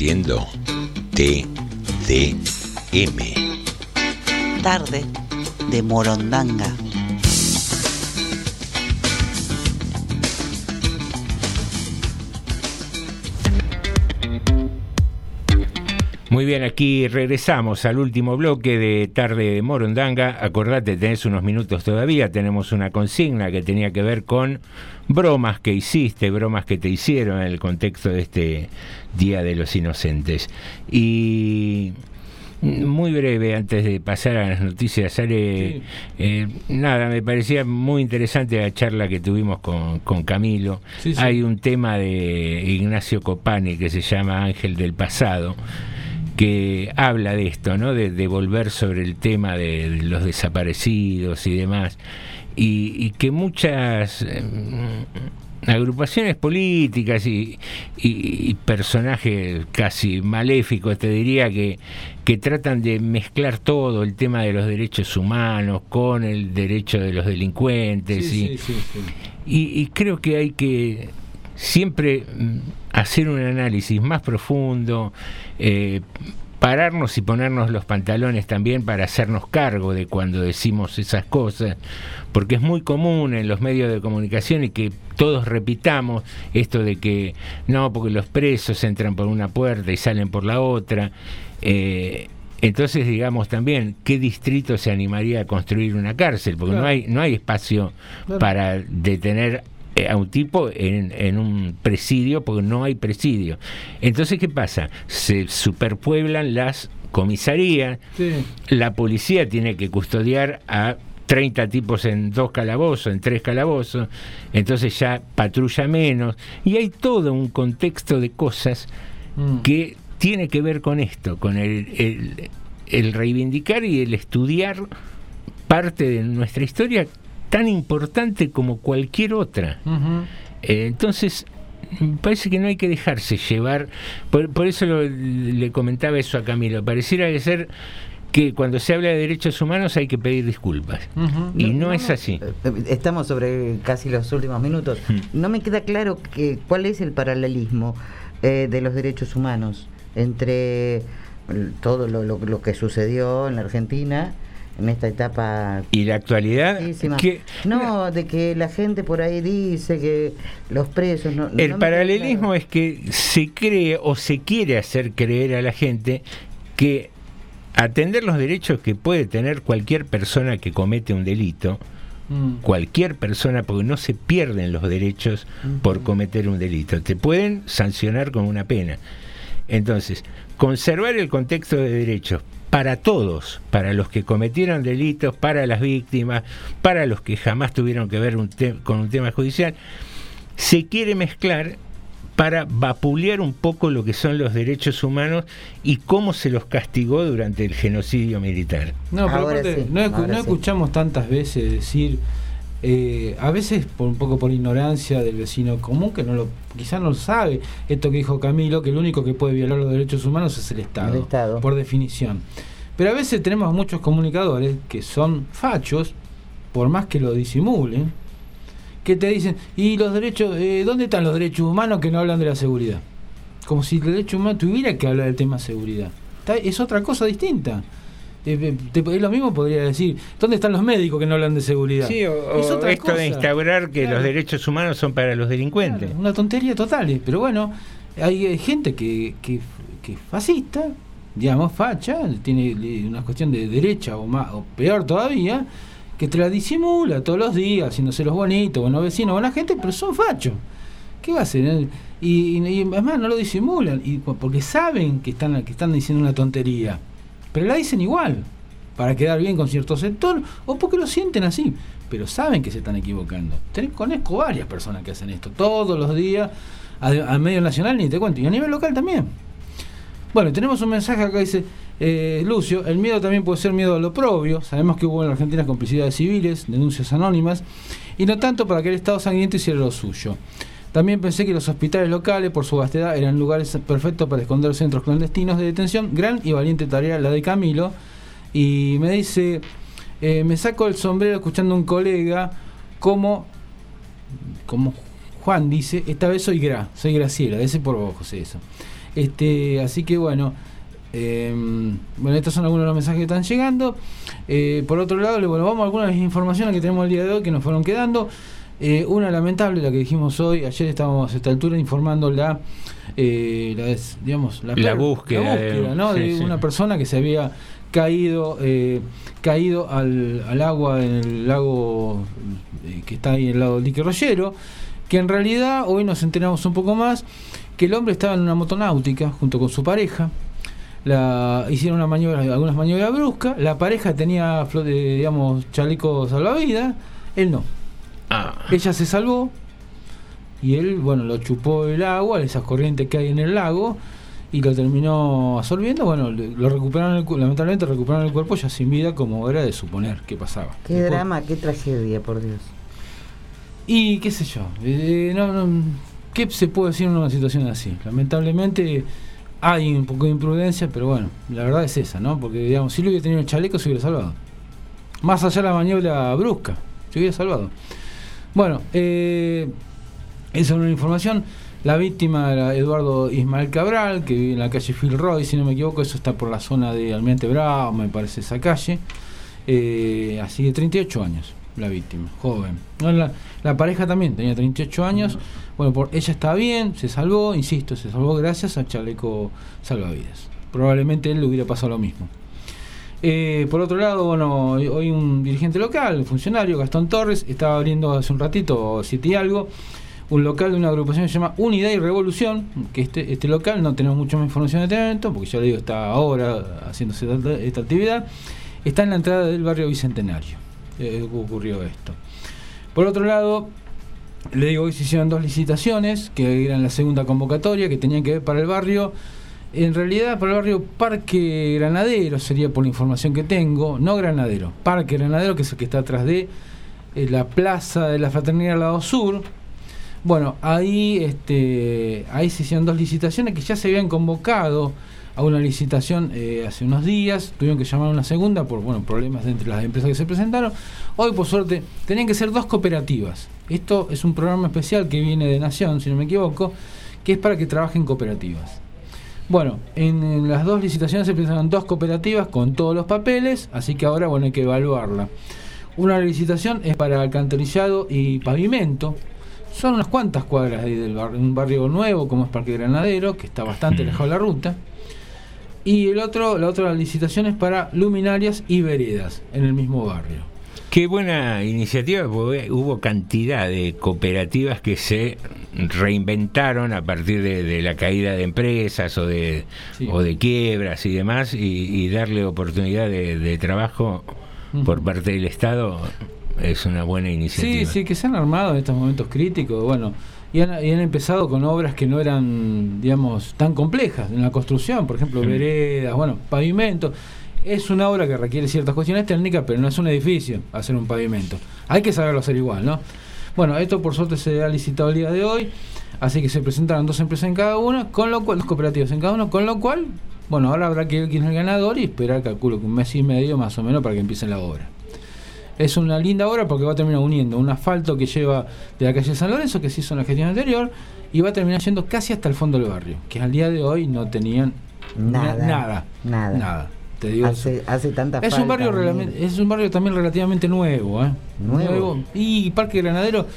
Compartiendo TDM. Tarde de Morondanga. Muy bien, aquí regresamos al último bloque de Tarde de Morondanga. Acordate, tenés unos minutos todavía. Tenemos una consigna que tenía que ver con bromas que hiciste, bromas que te hicieron en el contexto de este Día de los Inocentes. Y muy breve, antes de pasar a las noticias, sale. eh, nada, me parecía muy interesante la charla que tuvimos con, con Camilo. Sí, sí. Hay un tema de Ignacio Copani que se llama Ángel del Pasado que habla de esto, ¿no? De, de volver sobre el tema de los desaparecidos y demás, y, y que muchas eh, agrupaciones políticas y, y- y personajes casi maléficos, te diría que, que tratan de mezclar todo el tema de los derechos humanos con el derecho de los delincuentes y, Sí, sí, sí, sí. y, y creo que hay que siempre mm, hacer un análisis más profundo, eh, pararnos y ponernos los pantalones también para hacernos cargo de cuando decimos esas cosas, porque es muy común en los medios de comunicación y que todos repitamos esto de que no, porque los presos entran por una puerta y salen por la otra. eh, entonces, digamos también, ¿qué distrito se animaría a construir una cárcel? Porque no hay no hay espacio Claro. para detener a un tipo en, en un presidio, porque no hay presidio. Entonces, ¿qué pasa? Se superpueblan las comisarías, Sí. la policía tiene que custodiar a 30 tipos en dos calabozos, en tres calabozos, entonces ya patrulla menos, y hay todo un contexto de cosas Mm. que tiene que ver con esto, con el, el- el reivindicar y el estudiar parte de nuestra historia tan importante como cualquier otra. Eh, entonces, me parece que no hay que dejarse llevar, por, por eso lo- le comentaba eso a Camilo, pareciera que ser que cuando se habla de derechos humanos hay que pedir disculpas. Y no, es así. Eh, Estamos sobre casi los últimos minutos. Hmm. No me queda claro que, cuál es el paralelismo eh, de los derechos humanos entre el- todo lo, lo- lo que sucedió en la Argentina en esta etapa Y la actualidad, que no de que la gente por ahí dice que los presos no, el paralelismo claro. es que se cree o se quiere hacer creer a la gente que atender los derechos que puede tener cualquier persona que comete un delito, Mm. cualquier persona, porque no se pierden los derechos por cometer un delito, te pueden sancionar con una pena. Entonces, conservar el contexto de derechos para todos, para los que cometieron delitos, para las víctimas, para los que jamás tuvieron que ver un con un tema judicial, se quiere mezclar para vapulear un poco lo que son los derechos humanos y cómo se los castigó durante el genocidio militar. No, pero aparte, sí, no, escu- ahora no sí. escuchamos tantas veces decir, eh, a veces por un poco por ignorancia del vecino común que no lo, quizás no lo sabe, esto que dijo Camilo, que el único que puede violar los derechos humanos es el Estado, El Estado. por definición. Pero a veces tenemos muchos comunicadores que son fachos, por más que lo disimulen, que te dicen, ¿y los derechos, eh, dónde están los derechos humanos que no hablan de la seguridad? Como si el derecho humano tuviera que hablar del tema seguridad. Es otra cosa distinta. Eh, te- es lo mismo podría decir, ¿dónde están los médicos que no hablan de seguridad? Sí, o, Es o otra esto de instaurar que Claro. los derechos humanos son para los delincuentes. Una tontería total, eh, pero bueno, hay gente que, que, que es fascista, digamos, facha, tiene una cuestión de derecha o, más, o peor todavía, que te la disimula todos los días, haciéndose los bonitos, buenos vecinos, buena gente, pero son fachos. ¿Qué va a hacer? Y, y, y además no lo disimulan, y, po- porque saben que están, que están diciendo una tontería, pero la dicen igual, para quedar bien con cierto sector, o porque lo sienten así, pero saben que se están equivocando. Conozco varias personas que hacen esto todos los días, a, a medio nacional ni te cuento, y a nivel local también. Bueno, tenemos un mensaje acá, dice eh, Lucio, el miedo también puede ser miedo a lo propio, sabemos que hubo en la Argentina complicidades civiles, denuncias anónimas, y no tanto para que el Estado sangriento hiciera lo suyo. También pensé que los hospitales locales, por su vastedad, eran lugares perfectos para esconder centros clandestinos de detención. Gran y valiente tarea la de Camilo. Y me dice, eh, me saco el sombrero escuchando a un colega como, como Juan dice, esta vez soy Gra, soy Graciela, ese por vos, José, eso. Este, así que bueno, eh, bueno, estos son algunos de los mensajes que están llegando. Eh, por otro lado, le- bueno, vamos a algunas informaciones que tenemos el día de hoy que nos fueron quedando. Eh, una lamentable, la que dijimos hoy, ayer estábamos a esta altura informando la, eh, la des- digamos, La búsqueda la de- búsqueda, ¿no? sí, de sí. una persona que se había caído eh, caído al, al agua en el lago eh, que está ahí en el lado del dique Rollero, que en realidad hoy nos enteramos un poco más que el hombre estaba en una motonáutica junto con su pareja. La, hicieron una maniobra, algunas maniobras bruscas. La pareja tenía, digamos, chaleco salvavidas. Él no. Ella se salvó y él, bueno, lo chupó el agua, esas corrientes que hay en el lago, y lo terminó absorbiendo. Bueno, lo recuperaron, el lamentablemente recuperaron el cuerpo ya sin vida, como era de suponer que pasaba. Qué Después- drama, qué tragedia, por Dios. y qué sé yo, eh, no, no, ¿qué se puede decir en una situación así? Lamentablemente hay un poco de imprudencia, pero bueno, la verdad es esa, ¿no? Porque digamos, si lo hubiera tenido el chaleco se hubiera salvado. Más allá de la maniobra brusca, se hubiera salvado. Bueno, eh, esa es una información. La víctima era Eduardo Ismael Cabral, que vive en la calle Phil Roy, si no me equivoco, eso está por la zona de Almirante Bravo, me parece esa calle. Eh, así de 38 años, la víctima, joven. No, la, la pareja también tenía 38 años. Bueno, por, ella está bien, se salvó, insisto, se salvó gracias al chaleco salvavidas. Probablemente él le hubiera pasado lo mismo. Eh, por otro lado, bueno, hoy- un dirigente local, un funcionario, Gastón Torres, estaba abriendo hace un ratito, siete y algo, un local de una agrupación que se llama Unidad y Revolución, que este, este local no tenemos mucha más información de este evento, porque ya le digo, está ahora haciéndose esta actividad, está en la entrada del barrio Bicentenario. eh, ocurrió esto. Por otro lado, le digo, hoy se hicieron dos licitaciones, que eran la segunda convocatoria, que tenían que ver para el barrio. En realidad, para el barrio Parque Granadero, sería por la información que tengo, no Granadero, Parque Granadero, que es el que está atrás de eh, la plaza de la Fraternidad al lado sur. Bueno, ahí, este, ahí se hicieron dos licitaciones que ya se habían convocado a una licitación eh, hace unos días, tuvieron que llamar a una segunda por bueno, problemas entre las empresas que se presentaron. Hoy, por suerte, tenían que ser dos cooperativas. Esto es un programa especial que viene de Nación, si no me equivoco, que es para que trabajen cooperativas. Bueno, en, en las dos licitaciones se presentaron dos cooperativas con todos los papeles, así que ahora bueno, hay que evaluarla. Una licitación es para alcantarillado y pavimento. Son unas cuantas cuadras ahí del barrio, un barrio nuevo como es Parque Granadero, que está bastante alejado de la ruta. Y el otro, la otra licitación es para luminarias y veredas en el mismo barrio. Qué buena iniciativa, porque hubo cantidad de cooperativas que se reinventaron a partir de, de la caída de empresas o de, Sí. o de quiebras y demás, y, y darle oportunidad de, de trabajo por parte del Estado es una buena iniciativa. Sí, sí, que se han armado en estos momentos críticos, bueno, y han, y han empezado con obras que no eran, digamos, tan complejas en la construcción, por ejemplo, veredas, bueno, pavimento. Es una obra que requiere ciertas cuestiones técnicas, pero no es un edificio hacer un pavimento. Hay que saberlo hacer igual, ¿no? Bueno, esto por suerte se ha licitado el día de hoy, así que se presentaron dos empresas en cada una, con lo cual, dos cooperativas en cada uno, con lo cual, bueno, ahora habrá que ver quién es el ganador y esperar, calculo que un mes y medio más o menos para que empiece la obra. Es una linda obra porque va a terminar uniendo un asfalto que lleva de la calle San Lorenzo, que se hizo en la gestión anterior, y va a terminar yendo casi hasta el fondo del barrio, que al día de hoy no tenían na- Nada, nada. nada. Nada. Te digo, Hace, hace tanta es un barrio es un barrio también relativamente nuevo, ¿eh? ¿Nuevo? Y Parque Granadero,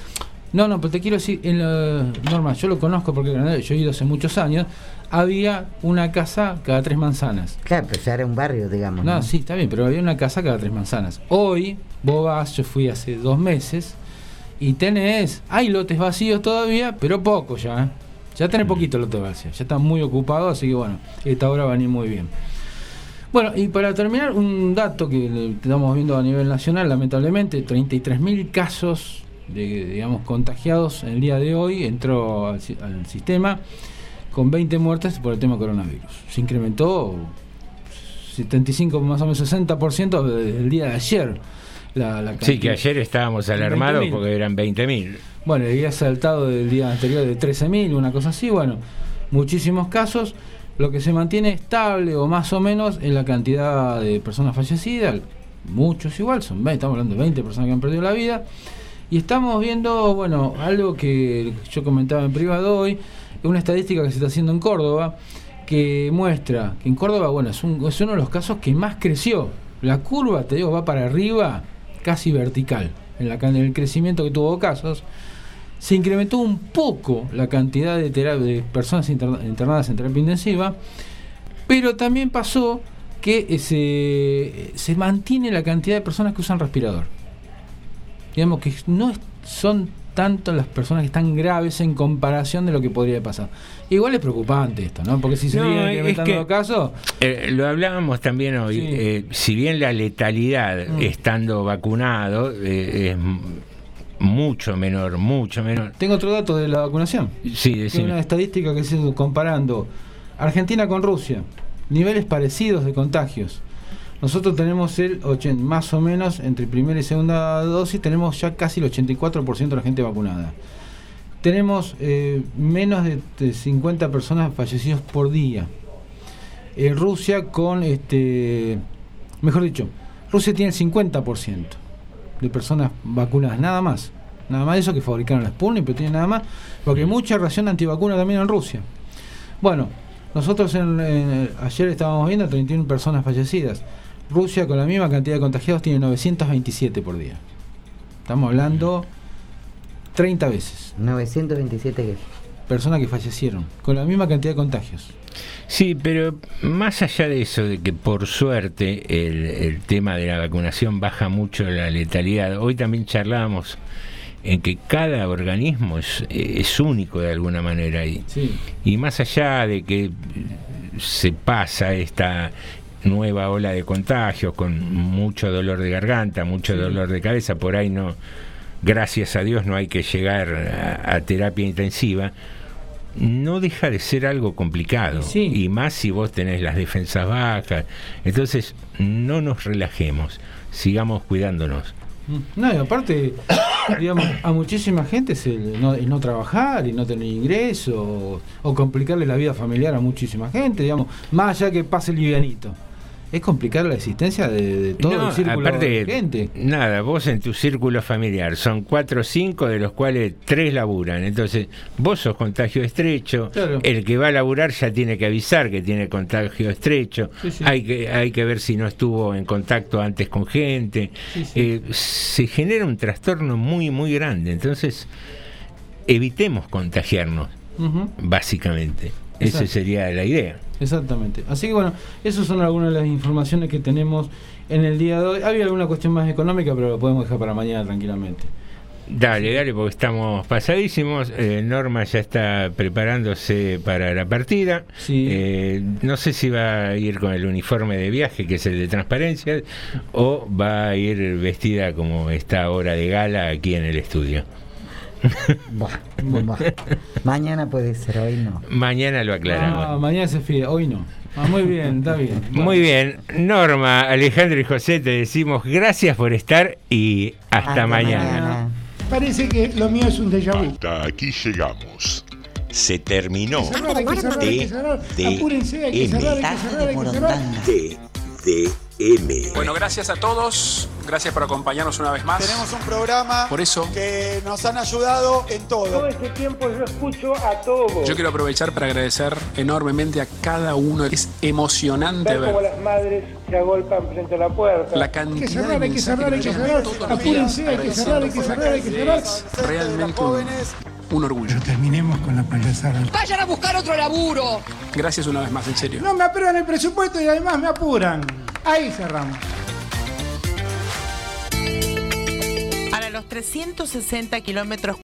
no, no, pero te quiero decir, en la, Norma, yo lo conozco porque Granadero, yo he ido hace muchos años, había una casa cada tres manzanas. Claro, pero ya era un barrio, digamos. No, ¿no? sí, está bien, pero había una casa cada tres manzanas. Hoy, vos vas, yo fui hace dos meses, y tenés, hay lotes vacíos todavía, pero poco ya, ¿eh? Ya tenés poquito lotes vacíos, ya está muy ocupado, así que bueno, esta hora va a venir muy bien. Bueno, y para terminar, un dato que estamos viendo a nivel nacional, lamentablemente, 33.000 casos de, digamos, contagiados en el día de hoy, entró al, si- al sistema con 20 muertes por el tema coronavirus. Se incrementó 75, más o menos 60% desde el día de ayer. La, la Sí, que ayer estábamos alarmados 20.000. porque eran 20.000. Bueno, había saltado del día anterior de 13.000, una cosa así. Bueno, muchísimos casos. Lo que se mantiene estable o más o menos es la cantidad de personas fallecidas. Muchos igual, son 20, estamos hablando de 20 personas que han perdido la vida. Y estamos viendo, bueno, algo que yo comentaba en privado hoy, una estadística que se está haciendo en Córdoba, que muestra que en Córdoba, bueno, es, un- es uno de los casos que más creció. La curva, te digo, va para arriba, casi vertical, en, la, en el crecimiento que tuvo casos. Se incrementó un poco la cantidad de, personas interna- internadas en terapia intensiva, pero también pasó que eh, se, se mantiene la cantidad de personas que usan respirador. Digamos que no es- son tanto las personas que están graves en comparación de lo que podría pasar. Igual es preocupante esto, ¿no? Porque si se No, siguen es incrementando que- los casos, Eh, lo hablábamos también hoy. eh, si bien la letalidad, Mm. estando vacunado, eh, es mucho menor, mucho menor. tengo otro dato de la vacunación. Sí, decime. una estadística que se hizo comparando Argentina con Rusia, niveles parecidos de contagios. Nosotros tenemos el 80, más o menos entre primera y segunda dosis, tenemos ya casi el 84% de la gente vacunada. Tenemos eh, menos de, de 50 personas fallecidas por día. En Rusia con este, mejor dicho, Rusia tiene el 50% de personas vacunadas, nada más. Nada más de eso que fabricaron la Sputnik, pero tiene nada más, porque hay mucha ración antivacuna también en Rusia. Bueno, nosotros en- en- ayer estábamos viendo 31 personas fallecidas. Rusia con la misma cantidad de contagiados tiene 927 por día. Estamos hablando 30 veces. 927 que Personas que fallecieron con la misma cantidad de contagios. Sí, pero más allá de eso, de que por suerte el, el tema de la vacunación baja mucho la letalidad, hoy también charlábamos en que cada organismo es, es único de alguna manera y, Sí. y más allá de que se pasa esta nueva ola de contagios con mucho dolor de garganta, mucho dolor de cabeza, por ahí no, gracias a Dios no hay que llegar a, a terapia intensiva, no deja de ser algo complicado. Y más si vos tenés las defensas bajas. Entonces, no nos relajemos, sigamos cuidándonos. No, y aparte, digamos, a muchísima gente es el no, el no trabajar y no tener ingreso, o, o complicarle la vida familiar a muchísima gente, digamos, más allá que pase livianito. Es complicar la existencia de, de todo No, el círculo aparte, de gente. Nada, vos en tu círculo familiar son cuatro o cinco, de los cuales tres laburan. Entonces, vos sos contagio estrecho. Claro. El que va a laburar ya tiene que avisar que tiene contagio estrecho. Sí, sí. Hay, que, hay que ver si no estuvo en contacto antes con gente. Sí. Eh, se genera un trastorno muy, muy grande. Entonces, evitemos contagiarnos, básicamente. Esa sería la idea. Exactamente. Así que bueno, esas son algunas de las informaciones que tenemos en el día de hoy. Había alguna cuestión más económica, pero lo podemos dejar para mañana tranquilamente. Dale, dale, porque estamos pasadísimos. Eh, Norma ya está preparándose para la partida. Eh, no sé si va a ir con el uniforme de viaje, que es el de transparencia, o va a ir vestida como está ahora de gala aquí en el estudio. Buah, buah. Mañana puede ser, hoy no. Mañana lo aclaramos. Ah, mañana se fide, hoy no. Ah, muy bien, está bien. Muy bien, Norma, Alejandro y José, te decimos gracias por estar y hasta, mañana. Parece que lo mío es un déjà vu. Hasta aquí llegamos. Se terminó. Hay que cerrar, hay que cerrar, hay que cerrar. D- Apúrense, hay que M. cerrar, hay que cerrar, hay que cerrar. D- Bueno, gracias a todos. Gracias por acompañarnos una vez más. Tenemos un programa Por eso, que nos han ayudado en todo. Todo este tiempo yo escucho a todos. yo quiero aprovechar para agradecer enormemente a cada uno. Es emocionante Ver cómo ver las madres se agolpan frente a la puerta. la Hay que cantidad cerrar, de hay que cerrar, hay que cerrar. Apúrense, hay que cerrar, hay que cerrar, hay que cerrar. Realmente un, un orgullo. Terminemos con la payasada. Vayan a buscar otro laburo. Gracias una vez más, en serio. No me aprueban el presupuesto y además me apuran. Ahí cerramos. Para los 360 kilómetros